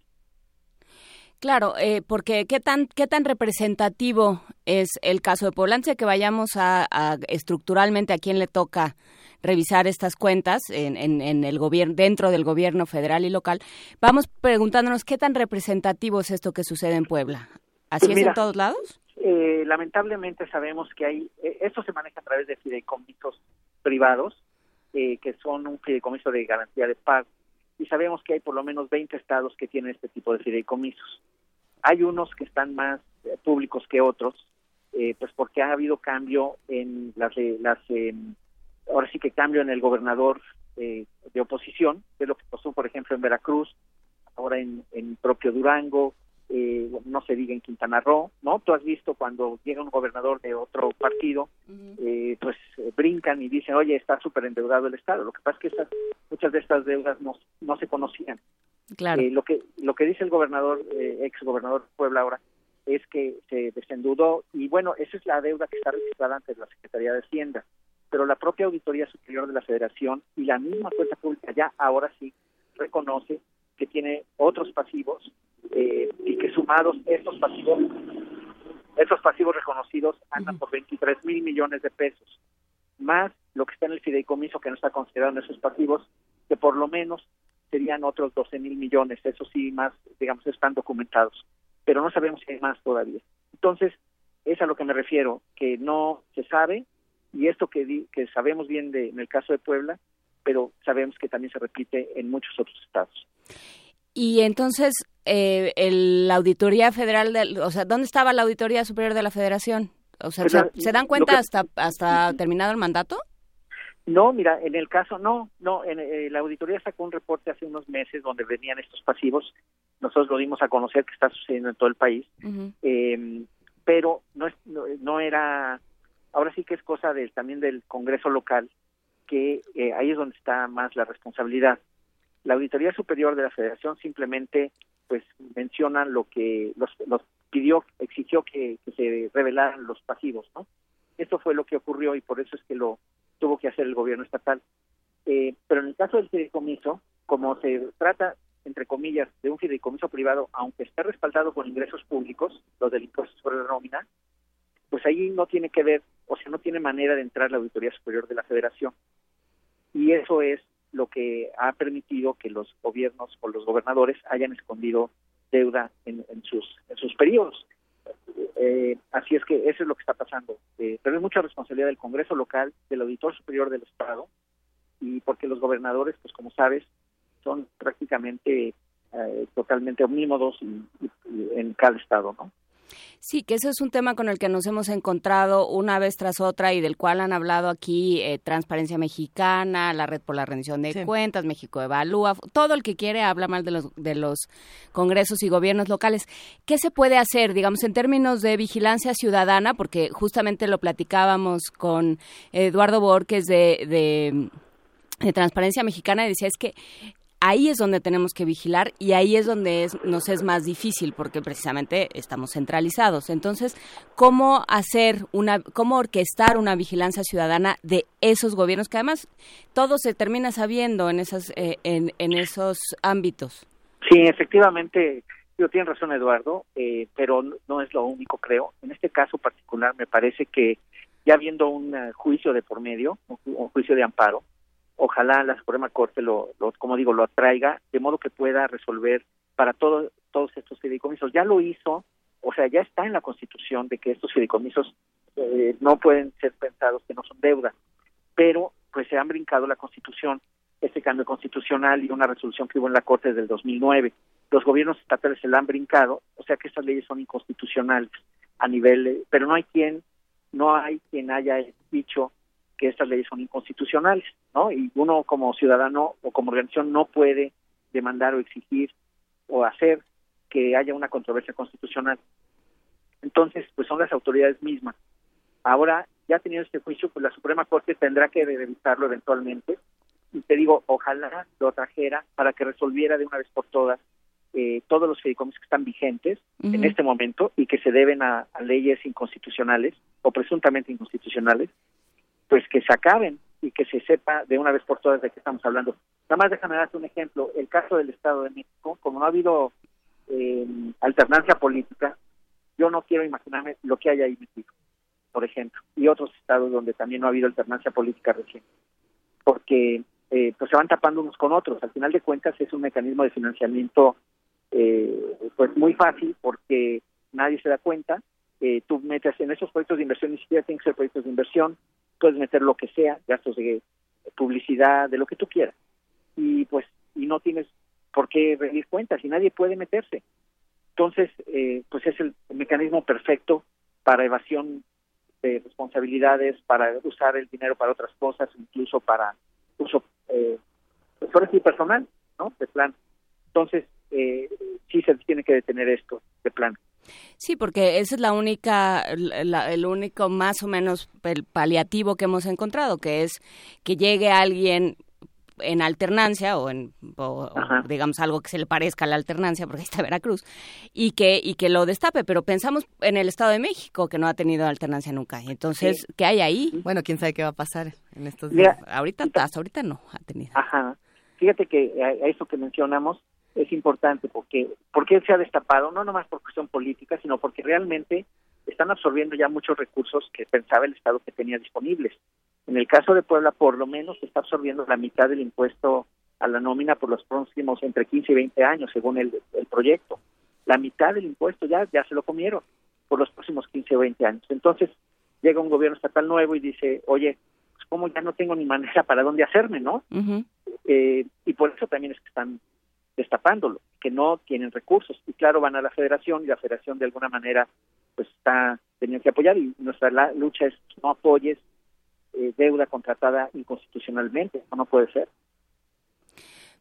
Claro, eh, porque qué tan qué tan representativo es el caso de Puebla. Antes de que vayamos a, a, estructuralmente a quién le toca revisar estas cuentas en, en, en el gobierno dentro del gobierno federal y local, vamos preguntándonos qué tan representativo es esto que sucede en Puebla. ¿Así Pues es en todos lados? Eh, lamentablemente sabemos que hay eh, esto se maneja a través de fideicomisos privados eh, que son un fideicomiso de garantía de pago y sabemos que hay por lo menos 20 estados que tienen este tipo de fideicomisos. Hay unos que están más eh, públicos que otros, eh, pues porque ha habido cambio en las, las eh, ahora sí que cambio en el gobernador de oposición, que es lo que pasó, por ejemplo, en Veracruz, ahora en, en propio Durango, eh, no se diga en Quintana Roo, ¿no? Tú has visto cuando llega un gobernador de otro partido, eh, pues eh, brincan y dicen, oye, está súper endeudado el Estado. Lo que pasa es que estas, muchas de estas deudas no, no se conocían. Claro. lo que lo que dice el gobernador, ex gobernador Puebla ahora, es que se desendeudó y bueno, esa es la deuda que está registrada ante la Secretaría de Hacienda. Pero la propia Auditoría Superior de la Federación y la misma cuenta pública ya ahora sí reconoce que tiene otros pasivos eh, y que sumados estos pasivos estos pasivos reconocidos andan por 23 mil millones de pesos más lo que está en el fideicomiso que no está considerado en esos pasivos que por lo menos serían otros 12 mil millones eso sí más digamos están documentados pero no sabemos si hay más todavía. Entonces es a lo que me refiero que no se sabe y esto que di, que sabemos bien de en el caso de Puebla pero sabemos que también se repite en muchos otros estados y entonces, eh, el, la Auditoría Federal, de, o sea, ¿dónde estaba la Auditoría Superior de la Federación? O sea, ¿se, ¿se, dan cuenta que, hasta hasta terminado el mandato? No, mira, en el caso, no, no, en, eh, la auditoría sacó un reporte hace unos meses donde venían estos pasivos, nosotros lo dimos a conocer que está sucediendo en todo el país, uh -huh. eh, pero no, no, no, era, ahora sí que es cosa del, también del Congreso local, que eh, ahí es donde está más la responsabilidad la Auditoría Superior de la Federación simplemente pues menciona lo que los, los pidió, exigió que, se revelaran los pasivos, ¿no? Esto fue lo que ocurrió y por eso es que lo tuvo que hacer el gobierno estatal. Eh, pero en el caso del fideicomiso, como se trata, entre comillas, de un fideicomiso privado, aunque esté respaldado con ingresos públicos, los del impuesto sobre la nómina, pues ahí no tiene que ver, o sea, no tiene manera de entrar la Auditoría Superior de la Federación. Y eso es lo que ha permitido que los gobiernos o los gobernadores hayan escondido deuda en, sus en sus periodos. Eh, así es que eso es lo que está pasando. Eh, pero es mucha responsabilidad del Congreso local, del Auditor Superior del Estado, y porque los gobernadores, pues como sabes, son prácticamente eh, totalmente omnímodos y en cada estado, ¿no? Sí, que eso es un tema con el que nos hemos encontrado una vez tras otra y del cual han hablado aquí eh, Transparencia Mexicana, la Red por la Rendición de sí. Cuentas, México Evalúa, todo el que quiere habla mal de los, de los congresos y gobiernos locales. ¿Qué se puede hacer, digamos, en términos de vigilancia ciudadana? Porque justamente lo platicábamos con Eduardo Borges de, de de Transparencia Mexicana y decía es que ahí es donde tenemos que vigilar y ahí es donde es, nos es más difícil porque precisamente estamos centralizados. Entonces, ¿cómo hacer una, cómo orquestar una vigilancia ciudadana de esos gobiernos que además todo se termina sabiendo en esas, eh, en, esos ámbitos? Sí, efectivamente, yo tiene razón Eduardo, eh, pero no es lo único, creo. En este caso particular me parece que ya habiendo un uh, juicio de por medio, un juicio de amparo, ojalá la Suprema Corte lo, como digo, lo atraiga, de modo que pueda resolver para todo, todos estos fideicomisos. Ya lo hizo, o sea, ya está en la Constitución de que estos fideicomisos eh, no pueden ser pensados que no son deuda, pero pues se han brincado la Constitución, este cambio constitucional y una resolución que hubo en la Corte del 2009. Los gobiernos estatales se la han brincado, o sea que estas leyes son inconstitucionales a nivel, pero no hay quien, no hay quien haya dicho que estas leyes son inconstitucionales, ¿no? Y uno como ciudadano o como organización no puede demandar o exigir o hacer que haya una controversia constitucional. Entonces, pues son las autoridades mismas. Ahora, ya teniendo este juicio, pues la Suprema Corte tendrá que revisarlo eventualmente. Y te digo, ojalá lo trajera para que resolviera de una vez por todas eh, todos los fideicomisos que están vigentes en este momento y que se deben a, leyes inconstitucionales o presuntamente inconstitucionales, pues que se acaben y que se sepa de una vez por todas de qué estamos hablando. Nada más déjame darte un ejemplo. El caso del Estado de México, como no ha habido eh, alternancia política, yo no quiero imaginarme lo que hay ahí metido, por ejemplo, y otros estados donde también no ha habido alternancia política reciente, porque eh, pues se van tapando unos con otros. Al final de cuentas es un mecanismo de financiamiento eh, pues muy fácil porque nadie se da cuenta. Eh, tú metes en esos proyectos de inversión, ni siquiera tienen que ser proyectos de inversión, puedes meter lo que sea, gastos de publicidad, de lo que tú quieras. Y pues, y no tienes por qué rendir cuentas y nadie puede meterse. Entonces, eh, pues es el, mecanismo perfecto para evasión de responsabilidades, para usar el dinero para otras cosas, incluso para uso eh, pues personal, ¿no? De plan. Entonces, eh, sí se tiene que detener esto, de plan. Sí, porque esa es la única, el único más o menos el paliativo que hemos encontrado, que es que llegue alguien en alternancia o en digamos algo que se le parezca a la alternancia porque está Veracruz y que y que lo destape. Pero pensamos en el Estado de México que no ha tenido alternancia nunca. Entonces qué hay ahí bueno quién sabe qué va a pasar en estos días ahorita hasta ahorita no ha tenido. Ajá. Fíjate que a, eso que mencionamos es importante porque porque se ha destapado no nomás por cuestión política sino porque realmente están absorbiendo ya muchos recursos que pensaba el Estado que tenía disponibles en el caso de Puebla, por lo menos se está absorbiendo la mitad del impuesto a la nómina por los próximos entre 15 y 20 años, según el, proyecto. La mitad del impuesto ya, ya se lo comieron por los próximos 15 o 20 años. Entonces, llega un gobierno estatal nuevo y dice, oye, pues como ya no tengo ni manera para dónde hacerme, ¿no? Eh, y por eso también es que están destapándolo, que no tienen recursos. Y claro, van a la federación y la federación de alguna manera pues está teniendo que apoyar y nuestra lucha es no apoyes eh, deuda contratada inconstitucionalmente. no puede ser.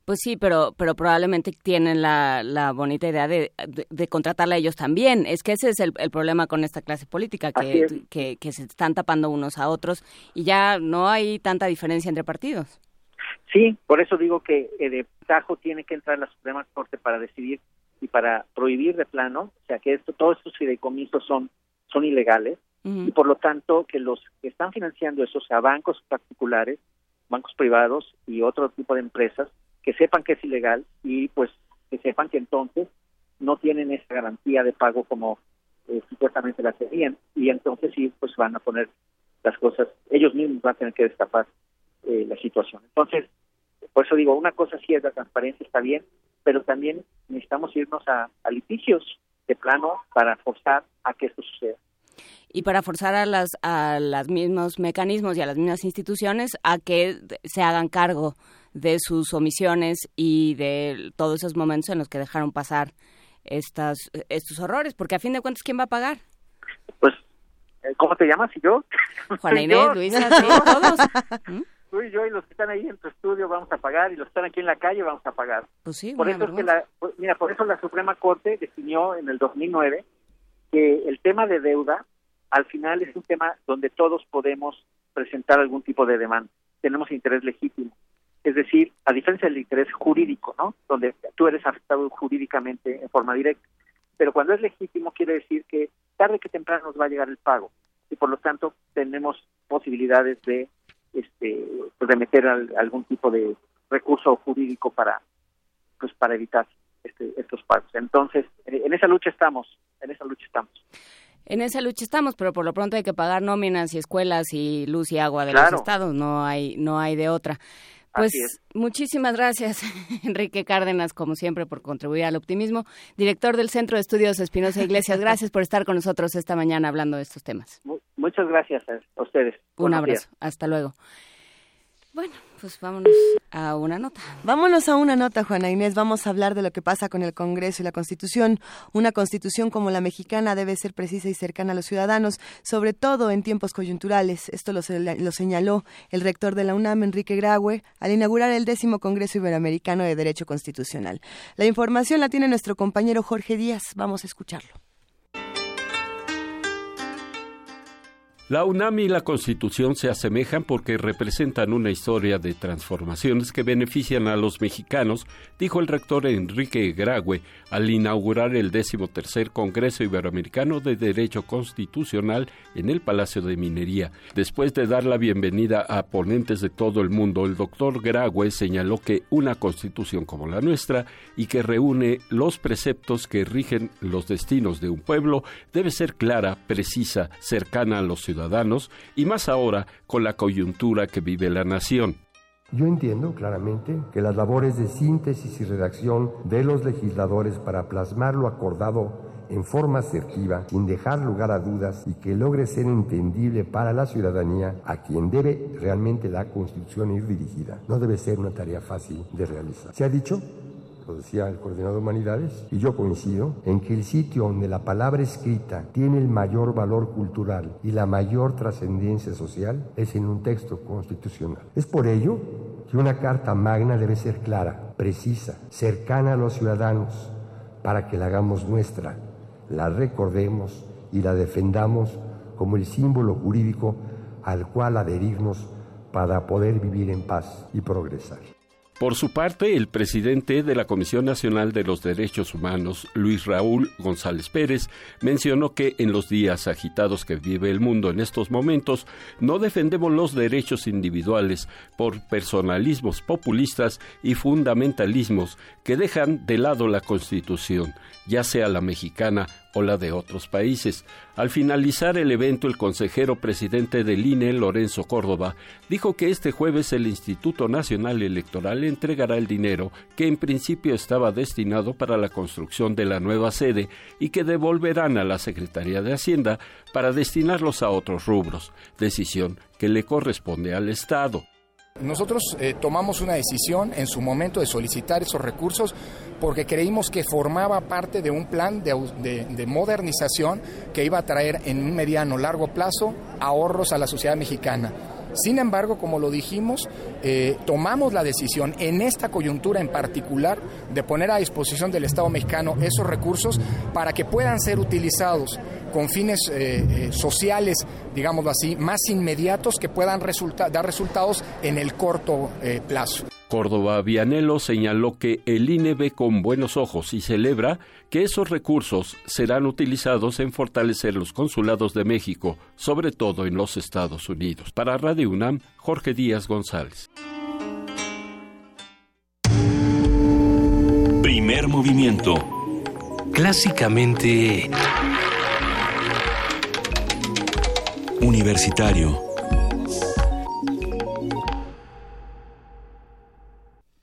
Pues sí, pero, pero probablemente tienen la, la bonita idea de, de, contratarla a ellos también. Es que ese es el, problema con esta clase política, que, que, que, se están tapando unos a otros y ya no hay tanta diferencia entre partidos. Sí, por eso digo que eh, de Tajo tiene que entrar la Suprema Corte para decidir y para prohibir de plano, o sea que esto, todos estos fideicomisos son, son ilegales y por lo tanto que los que están financiando eso sea bancos particulares, bancos privados y otro tipo de empresas que sepan que es ilegal y pues que sepan que entonces no tienen esa garantía de pago como eh, supuestamente la tenían. Y entonces sí pues van a poner las cosas ellos mismos van a tener que destapar eh, la situación. Entonces por eso digo una cosa sí es la transparencia está bien pero también necesitamos irnos a litigios de plano para forzar a que esto suceda y para forzar a las a los mismos mecanismos y a las mismas instituciones a que se hagan cargo de sus omisiones y de todos esos momentos en los que dejaron pasar estas estos horrores, porque a fin de cuentas quién va a pagar? Pues eh, ¿cómo te llamas? ¿Y yo? Juana Inés, Luisa, sí, todos. ¿Mm? Tú y yo y los que están ahí en tu estudio vamos a pagar y los que están aquí en la calle vamos a pagar. Pues sí, por eso es que la, mira, por eso la Suprema Corte definió en el 2009 que el tema de deuda al final es un tema donde todos podemos presentar algún tipo de demanda. Tenemos interés legítimo. Es decir, a diferencia del interés jurídico, ¿no? Donde tú eres afectado jurídicamente en forma directa. Pero cuando es legítimo quiere decir que tarde que temprano nos va a llegar el pago y por lo tanto tenemos posibilidades de este pues de meter algún tipo de recurso jurídico para pues para evitar este, estos pagos. Entonces, en esa lucha estamos, en esa lucha estamos en esa lucha estamos, pero por lo pronto hay que pagar nóminas y escuelas y luz y agua de los estados, no hay no hay de otra. Pues muchísimas gracias, Enrique Cárdenas, como siempre, por contribuir al optimismo. Director del Centro de Estudios Espinosa Iglesias, gracias por estar con nosotros esta mañana hablando de estos temas. Muchas gracias a ustedes. Un abrazo. Hasta luego. Bueno, pues vámonos a una nota. Vámonos a una nota, Juana Inés. Vamos a hablar de lo que pasa con el Congreso y la Constitución. Una Constitución como la mexicana debe ser precisa y cercana a los ciudadanos, sobre todo en tiempos coyunturales. Esto lo, lo señaló el rector de la UNAM, Enrique Graue, al inaugurar el décimo Congreso Iberoamericano de Derecho Constitucional. La información la tiene nuestro compañero Jorge Díaz. Vamos a escucharlo. La UNAM y la Constitución se asemejan porque representan una historia de transformaciones que benefician a los mexicanos, dijo el rector Enrique Graue al inaugurar el tercer Congreso Iberoamericano de Derecho Constitucional en el Palacio de Minería. Después de dar la bienvenida a ponentes de todo el mundo, el doctor Graue señaló que una constitución como la nuestra y que reúne los preceptos que rigen los destinos de un pueblo debe ser clara, precisa, cercana a los ciudadanos y más ahora con la coyuntura que vive la nación. Yo entiendo claramente que las labores de síntesis y redacción de los legisladores para plasmar lo acordado en forma asertiva, sin dejar lugar a dudas y que logre ser entendible para la ciudadanía a quien debe realmente la Constitución ir dirigida, no debe ser una tarea fácil de realizar. Se ha dicho lo decía el coordinador de humanidades, y yo coincido en que el sitio donde la palabra escrita tiene el mayor valor cultural y la mayor trascendencia social es en un texto constitucional. Es por ello que una carta magna debe ser clara, precisa, cercana a los ciudadanos, para que la hagamos nuestra, la recordemos y la defendamos como el símbolo jurídico al cual adherirnos para poder vivir en paz y progresar. Por su parte, el presidente de la Comisión Nacional de los Derechos Humanos, Luis Raúl González Pérez, mencionó que en los días agitados que vive el mundo en estos momentos, no defendemos los derechos individuales por personalismos populistas y fundamentalismos que dejan de lado la Constitución, ya sea la mexicana la de otros países. Al finalizar el evento, el consejero presidente del INE, Lorenzo Córdoba, dijo que este jueves el Instituto Nacional Electoral entregará el dinero que en principio estaba destinado para la construcción de la nueva sede y que devolverán a la Secretaría de Hacienda para destinarlos a otros rubros, decisión que le corresponde al Estado. Nosotros eh, tomamos una decisión en su momento de solicitar esos recursos porque creímos que formaba parte de un plan de, modernización que iba a traer en un mediano largo plazo ahorros a la sociedad mexicana. Sin embargo, como lo dijimos, eh, tomamos la decisión en esta coyuntura en particular de poner a disposición del Estado mexicano esos recursos para que puedan ser utilizados con fines eh, eh, sociales, digámoslo así, más inmediatos que puedan dar resultados en el corto plazo. Córdoba Vianelo señaló que el INE ve con buenos ojos y celebra que esos recursos serán utilizados en fortalecer los consulados de México, sobre todo en los Estados Unidos. Para Radio UNAM, Jorge Díaz González. Primer movimiento. Clásicamente... Universitario.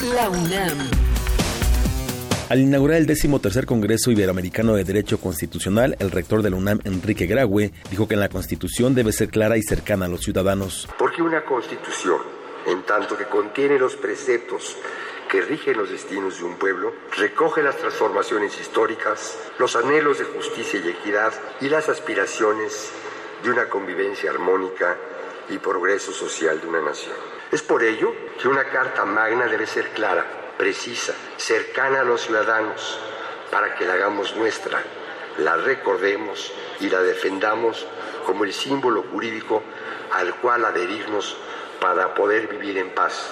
La UNAM. Al inaugurar el tercer Congreso Iberoamericano de Derecho Constitucional, el rector de la UNAM, Enrique Graue, dijo que en la Constitución debe ser clara y cercana a los ciudadanos. Porque una Constitución, en tanto que contiene los preceptos que rigen los destinos de un pueblo, recoge las transformaciones históricas, los anhelos de justicia y equidad y las aspiraciones de una convivencia armónica y progreso social de una nación. Es por ello que una Carta Magna debe ser clara, precisa, cercana a los ciudadanos, para que la hagamos nuestra, la recordemos y la defendamos como el símbolo jurídico al cual adherirnos para poder vivir en paz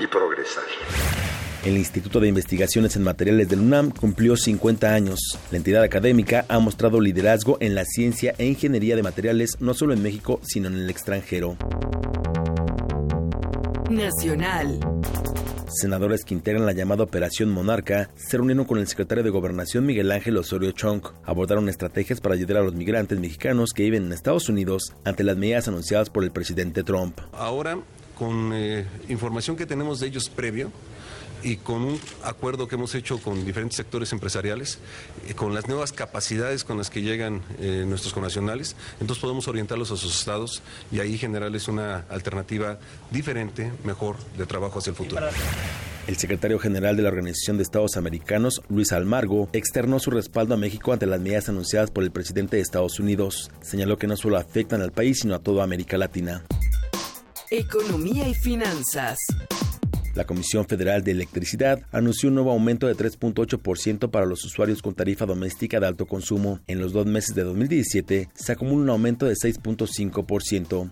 y progresar. El Instituto de Investigaciones en Materiales del UNAM cumplió 50 años. La entidad académica ha mostrado liderazgo en la ciencia e ingeniería de materiales no solo en México, sino en el extranjero. Nacional. Senadores que integran la llamada Operación Monarca se reunieron con el secretario de Gobernación Miguel Ángel Osorio Chong. Abordaron estrategias para ayudar a los migrantes mexicanos que viven en Estados Unidos ante las medidas anunciadas por el presidente Trump. Ahora, con eh, información que tenemos de ellos previo, y con un acuerdo que hemos hecho con diferentes sectores empresariales, eh, con las nuevas capacidades con las que llegan eh, nuestros connacionales, entonces podemos orientarlos a sus estados y ahí generarles una alternativa diferente, mejor de trabajo hacia el futuro. El secretario general de la Organización de Estados Americanos, Luis Almargo, externó su respaldo a México ante las medidas anunciadas por el presidente de Estados Unidos. Señaló que no solo afectan al país, sino a toda América Latina. Economía y finanzas. La Comisión Federal de Electricidad anunció un nuevo aumento de 3.8% para los usuarios con tarifa doméstica de alto consumo. En los dos meses de 2017 se acumula un aumento de 6.5%.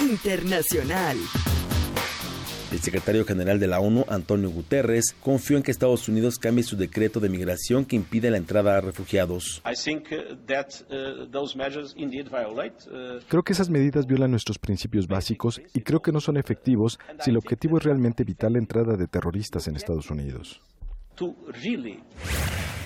Internacional. El secretario general de la ONU, Antonio Guterres, confió en que Estados Unidos cambie su decreto de migración que impide la entrada a refugiados. Uh, uh, creo que esas medidas violan nuestros principios básicos y creo que no son efectivos si el objetivo es realmente evitar la entrada de terroristas en Estados Unidos.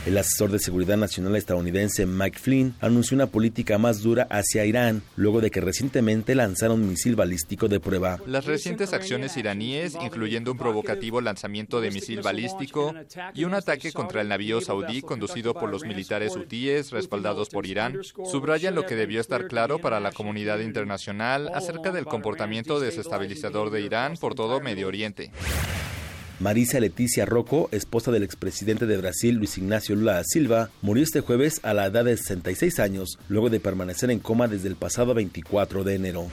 El asesor de seguridad nacional estadounidense Mike Flynn anunció una política más dura hacia Irán luego de que recientemente lanzaron un misil balístico de prueba. Las recientes acciones iraníes, incluyendo un provocativo lanzamiento de misil balístico y un ataque contra el navío saudí conducido por los militares hutíes respaldados por Irán, subrayan lo que debió estar claro para la comunidad internacional acerca del comportamiento desestabilizador de Irán por todo Medio Oriente. Marisa Leticia Rocco, esposa del expresidente de Brasil Luis Ignacio Lula da Silva, murió este jueves a la edad de 66 años, luego de permanecer en coma desde el pasado 24 de enero.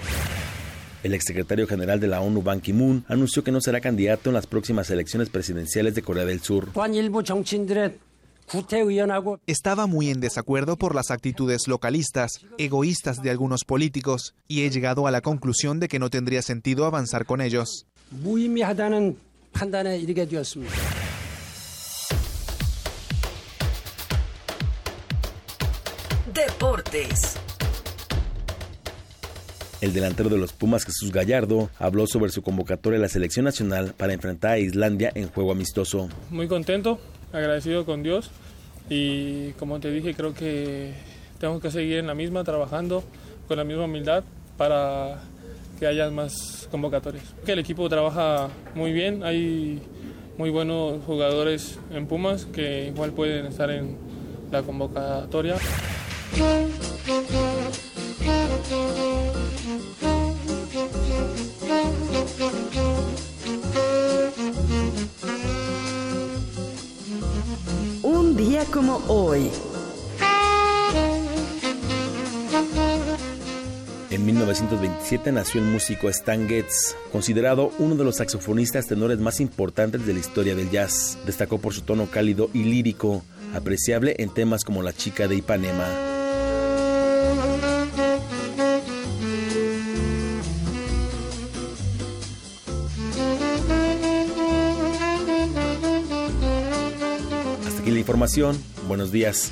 El exsecretario general de la ONU, Ban Ki-moon, anunció que no será candidato en las próximas elecciones presidenciales de Corea del Sur. Estaba muy en desacuerdo por las actitudes localistas, egoístas de algunos políticos, y he llegado a la conclusión de que no tendría sentido avanzar con ellos. Deportes. El delantero de los Pumas, Jesús Gallardo, habló sobre su convocatoria a la selección nacional para enfrentar a Islandia en juego amistoso. Muy contento, agradecido con Dios y como te dije, creo que tengo que seguir en la misma, trabajando con la misma humildad para que haya más convocatorias. Que el equipo trabaja muy bien, hay muy buenos jugadores en Pumas que igual pueden estar en la convocatoria. Un día como hoy. En 1927 nació el músico Stan Getz, considerado uno de los saxofonistas tenores más importantes de la historia del jazz. Destacó por su tono cálido y lírico, apreciable en temas como La chica de Ipanema. Hasta aquí la información. Buenos días.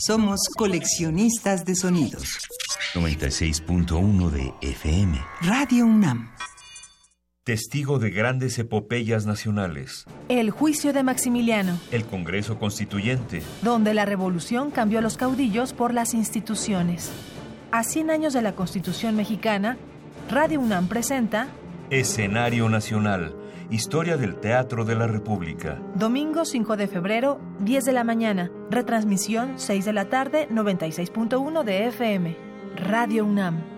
Somos coleccionistas de sonidos. 96.1 de FM. Radio UNAM. Testigo de grandes epopeyas nacionales. El juicio de Maximiliano, El Congreso Constituyente. donde la revolución cambió a los caudillos por las instituciones. A 100 años de la Constitución mexicana, Radio UNAM presenta Escenario Nacional. Historia del Teatro de la República. Domingo 5 de febrero, 10 de la mañana. Retransmisión 6 de la tarde, 96.1 de FM. Radio UNAM.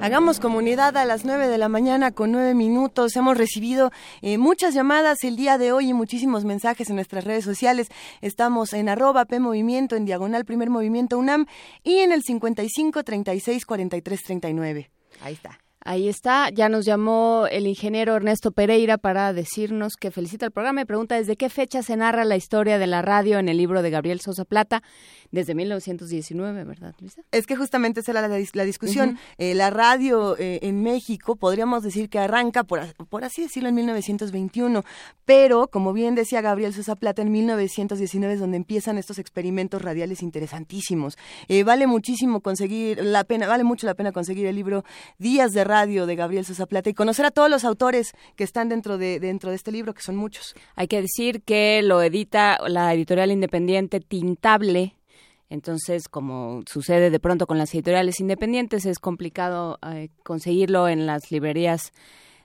Hagamos comunidad a las 9 de la mañana con 9 minutos. Hemos recibido eh, muchas llamadas el día de hoy y muchísimos mensajes en nuestras redes sociales. Estamos en arroba P Movimiento, en diagonal Primer Movimiento UNAM y en el 55 36 43 39. Ahí está. Ahí está, ya nos llamó el ingeniero Ernesto Pereira para decirnos que felicita el programa y pregunta desde qué fecha se narra la historia de la radio en el libro de Gabriel Sosa Plata, desde 1919, ¿verdad, Luisa? Es que justamente esa era la, la discusión. Eh, la radio eh, en México podríamos decir que arranca, por, por así decirlo, en 1921, pero como bien decía Gabriel Sosa Plata, en 1919 es donde empiezan estos experimentos radiales interesantísimos. Eh, vale muchísimo conseguir, la pena, vale mucho la pena conseguir el libro Días de Radio de Gabriel Sosa Plata y conocer a todos los autores que están dentro de, dentro de este libro, que son muchos. Hay que decir que lo edita la editorial independiente Tintable, entonces, como sucede de pronto con las editoriales independientes, es complicado eh, conseguirlo en las librerías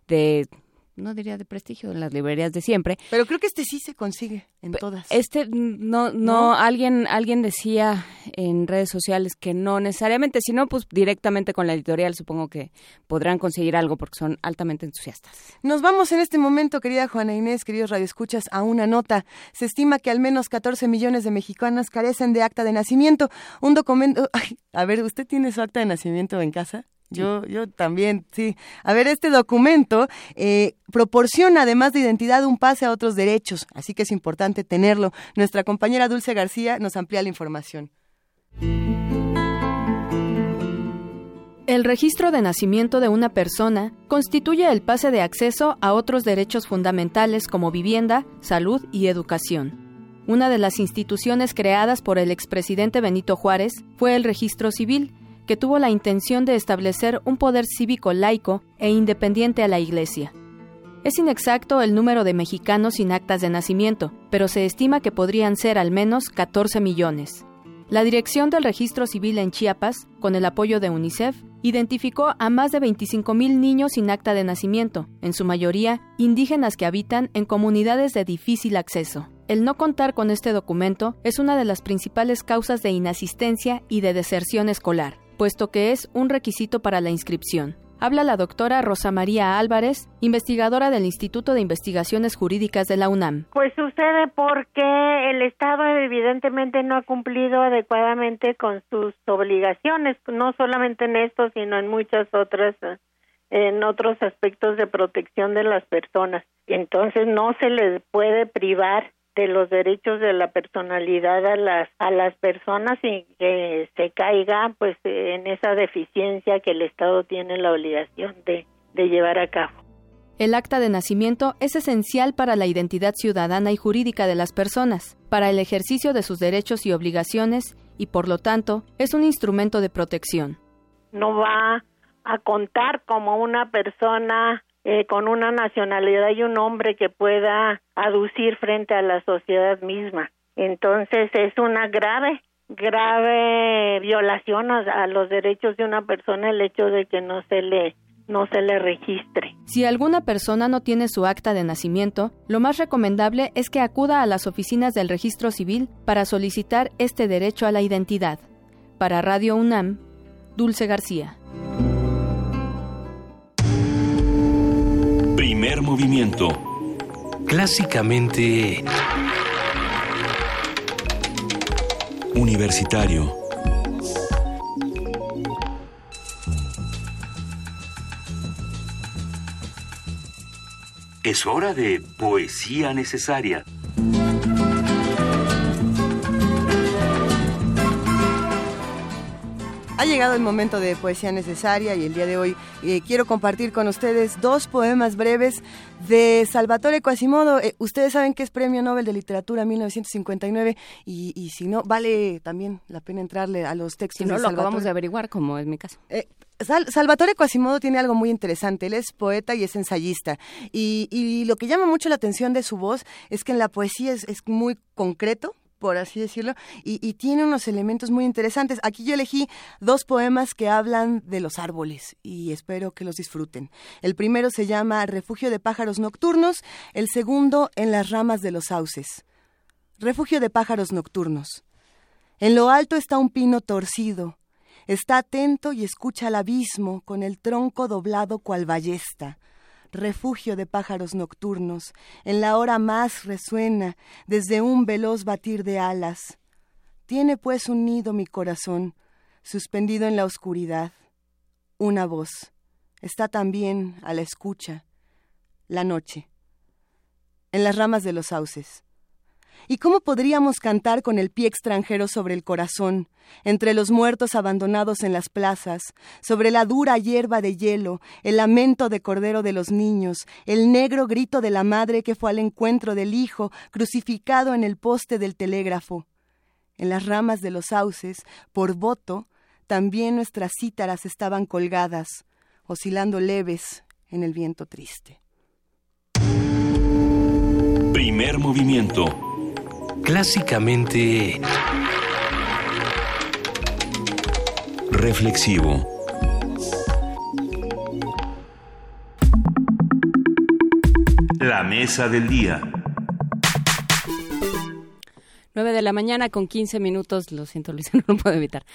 de no diría de prestigio, en las librerías de siempre. Pero creo que este sí se consigue en todas. Este no, no, alguien, alguien decía en redes sociales que no necesariamente, sino pues directamente con la editorial supongo que podrán conseguir algo porque son altamente entusiastas. Nos vamos en este momento, querida Juana Inés, queridos radioescuchas, a una nota. Se estima que al menos 14 millones de mexicanas carecen de acta de nacimiento. Un documento, a ver, ¿usted tiene su acta de nacimiento en casa? Yo, yo también, sí. A ver, este documento eh, proporciona, además de identidad, un pase a otros derechos, así que es importante tenerlo. Nuestra compañera Dulce García nos amplía la información. El registro de nacimiento de una persona constituye el pase de acceso a otros derechos fundamentales como vivienda, salud y educación. Una de las instituciones creadas por el expresidente Benito Juárez fue el registro civil, que tuvo la intención de establecer un poder cívico laico e independiente a la Iglesia. Es inexacto el número de mexicanos sin actas de nacimiento, pero se estima que podrían ser al menos 14 millones. La Dirección del Registro Civil en Chiapas, con el apoyo de UNICEF, identificó a más de 25.000 niños sin acta de nacimiento, en su mayoría indígenas que habitan en comunidades de difícil acceso. El no contar con este documento es una de las principales causas de inasistencia y de deserción escolar puesto que es un requisito para la inscripción. Habla la doctora Rosa María Álvarez, investigadora del Instituto de Investigaciones Jurídicas de la UNAM. Pues sucede porque el Estado evidentemente no ha cumplido adecuadamente con sus obligaciones, no solamente en esto, sino en muchas otras, en otros aspectos de protección de las personas. Entonces no se les puede privar de los derechos de la personalidad a las a las personas y que se caiga pues en esa deficiencia que el Estado tiene la obligación de, de llevar a cabo. El acta de nacimiento es esencial para la identidad ciudadana y jurídica de las personas, para el ejercicio de sus derechos y obligaciones y por lo tanto es un instrumento de protección. No va a contar como una persona eh, con una nacionalidad y un nombre que pueda aducir frente a la sociedad misma. Entonces es una grave, grave violación a, los derechos de una persona el hecho de que no se le no se le registre. Si alguna persona no tiene su acta de nacimiento, lo más recomendable es que acuda a las oficinas del registro civil para solicitar este derecho a la identidad. Para Radio UNAM, Dulce García. Primer movimiento. Clásicamente... Universitario. Es hora de poesía necesaria. Ha llegado el momento de poesía necesaria y el día de hoy eh, quiero compartir con ustedes dos poemas breves de Salvatore Quasimodo. Eh, ustedes saben que es Premio Nobel de Literatura 1959 y, y, si no, vale también la pena entrarle a los textos. Si no, lo acabamos de averiguar, como es mi caso. Eh, Salvatore Quasimodo tiene algo muy interesante. Él es poeta y es ensayista. Y, y, lo que llama mucho la atención de su voz es que en la poesía es, es muy concreto, por así decirlo, y, tiene unos elementos muy interesantes. Aquí yo elegí dos poemas que hablan de los árboles y espero que los disfruten. El primero se llama Refugio de pájaros nocturnos, el segundo En las ramas de los sauces. Refugio de pájaros nocturnos. En lo alto está un pino torcido. Está atento y escucha al abismo con el tronco doblado cual ballesta refugio de pájaros nocturnos, en la hora más resuena desde un veloz batir de alas. Tiene pues un nido mi corazón, suspendido en la oscuridad. Una voz, está también a la escucha, la noche, en las ramas de los sauces. ¿Y cómo podríamos cantar con el pie extranjero sobre el corazón, entre los muertos abandonados en las plazas, sobre la dura hierba de hielo, el lamento de cordero de los niños, el negro grito de la madre que fue al encuentro del hijo crucificado en el poste del telégrafo? En las ramas de los sauces, por voto, también nuestras cítaras estaban colgadas, oscilando leves en el viento triste. Primer movimiento clásicamente reflexivo. La mesa del día. 9 de la mañana con 15 minutos, lo siento Luis, no lo puedo evitar.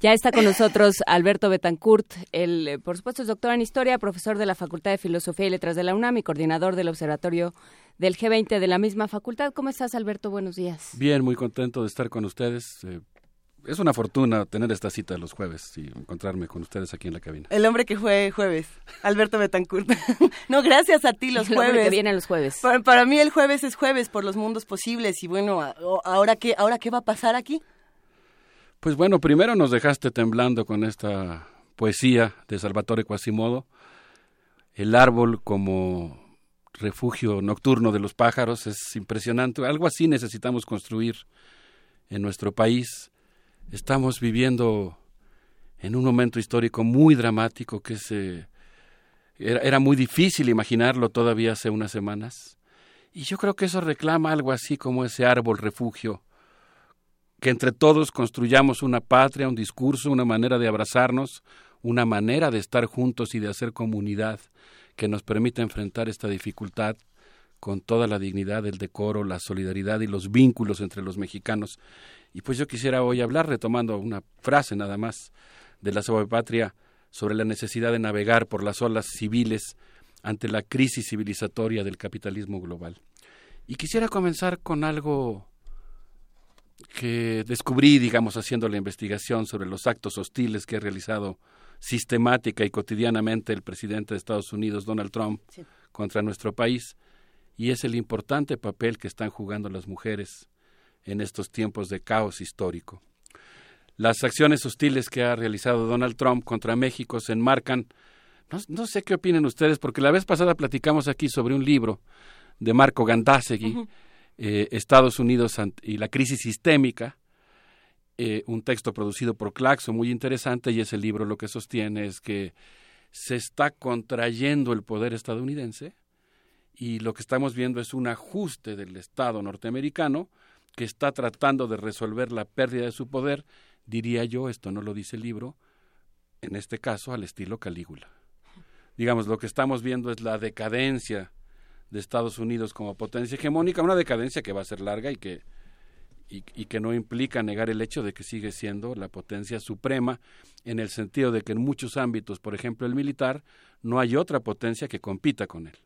Ya está con nosotros Alberto Betancourt, el, eh, por supuesto es doctor en Historia, profesor de la Facultad de Filosofía y Letras de la UNAM y coordinador del Observatorio del G20 de la misma facultad. ¿Cómo estás, Alberto? Buenos días. Bien, muy contento de estar con ustedes. Eh, es una fortuna tener esta cita los jueves y encontrarme con ustedes aquí en la cabina. El hombre que fue jueves, Alberto Betancourt. no, gracias a ti los el jueves. que viene los jueves. Para, para, mí el jueves es jueves por los mundos posibles y bueno, ahora qué, ahora qué va a pasar aquí. Pues bueno, primero nos dejaste temblando con esta poesía de Salvatore Quasimodo, el árbol como refugio nocturno de los pájaros, es impresionante. Algo así necesitamos construir en nuestro país. Estamos viviendo en un momento histórico muy dramático que se, era, era muy difícil imaginarlo todavía hace unas semanas. Y yo creo que eso reclama algo así como ese árbol refugio que entre todos construyamos una patria, un discurso, una manera de abrazarnos, una manera de estar juntos y de hacer comunidad que nos permita enfrentar esta dificultad con toda la dignidad, el decoro, la solidaridad y los vínculos entre los mexicanos. Y pues yo quisiera hoy hablar, retomando una frase nada más de la Patria, sobre la necesidad de navegar por las olas civiles ante la crisis civilizatoria del capitalismo global. Y quisiera comenzar con algo que descubrí, digamos, haciendo la investigación sobre los actos hostiles que ha realizado sistemática y cotidianamente el presidente de Estados Unidos, Donald Trump, sí. contra nuestro país, y es el importante papel que están jugando las mujeres en estos tiempos de caos histórico. Las acciones hostiles que ha realizado Donald Trump contra México se enmarcan, no, no sé qué opinen ustedes, porque la vez pasada platicamos aquí sobre un libro de Marco Gandásegui, uh -huh. eh, Estados Unidos y la crisis sistémica, eh, un texto producido por Claxo muy interesante y ese libro lo que sostiene es que se está contrayendo el poder estadounidense y lo que estamos viendo es un ajuste del Estado norteamericano que está tratando de resolver la pérdida de su poder, diría yo, esto no lo dice el libro, en este caso al estilo Calígula. Digamos, lo que estamos viendo es la decadencia de Estados Unidos como potencia hegemónica, una decadencia que va a ser larga y que y, que no implica negar el hecho de que sigue siendo la potencia suprema en el sentido de que en muchos ámbitos, por ejemplo el militar, no hay otra potencia que compita con él.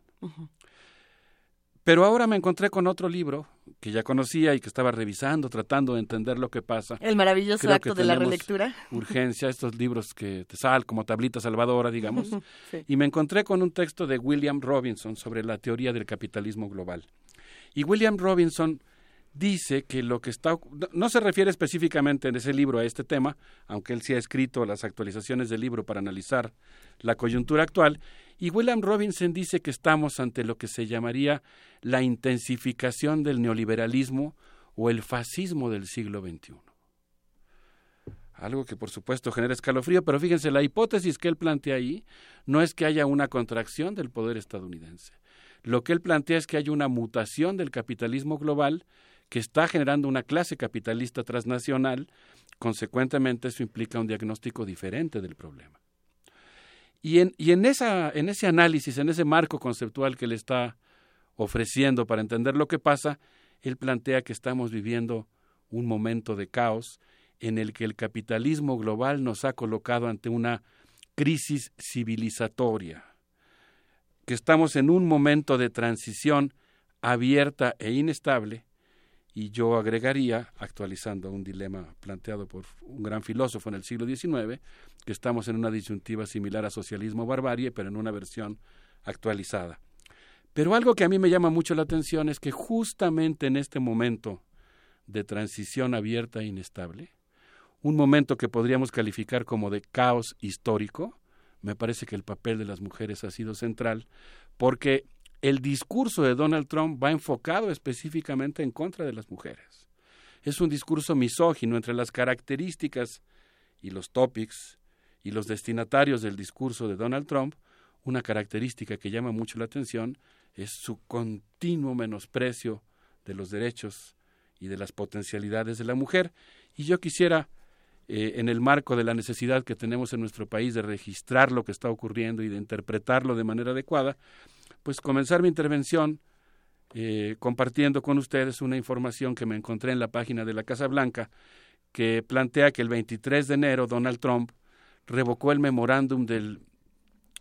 Pero ahora me encontré con otro libro que ya conocía y que estaba revisando, tratando de entender lo que pasa. El maravilloso Creo acto de la relectura. Urgencia, estos libros que te sal como tablita salvadora, digamos. sí. Y me encontré con un texto de William Robinson sobre la teoría del capitalismo global. Y William Robinson dice que lo que está no se refiere específicamente en ese libro a este tema, aunque él sí ha escrito las actualizaciones del libro para analizar la coyuntura actual, y William Robinson dice que estamos ante lo que se llamaría la intensificación del neoliberalismo o el fascismo del siglo XXI. Algo que por supuesto genera escalofrío, pero fíjense, la hipótesis que él plantea ahí no es que haya una contracción del poder estadounidense. Lo que él plantea es que hay una mutación del capitalismo global que está generando una clase capitalista transnacional, consecuentemente eso implica un diagnóstico diferente del problema. Y en, y en, esa, en ese análisis, en ese marco conceptual que le está ofreciendo para entender lo que pasa, él plantea que estamos viviendo un momento de caos en el que el capitalismo global nos ha colocado ante una crisis civilizatoria, que estamos en un momento de transición abierta e inestable, y yo agregaría, actualizando un dilema planteado por un gran filósofo en el siglo XIX, que estamos en una disyuntiva similar a socialismo barbarie, pero en una versión actualizada. Pero algo que a mí me llama mucho la atención es que justamente en este momento de transición abierta e inestable, un momento que podríamos calificar como de caos histórico, me parece que el papel de las mujeres ha sido central, porque el discurso de Donald Trump va enfocado específicamente en contra de las mujeres. Es un discurso misógino entre las características y los topics y los destinatarios del discurso de Donald Trump. Una característica que llama mucho la atención es su continuo menosprecio de los derechos y de las potencialidades de la mujer. Y yo quisiera, eh, en el marco de la necesidad que tenemos en nuestro país de registrar lo que está ocurriendo y de interpretarlo de manera adecuada, pues comenzar mi intervención eh, compartiendo con ustedes una información que me encontré en la página de la Casa Blanca que plantea que el 23 de enero Donald Trump revocó el memorándum del,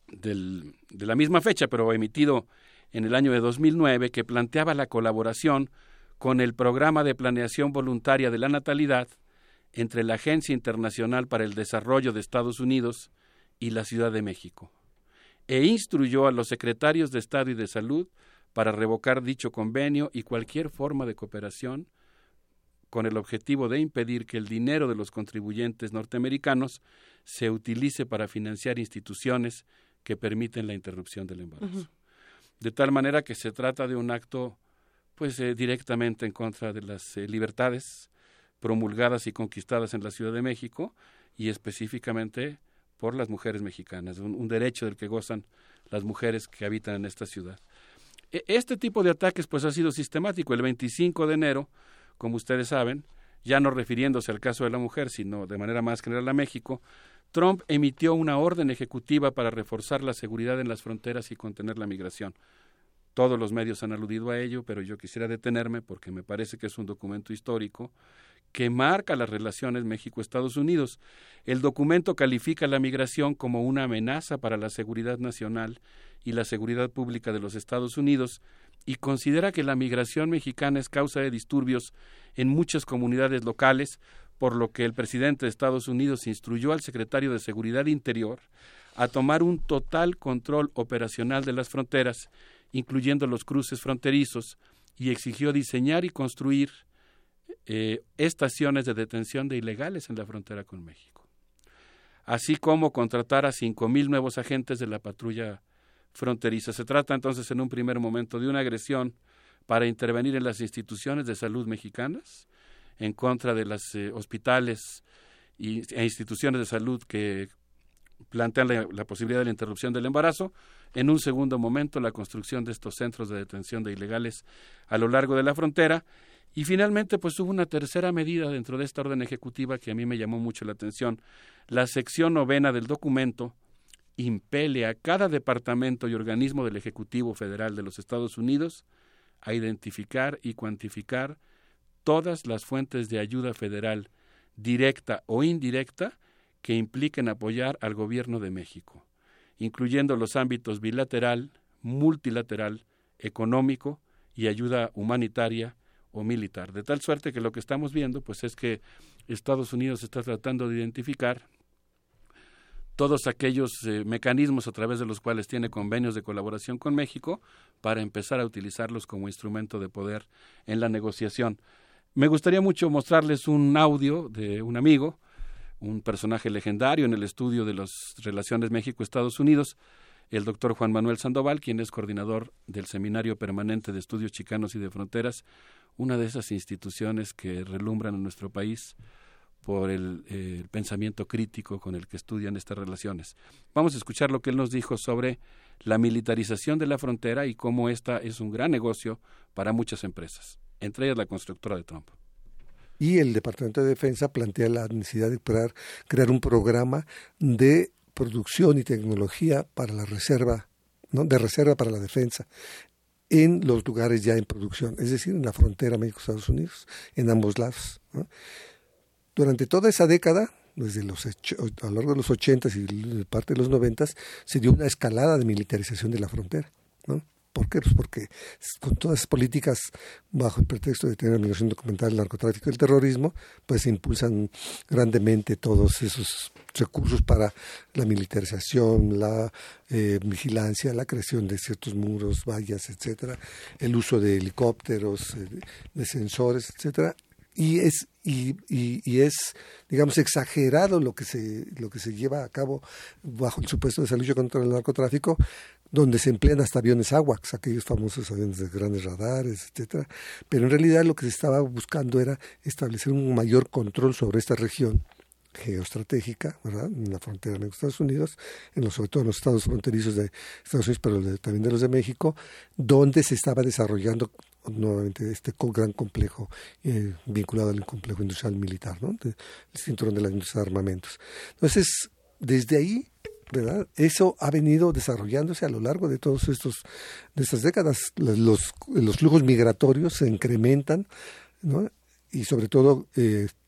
de la misma fecha, pero emitido en el año de 2009, que planteaba la colaboración con el Programa de Planeación Voluntaria de la Natalidad entre la Agencia Internacional para el Desarrollo de Estados Unidos y la Ciudad de México e instruyó a los secretarios de Estado y de Salud para revocar dicho convenio y cualquier forma de cooperación con el objetivo de impedir que el dinero de los contribuyentes norteamericanos se utilice para financiar instituciones que permiten la interrupción del embarazo. De tal manera que se trata de un acto pues eh, directamente en contra de las eh, libertades promulgadas y conquistadas en la Ciudad de México y específicamente por las mujeres mexicanas, un, derecho del que gozan las mujeres que habitan en esta ciudad. E, este tipo de ataques pues ha sido sistemático. El 25 de enero, como ustedes saben, ya no refiriéndose al caso de la mujer, sino de manera más general a México, Trump emitió una orden ejecutiva para reforzar la seguridad en las fronteras y contener la migración. Todos los medios han aludido a ello, pero yo quisiera detenerme porque me parece que es un documento histórico que marca las relaciones México-Estados Unidos. El documento califica la migración como una amenaza para la seguridad nacional y la seguridad pública de los Estados Unidos y considera que la migración mexicana es causa de disturbios en muchas comunidades locales, por lo que el presidente de Estados Unidos instruyó al secretario de Seguridad Interior a tomar un total control operacional de las fronteras, incluyendo los cruces fronterizos, y exigió diseñar y construir eh, estaciones de detención de ilegales en la frontera con México, así como contratar a cinco mil nuevos agentes de la patrulla fronteriza. Se trata entonces en un primer momento de una agresión para intervenir en las instituciones de salud mexicanas en contra de los eh, hospitales e instituciones de salud que plantean la, posibilidad de la interrupción del embarazo. En un segundo momento, la construcción de estos centros de detención de ilegales a lo largo de la frontera y finalmente, pues hubo una tercera medida dentro de esta orden ejecutiva que a mí me llamó mucho la atención. La sección novena del documento impele a cada departamento y organismo del Ejecutivo Federal de los Estados Unidos a identificar y cuantificar todas las fuentes de ayuda federal, directa o indirecta, que impliquen apoyar al gobierno de México, incluyendo los ámbitos bilateral, multilateral, económico y ayuda humanitaria, o militar. De tal suerte que lo que estamos viendo pues es que Estados Unidos está tratando de identificar todos aquellos eh, mecanismos a través de los cuales tiene convenios de colaboración con México para empezar a utilizarlos como instrumento de poder en la negociación. Me gustaría mucho mostrarles un audio de un amigo, un personaje legendario en el estudio de las relaciones México-Estados Unidos, el doctor Juan Manuel Sandoval, quien es coordinador del Seminario Permanente de Estudios Chicanos y de Fronteras, una de esas instituciones que relumbran en nuestro país por el, eh, pensamiento crítico con el que estudian estas relaciones. Vamos a escuchar lo que él nos dijo sobre la militarización de la frontera y cómo esta es un gran negocio para muchas empresas, entre ellas la constructora de Trump. Y el Departamento de Defensa plantea la necesidad de crear, crear un programa de producción y tecnología para la reserva, ¿no? de reserva para la defensa en los lugares ya en producción, es decir, en la frontera México-Estados Unidos, en ambos lados. Durante toda esa década, desde los a lo largo de los 80 y parte de los 90 se dio una escalada de militarización de la frontera. ¿Por qué? Pues porque con todas esas políticas, bajo el pretexto de tener migración documental, el narcotráfico y el terrorismo, pues se impulsan grandemente todos esos recursos para la militarización, la eh, vigilancia, la creación de ciertos muros, vallas, etcétera, el uso de helicópteros, eh, de sensores, etcétera, y es y, y, y, es digamos exagerado lo que se lo que se lleva a cabo bajo el supuesto de esa lucha contra el narcotráfico donde se emplean hasta aviones AWACS, aquellos famosos aviones de grandes radares, etcétera, pero en realidad lo que se estaba buscando era establecer un mayor control sobre esta región geoestratégica, ¿verdad? En la frontera de Estados Unidos, en los, sobre todo en los estados fronterizos de Estados Unidos, pero también de los de México, donde se estaba desarrollando nuevamente este gran complejo eh, vinculado al complejo industrial militar, ¿no? el cinturón de la industria de armamentos. Entonces, desde ahí ¿verdad? Eso ha venido desarrollándose a lo largo de todos estos de estas décadas. Los, los flujos migratorios se incrementan, ¿no? y sobre todo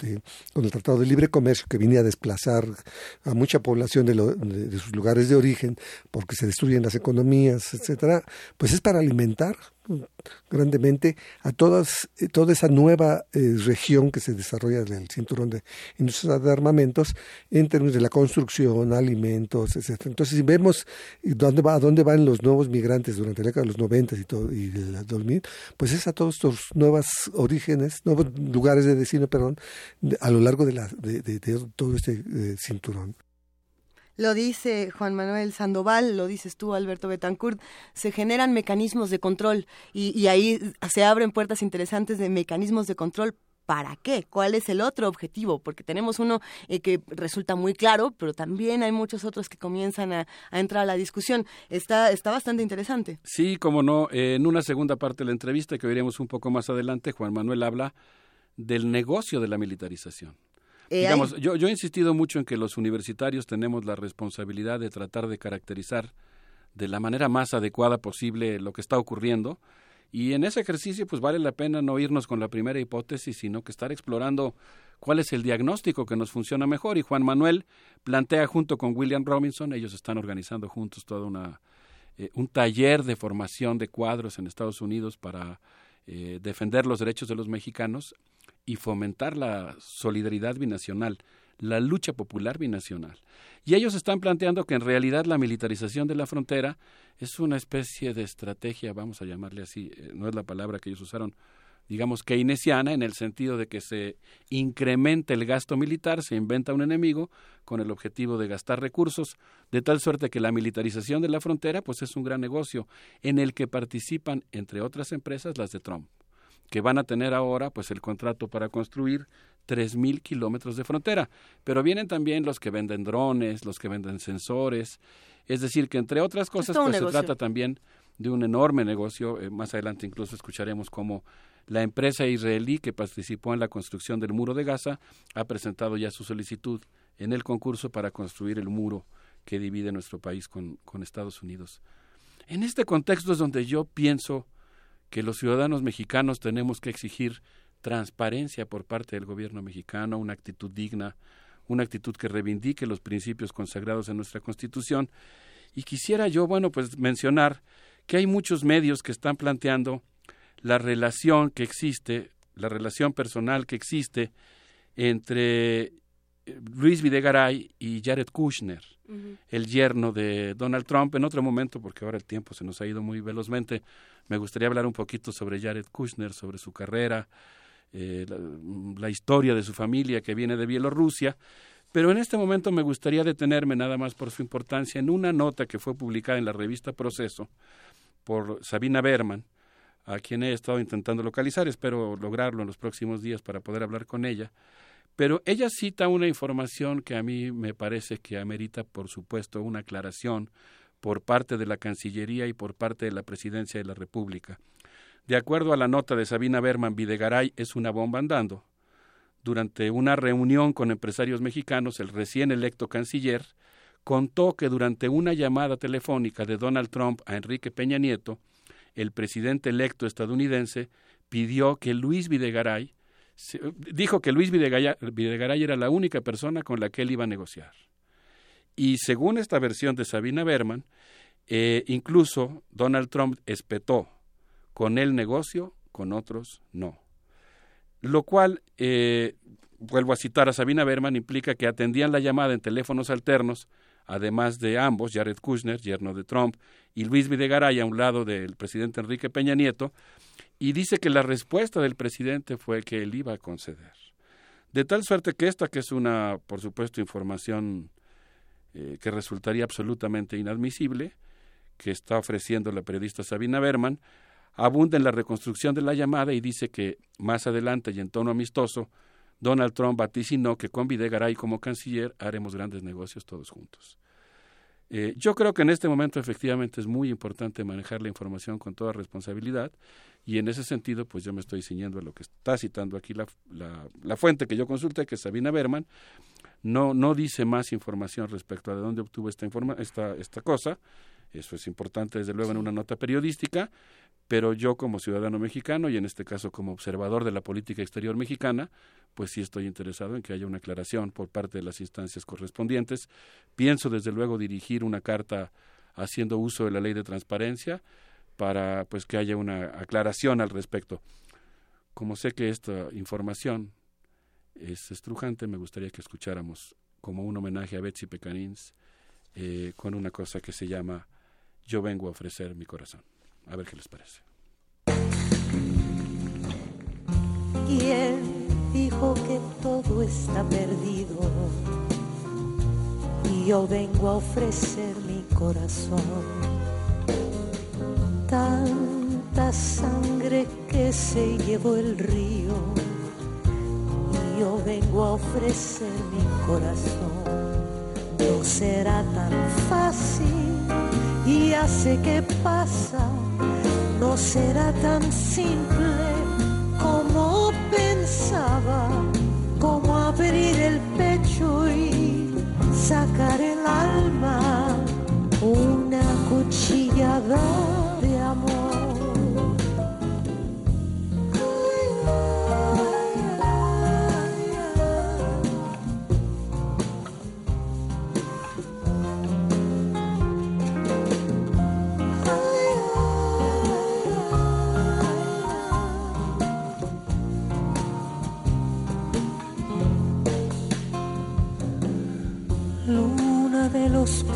este, con el Tratado de Libre Comercio que venía a desplazar a mucha población de, de, sus lugares de origen porque se destruyen las economías, etcétera, pues es para alimentar grandemente a todas, eh, toda esa nueva eh, región que se desarrolla del cinturón de industria de armamentos en términos de la construcción, alimentos, etcétera. Entonces, si vemos dónde va, a dónde van los nuevos migrantes durante la década de los 90 y todo y del 2000, pues es a todos estos nuevos orígenes, nuevos lugares de destino, perdón, a lo largo de, la, de, de, todo este eh, cinturón. Lo dice Juan Manuel Sandoval, lo dices tú, Alberto Betancourt, se generan mecanismos de control y, y ahí se abren puertas interesantes de mecanismos de control ¿Para qué? ¿Cuál es el otro objetivo? Porque tenemos uno eh, que resulta muy claro, pero también hay muchos otros que comienzan a, a, entrar a la discusión. Está, está bastante interesante. Sí, como no. Eh, en una segunda parte de la entrevista que veremos un poco más adelante, Juan Manuel habla del negocio de la militarización. Eh, Digamos, yo, yo he insistido mucho en que los universitarios tenemos la responsabilidad de tratar de caracterizar de la manera más adecuada posible lo que está ocurriendo. Y en ese ejercicio, pues vale la pena no irnos con la primera hipótesis, sino que estar explorando cuál es el diagnóstico que nos funciona mejor. Y Juan Manuel plantea junto con William Robinson, ellos están organizando juntos toda una eh, un taller de formación de cuadros en Estados Unidos para eh, defender los derechos de los mexicanos y fomentar la solidaridad binacional, la lucha popular binacional. Y ellos están planteando que en realidad la militarización de la frontera es una especie de estrategia, vamos a llamarle así, eh, no es la palabra que ellos usaron, digamos keynesiana, en el sentido de que se incrementa el gasto militar, se inventa un enemigo con el objetivo de gastar recursos, de tal suerte que la militarización de la frontera pues es un gran negocio en el que participan, entre otras empresas, las de Trump que van a tener ahora pues el contrato para construir tres mil kilómetros de frontera. Pero vienen también los que venden drones, los que venden sensores. Es decir, que entre otras cosas pues, se trata también de un enorme negocio. Eh, más adelante incluso escucharemos cómo la empresa israelí que participó en la construcción del muro de Gaza ha presentado ya su solicitud en el concurso para construir el muro que divide nuestro país con, con Estados Unidos. En este contexto es donde yo pienso que los ciudadanos mexicanos tenemos que exigir transparencia por parte del gobierno mexicano, una actitud digna, una actitud que reivindique los principios consagrados en nuestra Constitución. Y quisiera yo, bueno, pues mencionar que hay muchos medios que están planteando la relación que existe, la relación personal que existe entre Luis Videgaray y Jared Kushner, el yerno de Donald Trump. En otro momento, porque ahora el tiempo se nos ha ido muy velozmente, me gustaría hablar un poquito sobre Jared Kushner, sobre su carrera, eh, la, historia de su familia que viene de Bielorrusia. Pero en este momento me gustaría detenerme nada más por su importancia en una nota que fue publicada en la revista Proceso por Sabina Berman, a quien he estado intentando localizar. Espero lograrlo en los próximos días para poder hablar con ella pero ella cita una información que a mí me parece que amerita, por supuesto, una aclaración por parte de la Cancillería y por parte de la Presidencia de la República. De acuerdo a la nota de Sabina Berman, Videgaray es una bomba andando. Durante una reunión con empresarios mexicanos, el recién electo canciller contó que durante una llamada telefónica de Donald Trump a Enrique Peña Nieto, el presidente electo estadounidense pidió que Luis Videgaray dijo que Luis Videgaray, era la única persona con la que él iba a negociar. Y según esta versión de Sabina Berman, Eh, incluso Donald Trump espetó, con el negocio, con otros no. Lo cual, eh, vuelvo a citar a Sabina Berman, implica que atendían la llamada en teléfonos alternos, además de ambos, Jared Kushner, yerno de Trump, y Luis Videgaray a un lado del presidente Enrique Peña Nieto, y dice que la respuesta del presidente fue que él iba a conceder. De tal suerte que esta, que es una, por supuesto, información eh, que resultaría absolutamente inadmisible, que está ofreciendo la periodista Sabina Berman, abunda en la reconstrucción de la llamada y dice que más adelante y en tono amistoso, Donald Trump vaticinó que con Videgaray como canciller haremos grandes negocios todos juntos. Eh, yo creo que en este momento efectivamente es muy importante manejar la información con toda responsabilidad y en ese sentido pues yo me estoy ciñendo a lo que está citando aquí la, la, fuente que yo consulté, que es Sabina Berman, no, no dice más información respecto a de dónde obtuvo esta, informa esta, esta cosa, eso es importante desde luego en una nota periodística, pero yo como ciudadano mexicano y en este caso como observador de la política exterior mexicana, pues sí estoy interesado en que haya una aclaración por parte de las instancias correspondientes. Pienso desde luego dirigir una carta haciendo uso de la ley de transparencia para pues que haya una aclaración al respecto. Como sé que esta información es estrujante, me gustaría que escucháramos como un homenaje a Betsy Pecanins eh, con una cosa que se llama Yo vengo a ofrecer mi corazón. A ver qué les parece. ¿Quién dijo que todo está perdido? Y yo vengo a ofrecer mi corazón. Tanta sangre que se llevó el río. Y yo vengo a ofrecer mi corazón. No será tan fácil y sé qué pasa. No será tan simple como pensaba, como abrir el pecho y sacar el alma, una cuchillada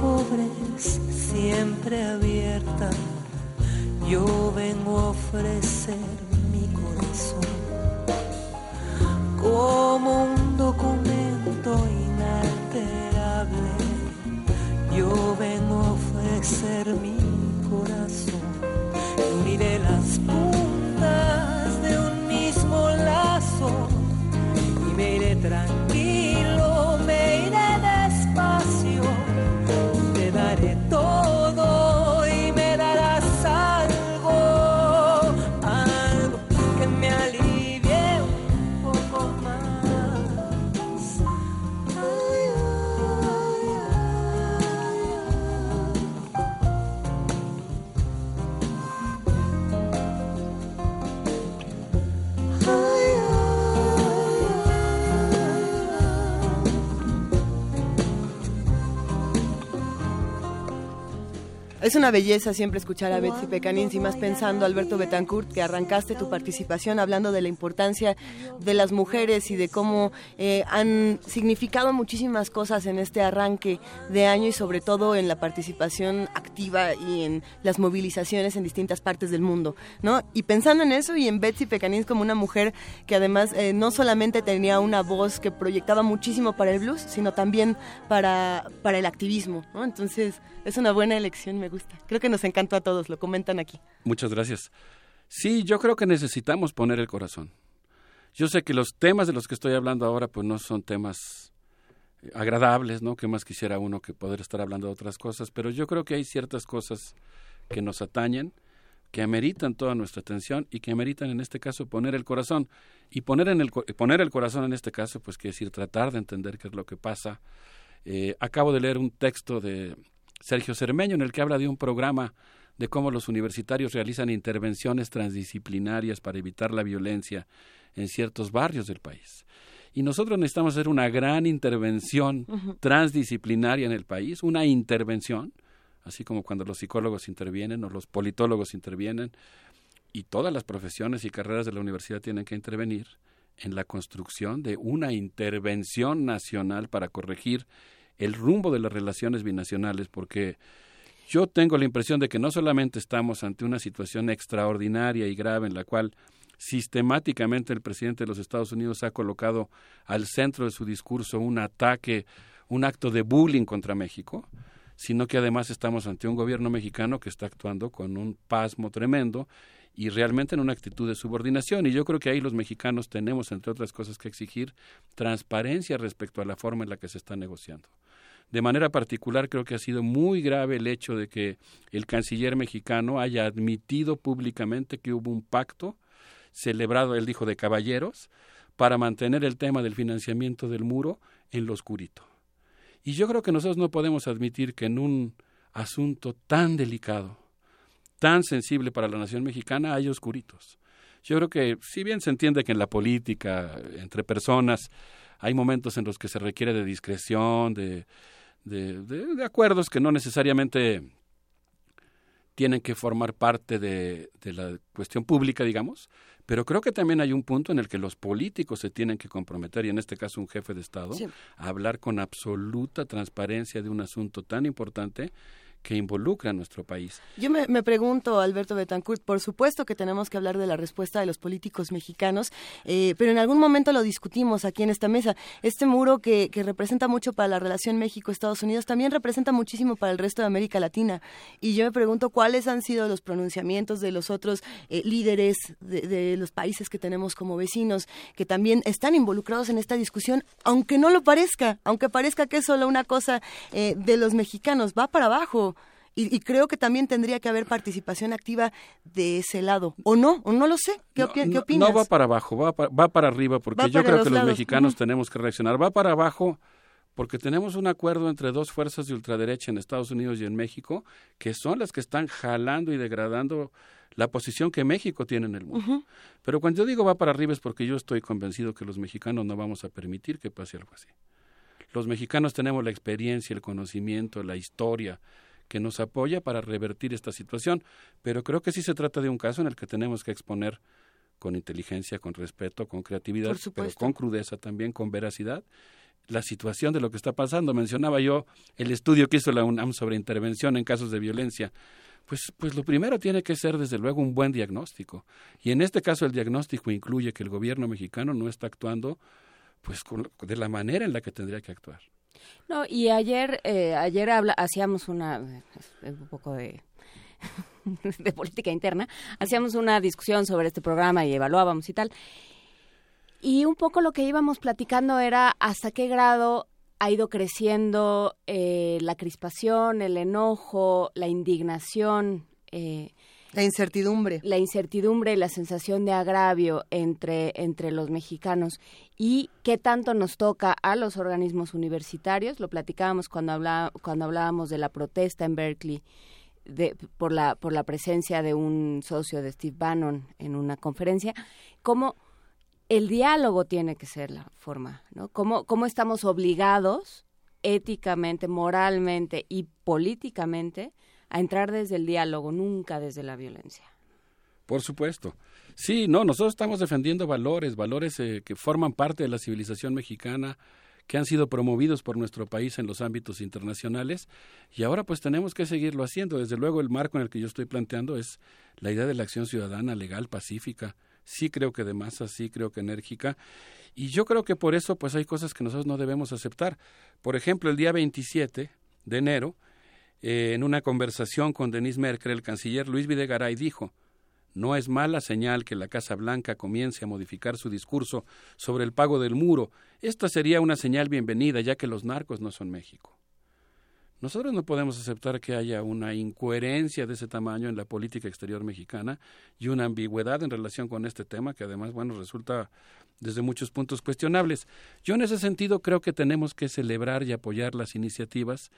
pobres siempre abierta, yo vengo a ofrecer mi corazón como un documento inalterable. Yo vengo a ofrecer mi corazón uniré las puntas de un mismo lazo y me iré tranquilo, Es una belleza siempre escuchar a Betsy Pecanins y más pensando, Alberto Betancourt, que arrancaste tu participación hablando de la importancia de las mujeres y de cómo eh, han significado muchísimas cosas en este arranque de año y sobre todo en la participación activa y en las movilizaciones en distintas partes del mundo, ¿no? Y pensando en eso y en Betsy Pecanins como una mujer que además eh, no solamente tenía una voz que proyectaba muchísimo para el blues, sino también para, para el activismo, ¿no? Entonces es una buena elección, me gusta. Creo que nos encantó a todos, lo comentan aquí. Muchas gracias. Sí, yo creo que necesitamos poner el corazón. Yo sé que los temas de los que estoy hablando ahora pues no son temas eh, agradables, ¿no? Que más quisiera uno que poder estar hablando de otras cosas, pero yo creo que hay ciertas cosas que nos atañen, que ameritan toda nuestra atención y que ameritan en este caso poner el corazón. Y poner, en el, poner el corazón en este caso, pues quiere decir tratar de entender qué es lo que pasa. Eh, acabo de leer un texto de Sergio Cermeño, en el que habla de un programa de cómo los universitarios realizan intervenciones transdisciplinarias para evitar la violencia en ciertos barrios del país. Y nosotros necesitamos hacer una gran intervención transdisciplinaria en el país, una intervención así como cuando los psicólogos intervienen o los politólogos intervienen, y todas las profesiones y carreras de la universidad tienen que intervenir en la construcción de una intervención nacional para corregir el rumbo de las relaciones binacionales, porque yo tengo la impresión de que no solamente estamos ante una situación extraordinaria y grave en la cual sistemáticamente el presidente de los Estados Unidos ha colocado al centro de su discurso un ataque, un acto de bullying contra México, sino que además estamos ante un gobierno mexicano que está actuando con un pasmo tremendo y realmente en una actitud de subordinación. Y yo creo que ahí los mexicanos tenemos, entre otras cosas, que exigir transparencia respecto a la forma en la que se está negociando. De manera particular, creo que ha sido muy grave el hecho de que el canciller mexicano haya admitido públicamente que hubo un pacto celebrado, él dijo, de caballeros, para mantener el tema del financiamiento del muro en lo oscurito. Y yo creo que nosotros no podemos admitir que en un asunto tan delicado, tan sensible para la nación mexicana, hay oscuritos. Yo creo que, si bien se entiende que en la política, entre personas, hay momentos en los que se requiere de discreción, de, de, de, acuerdos que no necesariamente tienen que formar parte de, de, la cuestión pública, digamos, pero creo que también hay un punto en el que los políticos se tienen que comprometer, y en este caso un jefe de Estado, a hablar con absoluta transparencia de un asunto tan importante que involucra a nuestro país. Yo me, pregunto, Alberto Betancourt, por supuesto que tenemos que hablar de la respuesta de los políticos mexicanos, eh, pero en algún momento lo discutimos aquí en esta mesa. Este muro que, representa mucho para la relación México-Estados Unidos también representa muchísimo para el resto de América Latina. Y yo me pregunto cuáles han sido los pronunciamientos de los otros eh, líderes de, los países que tenemos como vecinos, que también están involucrados en esta discusión, aunque no lo parezca, aunque parezca que es solo una cosa eh, de los mexicanos, va para abajo. Y, creo que también tendría que haber participación activa de ese lado. ¿O no? ¿O no lo sé? ¿Qué, opinas? No va para abajo, va para, va para arriba, porque yo creo que los mexicanos tenemos que reaccionar. Va para abajo porque tenemos un acuerdo entre dos fuerzas de ultraderecha en Estados Unidos y en México, que son las que están jalando y degradando la posición que México tiene en el mundo. Pero cuando yo digo va para arriba es porque yo estoy convencido que los mexicanos no vamos a permitir que pase algo así. Los mexicanos tenemos la experiencia, el conocimiento, la historia, que nos apoya para revertir esta situación. Pero creo que sí se trata de un caso en el que tenemos que exponer con inteligencia, con respeto, con creatividad, pero con crudeza también, con veracidad, la situación de lo que está pasando. Mencionaba yo el estudio que hizo la UNAM sobre intervención en casos de violencia. Pues, pues lo primero tiene que ser, desde luego, un buen diagnóstico. Y en este caso el diagnóstico incluye que el gobierno mexicano no está actuando pues de la manera en la que tendría que actuar. No, y ayer, eh, ayer hacíamos una, un poco de, de política interna, hacíamos una discusión sobre este programa y evaluábamos y tal. Y un poco lo que íbamos platicando era hasta qué grado ha ido creciendo eh, la crispación, el enojo, la indignación eh, la incertidumbre. La incertidumbre y la sensación de agravio entre, entre los mexicanos. ¿Y qué tanto nos toca a los organismos universitarios? Lo platicábamos cuando, hablá, cuando hablábamos de la protesta en Berkeley. De, por, la, por la presencia de un socio de Steve Bannon en una conferencia, cómo el diálogo tiene que ser la forma, ¿no? Cómo, cómo estamos obligados éticamente, moralmente y políticamente a entrar desde el diálogo, nunca desde la violencia. Por supuesto. Sí, no, nosotros estamos defendiendo valores, valores eh, que forman parte de la civilización mexicana, que han sido promovidos por nuestro país en los ámbitos internacionales y ahora pues tenemos que seguirlo haciendo. Desde luego el marco en el que yo estoy planteando es la idea de la acción ciudadana legal, pacífica. Sí creo que de masa, sí creo que enérgica y yo creo que por eso pues hay cosas que nosotros no debemos aceptar. Por ejemplo, el día 27 de enero eh, en una conversación con Denis Merkel, el canciller Luis Videgaray dijo, no es mala señal que la Casa Blanca comience a modificar su discurso sobre el pago del muro. Esta sería una señal bienvenida, ya que los narcos no son México. Nosotros no podemos aceptar que haya una incoherencia de ese tamaño en la política exterior mexicana y una ambigüedad en relación con este tema que además, bueno, resulta desde muchos puntos cuestionables. Yo en ese sentido creo que tenemos que celebrar y apoyar las iniciativas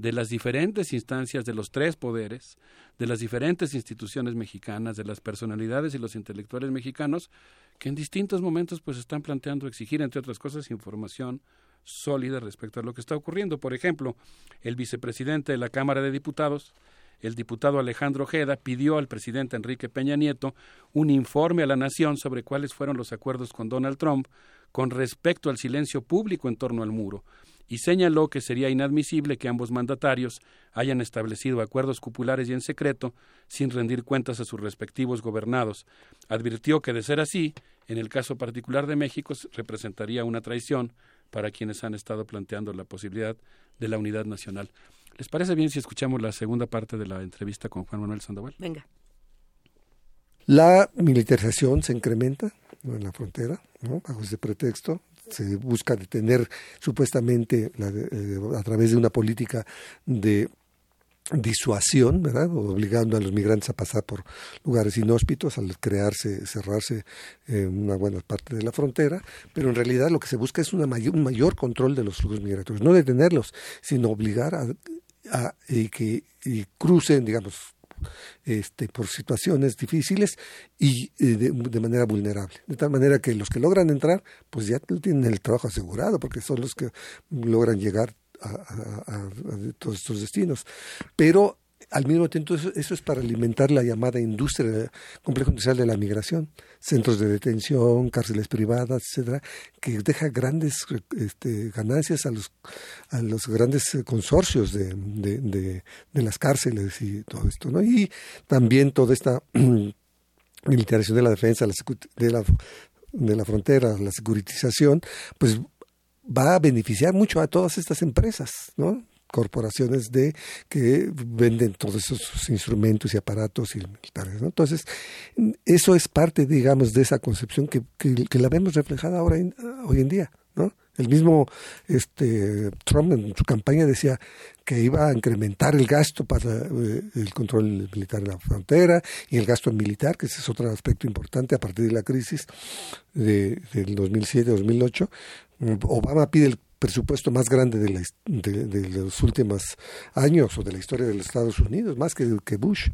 de las diferentes instancias de los tres poderes, de las diferentes instituciones mexicanas, de las personalidades y los intelectuales mexicanos, que en distintos momentos pues están planteando exigir, entre otras cosas, información, sólida respecto a lo que está ocurriendo. Por ejemplo, el vicepresidente de la Cámara de Diputados, el diputado Alejandro Ojeda, pidió al presidente Enrique Peña Nieto un informe a la nación sobre cuáles fueron los acuerdos con Donald Trump con respecto al silencio público en torno al muro y señaló que sería inadmisible que ambos mandatarios hayan establecido acuerdos cupulares y en secreto sin rendir cuentas a sus respectivos gobernados. Advirtió que de ser así, en el caso particular de México, representaría una traición para quienes han estado planteando la posibilidad de la unidad nacional. ¿Les parece bien si escuchamos la segunda parte de la entrevista con Juan Manuel Sandoval? Venga. La militarización se incrementa en la frontera, ¿no? bajo ese pretexto. Se busca detener supuestamente eh, a través de una política de disuasión, ¿verdad? obligando a los migrantes a pasar por lugares inhóspitos al crearse, cerrarse eh, una buena parte de la frontera, pero en realidad lo que se busca es una mayor, un mayor control de los flujos migratorios, no detenerlos, sino obligar a, a que y crucen, digamos, este, por situaciones difíciles y eh, de, manera vulnerable. De tal manera que los que logran entrar, pues ya tienen el trabajo asegurado, porque son los que logran llegar a todos estos destinos. Pero al mismo tiempo eso, es para alimentar la llamada industria, complejo industrial de la migración, centros de detención, cárceles privadas, etcétera, que deja grandes este, ganancias a los a los grandes consorcios de, de, las cárceles y todo esto, ¿no? Y también toda esta militarización de la defensa, de la de la frontera, la securitización, pues va a beneficiar mucho a todas estas empresas, ¿no? Corporaciones de que venden todos esos instrumentos y aparatos y militares. ¿no? Entonces, eso es parte, digamos, de esa concepción que, que, la vemos reflejada ahora hoy en día. ¿no? El mismo este, Trump en su campaña decía que iba a incrementar el gasto para eh, el control militar de la frontera y el gasto militar, que ese es otro aspecto importante a partir de la crisis de, del 2007-2008. Obama pide el presupuesto más grande de, la, de, los últimos años o de la historia de los Estados Unidos, más que, Bush.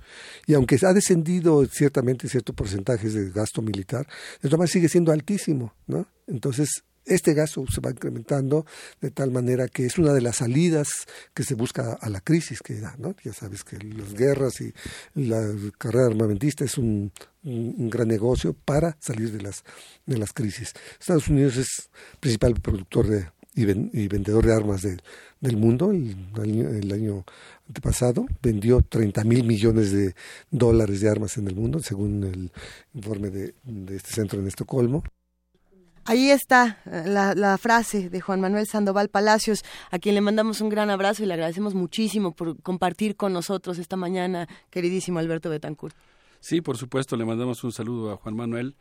Y aunque ha descendido ciertamente ciertos porcentajes de gasto militar, el tamaño sigue siendo altísimo, ¿no? Entonces, este gasto se va incrementando de tal manera que es una de las salidas que se busca a la crisis que da, ¿no? Ya sabes que las guerras y la carrera armamentista es un, un, gran negocio para salir de las, de las crisis. Estados Unidos es principal productor de, y, vendedor de armas del mundo. El, el año pasado vendió 30 mil millones de dólares de armas en el mundo, según el informe de, este centro en Estocolmo. Ahí está eh, la, la, frase de Juan Manuel Sandoval Palacios, a quien le mandamos un gran abrazo y le agradecemos muchísimo por compartir con nosotros esta mañana, queridísimo Alberto Betancourt. Sí, por supuesto, le mandamos un saludo a Juan Manuel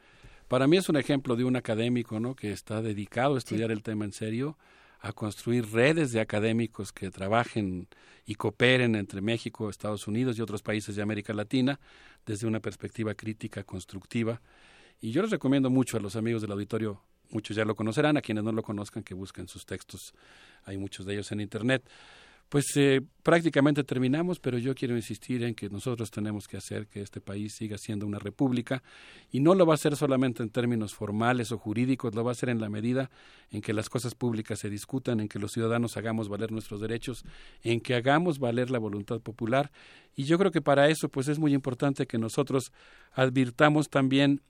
para mí es un ejemplo de un académico ¿no? que está dedicado a estudiar el tema en serio, a construir redes de académicos que trabajen y cooperen entre México, Estados Unidos y otros países de América Latina desde una perspectiva crítica, constructiva. Y yo les recomiendo mucho a los amigos del auditorio, muchos ya lo conocerán, a quienes no lo conozcan, que busquen sus textos, hay muchos de ellos en Internet. Pues eh, prácticamente terminamos, pero yo quiero insistir en que nosotros tenemos que hacer que este país siga siendo una república y no lo va a hacer solamente en términos formales o jurídicos, lo va a hacer en la medida en que las cosas públicas se discutan, en que los ciudadanos hagamos valer nuestros derechos, en que hagamos valer la voluntad popular. Y yo creo que para eso pues es muy importante que nosotros advirtamos también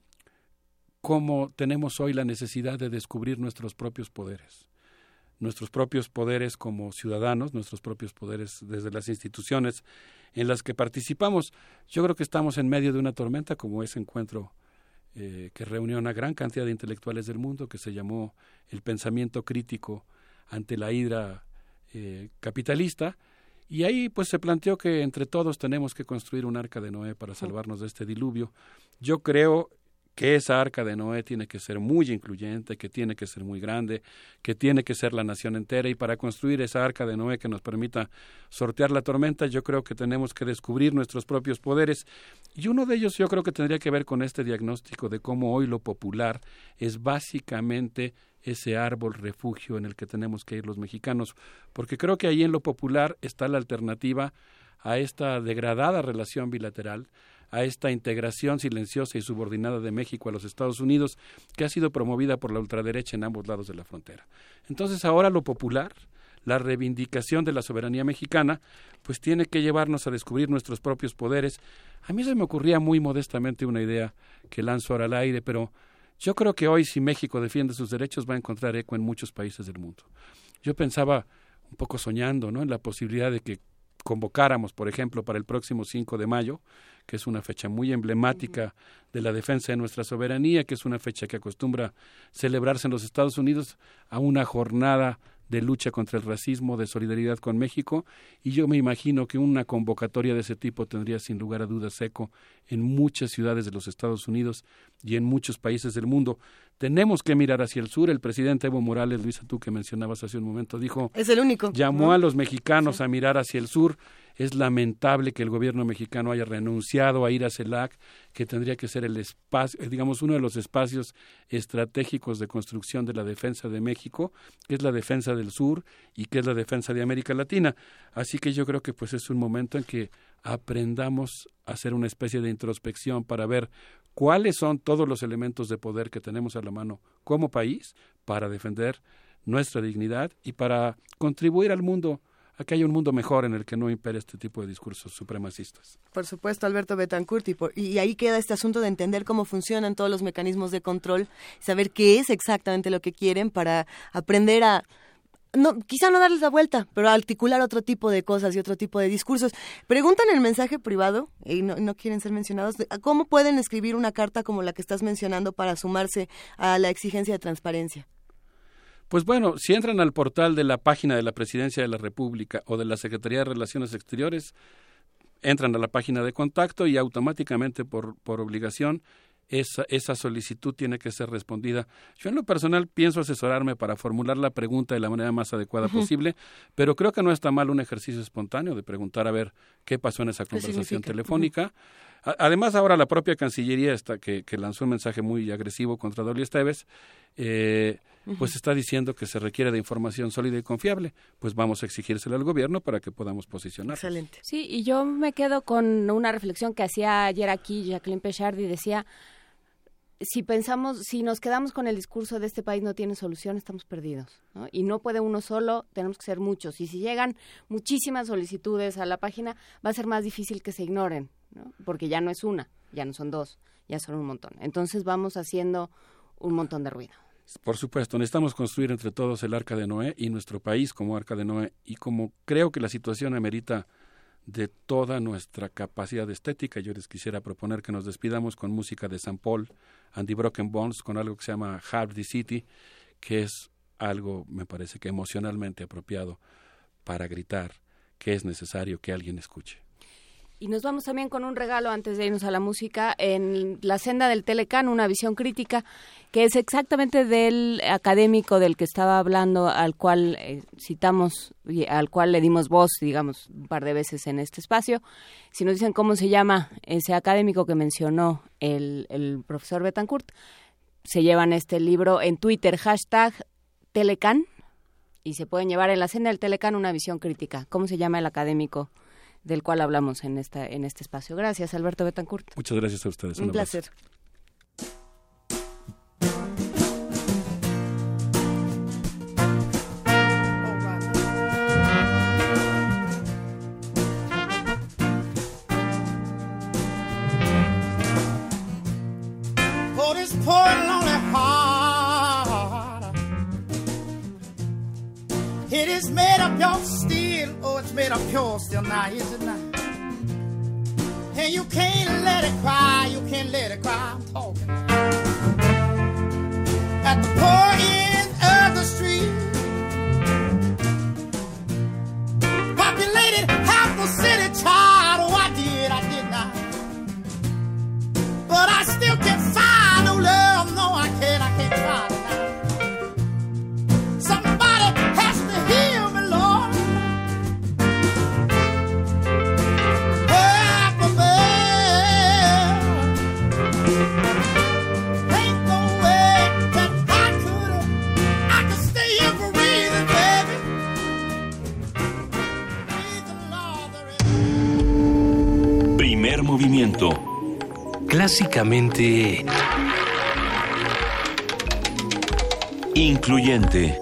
cómo tenemos hoy la necesidad de descubrir nuestros propios poderes nuestros propios poderes como ciudadanos, nuestros propios poderes desde las instituciones en las que participamos. Yo creo que estamos en medio de una tormenta como ese encuentro eh, que reunió una gran cantidad de intelectuales del mundo que se llamó el pensamiento crítico ante la hidra eh, capitalista. Y ahí pues se planteó que entre todos tenemos que construir un arca de Noé para salvarnos de este diluvio. Yo creo que esa arca de Noé tiene que ser muy incluyente, que tiene que ser muy grande, que tiene que ser la nación entera. Y para construir esa arca de Noé que nos permita sortear la tormenta, yo creo que tenemos que descubrir nuestros propios poderes. Y uno de ellos yo creo que tendría que ver con este diagnóstico de cómo hoy lo popular es básicamente ese árbol refugio en el que tenemos que ir los mexicanos, porque creo que ahí en lo popular está la alternativa a esta degradada relación bilateral, a esta integración silenciosa y subordinada de México a los Estados Unidos, que ha sido promovida por la ultraderecha en ambos lados de la frontera. Entonces ahora lo popular, la reivindicación de la soberanía mexicana, pues tiene que llevarnos a descubrir nuestros propios poderes. A mí se me ocurría muy modestamente una idea que lanzo ahora al aire, pero yo creo que hoy si México defiende sus derechos va a encontrar eco en muchos países del mundo. Yo pensaba un poco soñando, ¿no? En la posibilidad de que convocáramos, por ejemplo, para el próximo 5 de mayo, que es una fecha muy emblemática de la defensa de nuestra soberanía, que es una fecha que acostumbra celebrarse en los Estados Unidos, a una jornada de lucha contra el racismo, de solidaridad con México, y yo me imagino que una convocatoria de ese tipo tendría sin lugar a dudas eco en muchas ciudades de los Estados Unidos y en muchos países del mundo. Tenemos que mirar hacia el sur. El presidente Evo Morales, Luisa, tú que mencionabas hace un momento, dijo... Es el único. Llamó a los mexicanos a mirar hacia el sur. Es lamentable que el gobierno mexicano haya renunciado a ir a CELAC, que tendría que ser el espacio, eh, digamos, uno de los espacios estratégicos de construcción de la defensa de México, que es la defensa del sur y que es la defensa de América Latina. Así que yo creo que pues es un momento en que aprendamos a hacer una especie de introspección para ver cuáles son todos los elementos de poder que tenemos a la mano como país para defender nuestra dignidad y para contribuir al mundo a que haya un mundo mejor en el que no impere este tipo de discursos supremacistas. Por supuesto, Alberto Betancourt, y, y, ahí queda este asunto de entender cómo funcionan todos los mecanismos de control, saber qué es exactamente lo que quieren para aprender a no, quizá no darles la vuelta, pero articular otro tipo de cosas y otro tipo de discursos. Preguntan el mensaje privado, y no, no, quieren ser mencionados, ¿cómo pueden escribir una carta como la que estás mencionando para sumarse a la exigencia de transparencia? Pues bueno, si entran al portal de la página de la Presidencia de la República o de la Secretaría de Relaciones Exteriores, entran a la página de contacto y automáticamente por, por obligación esa, esa solicitud tiene que ser respondida. Yo en lo personal pienso asesorarme para formular la pregunta de la manera más adecuada posible, pero creo que no está mal un ejercicio espontáneo de preguntar a ver qué pasó en esa conversación telefónica. Además, ahora la propia Cancillería, está, que, que, lanzó un mensaje muy agresivo contra Dolly Esteves, eh, pues está diciendo que se requiere de información sólida y confiable. Pues vamos a exigírsela al gobierno para que podamos posicionar. Excelente. Sí, y yo me quedo con una reflexión que hacía ayer aquí Jacqueline Pechard y decía, si pensamos, si nos quedamos con el discurso de este país no tiene solución, estamos perdidos. ¿no? Y no puede uno solo, tenemos que ser muchos. Y si llegan muchísimas solicitudes a la página, va a ser más difícil que se ignoren, ¿no? porque ya no es una, ya no son dos, ya son un montón. Entonces vamos haciendo un montón de ruido. Por supuesto, necesitamos construir entre todos el arca de Noé y nuestro país como arca de Noé. Y como creo que la situación amerita de toda nuestra capacidad estética. Yo les quisiera proponer que nos despidamos con música de San Paul, Andy Broken Bones, con algo que se llama Half City, que es algo, me parece que emocionalmente apropiado para gritar que es necesario que alguien escuche. Y nos vamos también con un regalo antes de irnos a la música en La senda del Telecán, una visión crítica que es exactamente del académico del que estaba hablando, al cual eh, citamos y al cual le dimos voz, digamos, un par de veces en este espacio. Si nos dicen cómo se llama ese académico que mencionó el, el profesor Betancourt, se llevan este libro en Twitter, hashtag Telecan, y se pueden llevar en La senda del Telecán una visión crítica. ¿Cómo se llama el académico? Del cual hablamos en esta en este espacio. Gracias, Alberto Betancourt. Muchas gracias a ustedes. Un, Un placer. It is made of your steel, it's made of pure still now, is it not? And you can't let it cry, you can't let it cry, I'm talking. At the poor end of the street, populated half the city, child, oh, I did, I did not. But I still can't movimiento. clásicamente... Incluyente.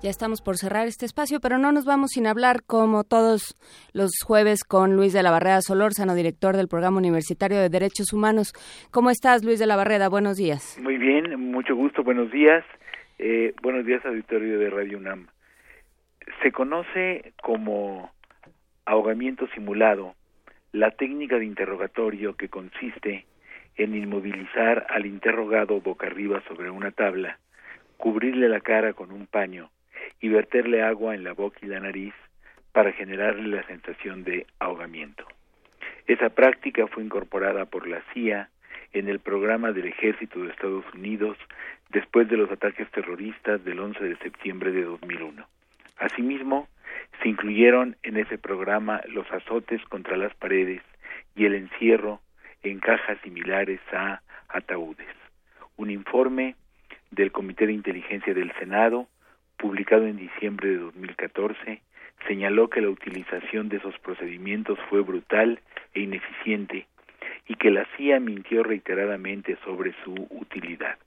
Ya estamos por cerrar este espacio, pero no nos vamos sin hablar, como todos los jueves, con Luis de la Barrera Solórzano, director del Programa Universitario de Derechos Humanos. ¿Cómo estás, Luis de la Barrera? Buenos días. Muy bien, mucho gusto, buenos días. Eh, buenos días, auditorio de Radio UNAM. Se conoce como ahogamiento simulado la técnica de interrogatorio que consiste en inmovilizar al interrogado boca arriba sobre una tabla, cubrirle la cara con un paño y verterle agua en la boca y la nariz para generarle la sensación de ahogamiento. Esa práctica fue incorporada por la CIA en el programa del Ejército de Estados Unidos después de los ataques terroristas del 11 de septiembre de 2001. Asimismo, se incluyeron en ese programa los azotes contra las paredes y el encierro en cajas similares a ataúdes. Un informe del Comité de Inteligencia del Senado publicado en diciembre de 2014, señaló que la utilización de esos procedimientos fue brutal e ineficiente y que la CIA mintió reiteradamente sobre su utilidad.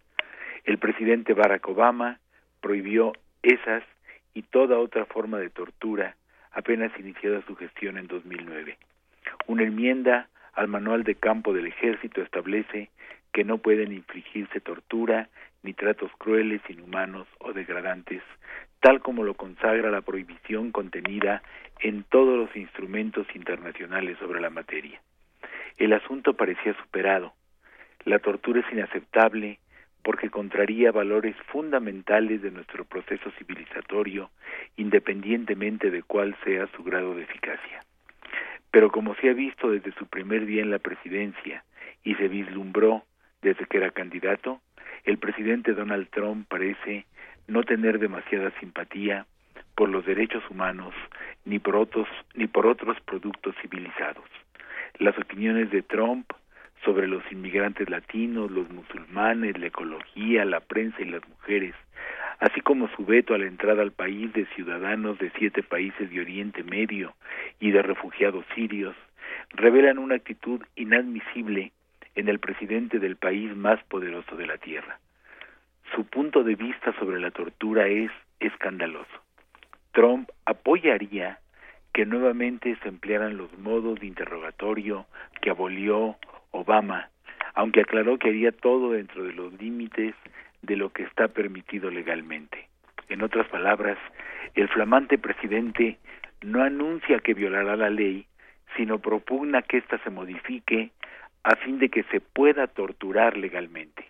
El presidente Barack Obama prohibió esas y toda otra forma de tortura apenas iniciada su gestión en 2009. Una enmienda al manual de campo del ejército establece que no pueden infligirse tortura ni tratos crueles, inhumanos o degradantes, tal como lo consagra la prohibición contenida en todos los instrumentos internacionales sobre la materia. El asunto parecía superado. La tortura es inaceptable porque contraría valores fundamentales de nuestro proceso civilizatorio, independientemente de cuál sea su grado de eficacia. Pero como se ha visto desde su primer día en la presidencia y se vislumbró desde que era candidato, el presidente Donald Trump parece no tener demasiada simpatía por los derechos humanos ni por otros ni por otros productos civilizados. Las opiniones de Trump sobre los inmigrantes latinos, los musulmanes, la ecología, la prensa y las mujeres, así como su veto a la entrada al país de ciudadanos de siete países de Oriente Medio y de refugiados sirios, revelan una actitud inadmisible en el presidente del país más poderoso de la Tierra. Su punto de vista sobre la tortura es escandaloso. Trump apoyaría que nuevamente se emplearan los modos de interrogatorio que abolió Obama, aunque aclaró que haría todo dentro de los límites de lo que está permitido legalmente. En otras palabras, el flamante presidente no anuncia que violará la ley, sino propugna que ésta se modifique a fin de que se pueda torturar legalmente.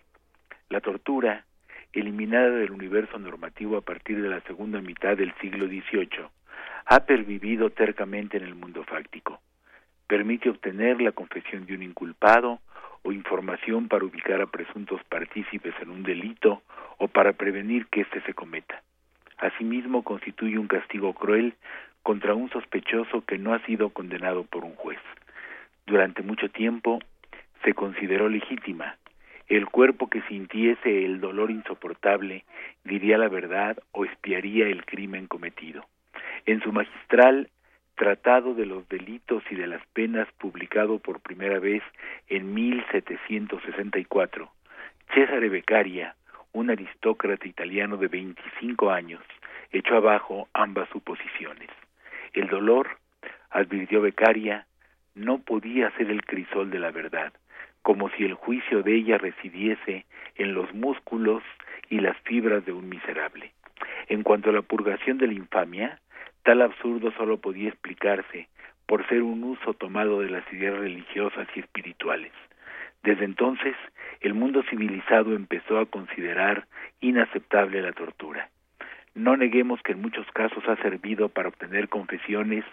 La tortura, eliminada del universo normativo a partir de la segunda mitad del siglo XVIII, ha pervivido tercamente en el mundo fáctico. Permite obtener la confesión de un inculpado o información para ubicar a presuntos partícipes en un delito o para prevenir que éste se cometa. Asimismo, constituye un castigo cruel contra un sospechoso que no ha sido condenado por un juez. Durante mucho tiempo, se consideró legítima. El cuerpo que sintiese el dolor insoportable diría la verdad o espiaría el crimen cometido. En su magistral Tratado de los Delitos y de las Penas, publicado por primera vez en 1764, Cesare Beccaria, un aristócrata italiano de 25 años, echó abajo ambas suposiciones. El dolor, advirtió Beccaria, no podía ser el crisol de la verdad como si el juicio de ella residiese en los músculos y las fibras de un miserable. En cuanto a la purgación de la infamia, tal absurdo solo podía explicarse por ser un uso tomado de las ideas religiosas y espirituales. Desde entonces, el mundo civilizado empezó a considerar inaceptable la tortura. No neguemos que en muchos casos ha servido para obtener confesiones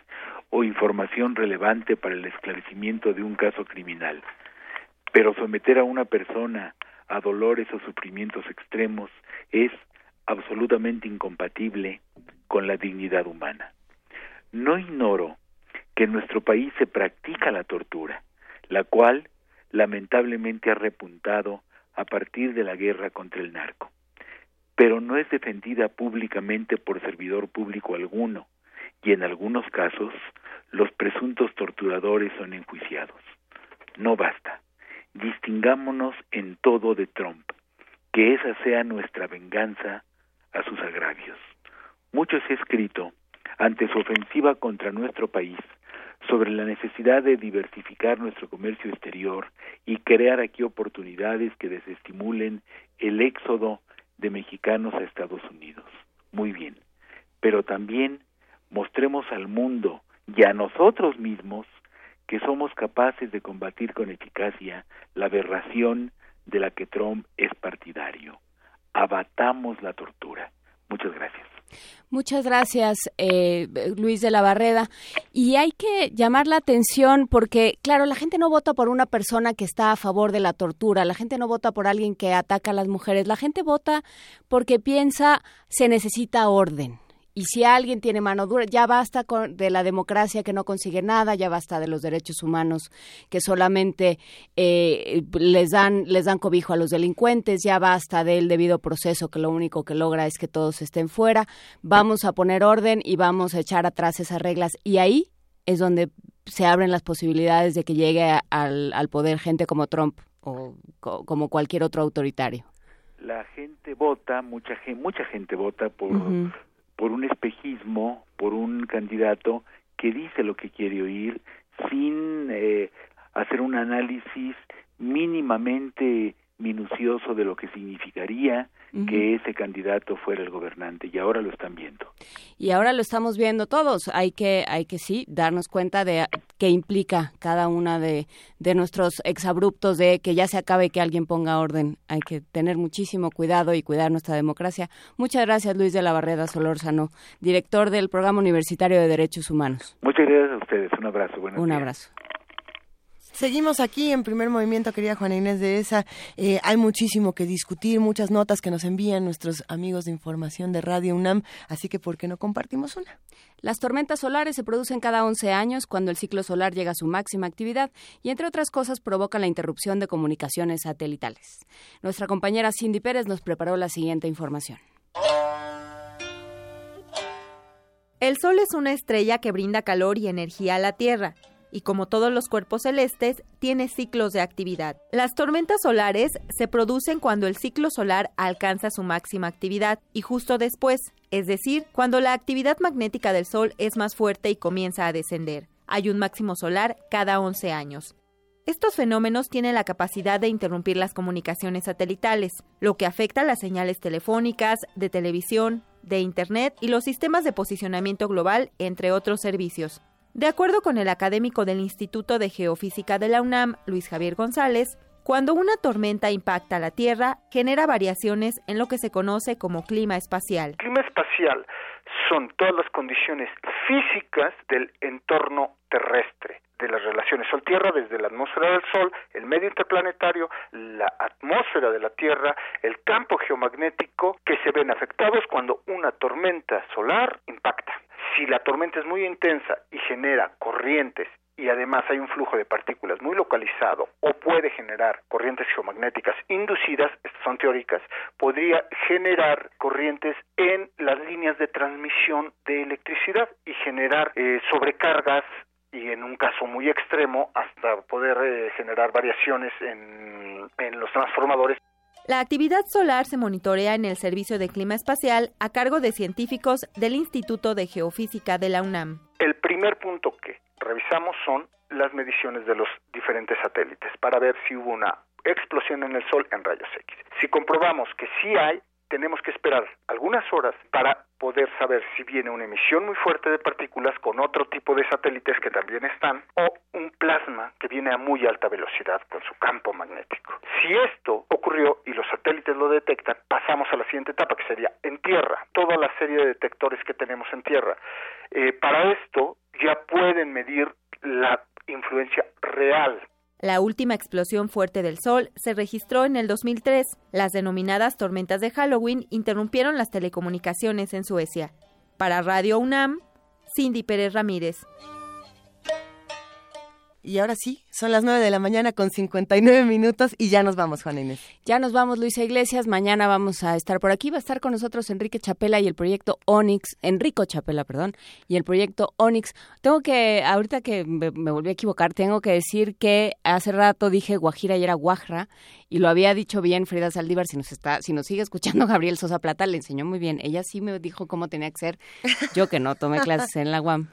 o información relevante para el esclarecimiento de un caso criminal. Pero someter a una persona a dolores o sufrimientos extremos es absolutamente incompatible con la dignidad humana. No ignoro que en nuestro país se practica la tortura, la cual lamentablemente ha repuntado a partir de la guerra contra el narco, pero no es defendida públicamente por servidor público alguno y en algunos casos los presuntos torturadores son enjuiciados. No basta. Distingámonos en todo de Trump, que esa sea nuestra venganza a sus agravios. Mucho se ha escrito ante su ofensiva contra nuestro país sobre la necesidad de diversificar nuestro comercio exterior y crear aquí oportunidades que desestimulen el éxodo de mexicanos a Estados Unidos. Muy bien, pero también mostremos al mundo y a nosotros mismos que somos capaces de combatir con eficacia la aberración de la que Trump es partidario. Abatamos la tortura. Muchas gracias. Muchas gracias, eh, Luis de la Barreda. Y hay que llamar la atención porque, claro, la gente no vota por una persona que está a favor de la tortura, la gente no vota por alguien que ataca a las mujeres, la gente vota porque piensa se necesita orden. Y si alguien tiene mano dura, ya basta con, de la democracia que no consigue nada, ya basta de los derechos humanos que solamente eh, les dan les dan cobijo a los delincuentes, ya basta del debido proceso que lo único que logra es que todos estén fuera. Vamos a poner orden y vamos a echar atrás esas reglas y ahí es donde se abren las posibilidades de que llegue al, al poder gente como Trump o co, como cualquier otro autoritario. La gente vota, mucha gente, mucha gente vota por uh -huh por un espejismo, por un candidato que dice lo que quiere oír sin eh, hacer un análisis mínimamente minucioso de lo que significaría uh -huh. que ese candidato fuera el gobernante y ahora lo están viendo. Y ahora lo estamos viendo todos. Hay que hay que sí darnos cuenta de qué implica cada una de, de nuestros exabruptos de que ya se acabe que alguien ponga orden. Hay que tener muchísimo cuidado y cuidar nuestra democracia. Muchas gracias Luis de la Barreda Solórzano, director del Programa Universitario de Derechos Humanos. Muchas gracias a ustedes. Un abrazo. Buenos Un días. abrazo. Seguimos aquí en primer movimiento, querida Juana Inés de esa. Eh, hay muchísimo que discutir, muchas notas que nos envían nuestros amigos de información de Radio UNAM, así que ¿por qué no compartimos una? Las tormentas solares se producen cada 11 años cuando el ciclo solar llega a su máxima actividad y, entre otras cosas, provocan la interrupción de comunicaciones satelitales. Nuestra compañera Cindy Pérez nos preparó la siguiente información. El Sol es una estrella que brinda calor y energía a la Tierra y como todos los cuerpos celestes, tiene ciclos de actividad. Las tormentas solares se producen cuando el ciclo solar alcanza su máxima actividad y justo después, es decir, cuando la actividad magnética del Sol es más fuerte y comienza a descender. Hay un máximo solar cada 11 años. Estos fenómenos tienen la capacidad de interrumpir las comunicaciones satelitales, lo que afecta las señales telefónicas, de televisión, de Internet y los sistemas de posicionamiento global, entre otros servicios. De acuerdo con el académico del Instituto de Geofísica de la UNAM, Luis Javier González, cuando una tormenta impacta la Tierra, genera variaciones en lo que se conoce como clima espacial. Clima espacial son todas las condiciones físicas del entorno terrestre, de las relaciones Sol-Tierra, desde la atmósfera del Sol, el medio interplanetario, la atmósfera de la Tierra, el campo geomagnético que se ven afectados cuando una tormenta solar impacta. Si la tormenta es muy intensa y genera corrientes y además hay un flujo de partículas muy localizado o puede generar corrientes geomagnéticas inducidas, estas son teóricas, podría generar corrientes en las líneas de transmisión de electricidad y generar eh, sobrecargas y en un caso muy extremo hasta poder eh, generar variaciones en, en los transformadores. La actividad solar se monitorea en el Servicio de Clima Espacial a cargo de científicos del Instituto de Geofísica de la UNAM. El primer punto que revisamos son las mediciones de los diferentes satélites para ver si hubo una explosión en el Sol en rayos X. Si comprobamos que sí hay, tenemos que esperar algunas horas para poder saber si viene una emisión muy fuerte de partículas con otro tipo de satélites que también están o un plasma que viene a muy alta velocidad con su campo magnético. Si esto ocurrió y los satélites lo detectan, pasamos a la siguiente etapa que sería en tierra, toda la serie de detectores que tenemos en tierra. Eh, para esto ya pueden medir la influencia real la última explosión fuerte del Sol se registró en el 2003. Las denominadas tormentas de Halloween interrumpieron las telecomunicaciones en Suecia. Para Radio UNAM, Cindy Pérez Ramírez. Y ahora sí, son las 9 de la mañana con 59 minutos y ya nos vamos, Juana Inés. Ya nos vamos, Luisa Iglesias. Mañana vamos a estar por aquí. Va a estar con nosotros Enrique Chapela y el proyecto Onyx. Enrico Chapela, perdón. Y el proyecto Onyx. Tengo que, ahorita que me, me volví a equivocar, tengo que decir que hace rato dije Guajira y era Guajra. Y lo había dicho bien Frida Saldívar. Si nos, está, si nos sigue escuchando Gabriel Sosa Plata, le enseñó muy bien. Ella sí me dijo cómo tenía que ser. Yo que no tomé clases en la UAM.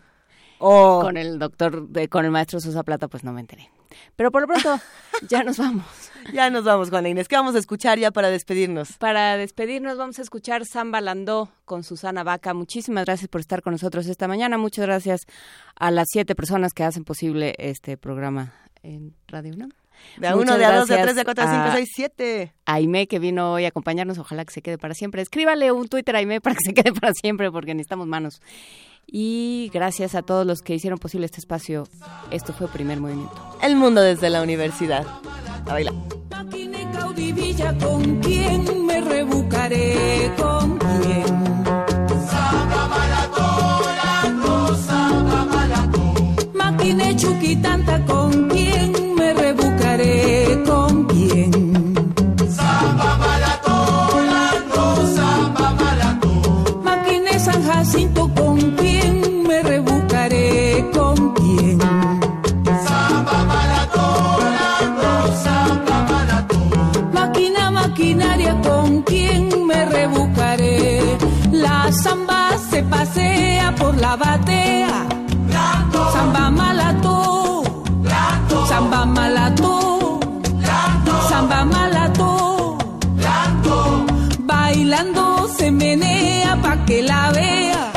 Oh. Con el doctor, de- con el maestro Sosa Plata, pues no me enteré. Pero por lo pronto, ya nos vamos. Ya nos vamos, Juana Inés. ¿Qué vamos a escuchar ya para despedirnos? Para despedirnos vamos a escuchar Samba Landó con Susana Vaca. Muchísimas gracias por estar con nosotros esta mañana. Muchas gracias a las siete personas que hacen posible este programa en Radio UNAM. De a Muchas uno, de a dos, de a tres, de a cuatro, de a cinco, seis, siete. Aime que vino hoy a acompañarnos. Ojalá que se quede para siempre. Escríbale un Twitter a Aime para que se quede para siempre porque necesitamos manos. Y gracias a todos los que hicieron posible este espacio. Esto fue Primer Movimiento. El mundo desde la universidad. A bailar. caudivilla con quién me rebucaré con quién Maquine chuquitanta con quién Bailando se menea pa' que la vea.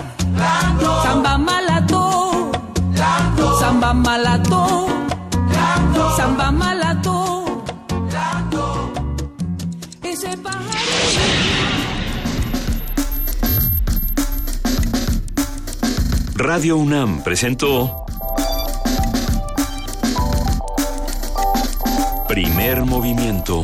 Samba malato. Samba malato. Samba malato. Ese pájaro. Radio UNAM presentó Primer Movimiento.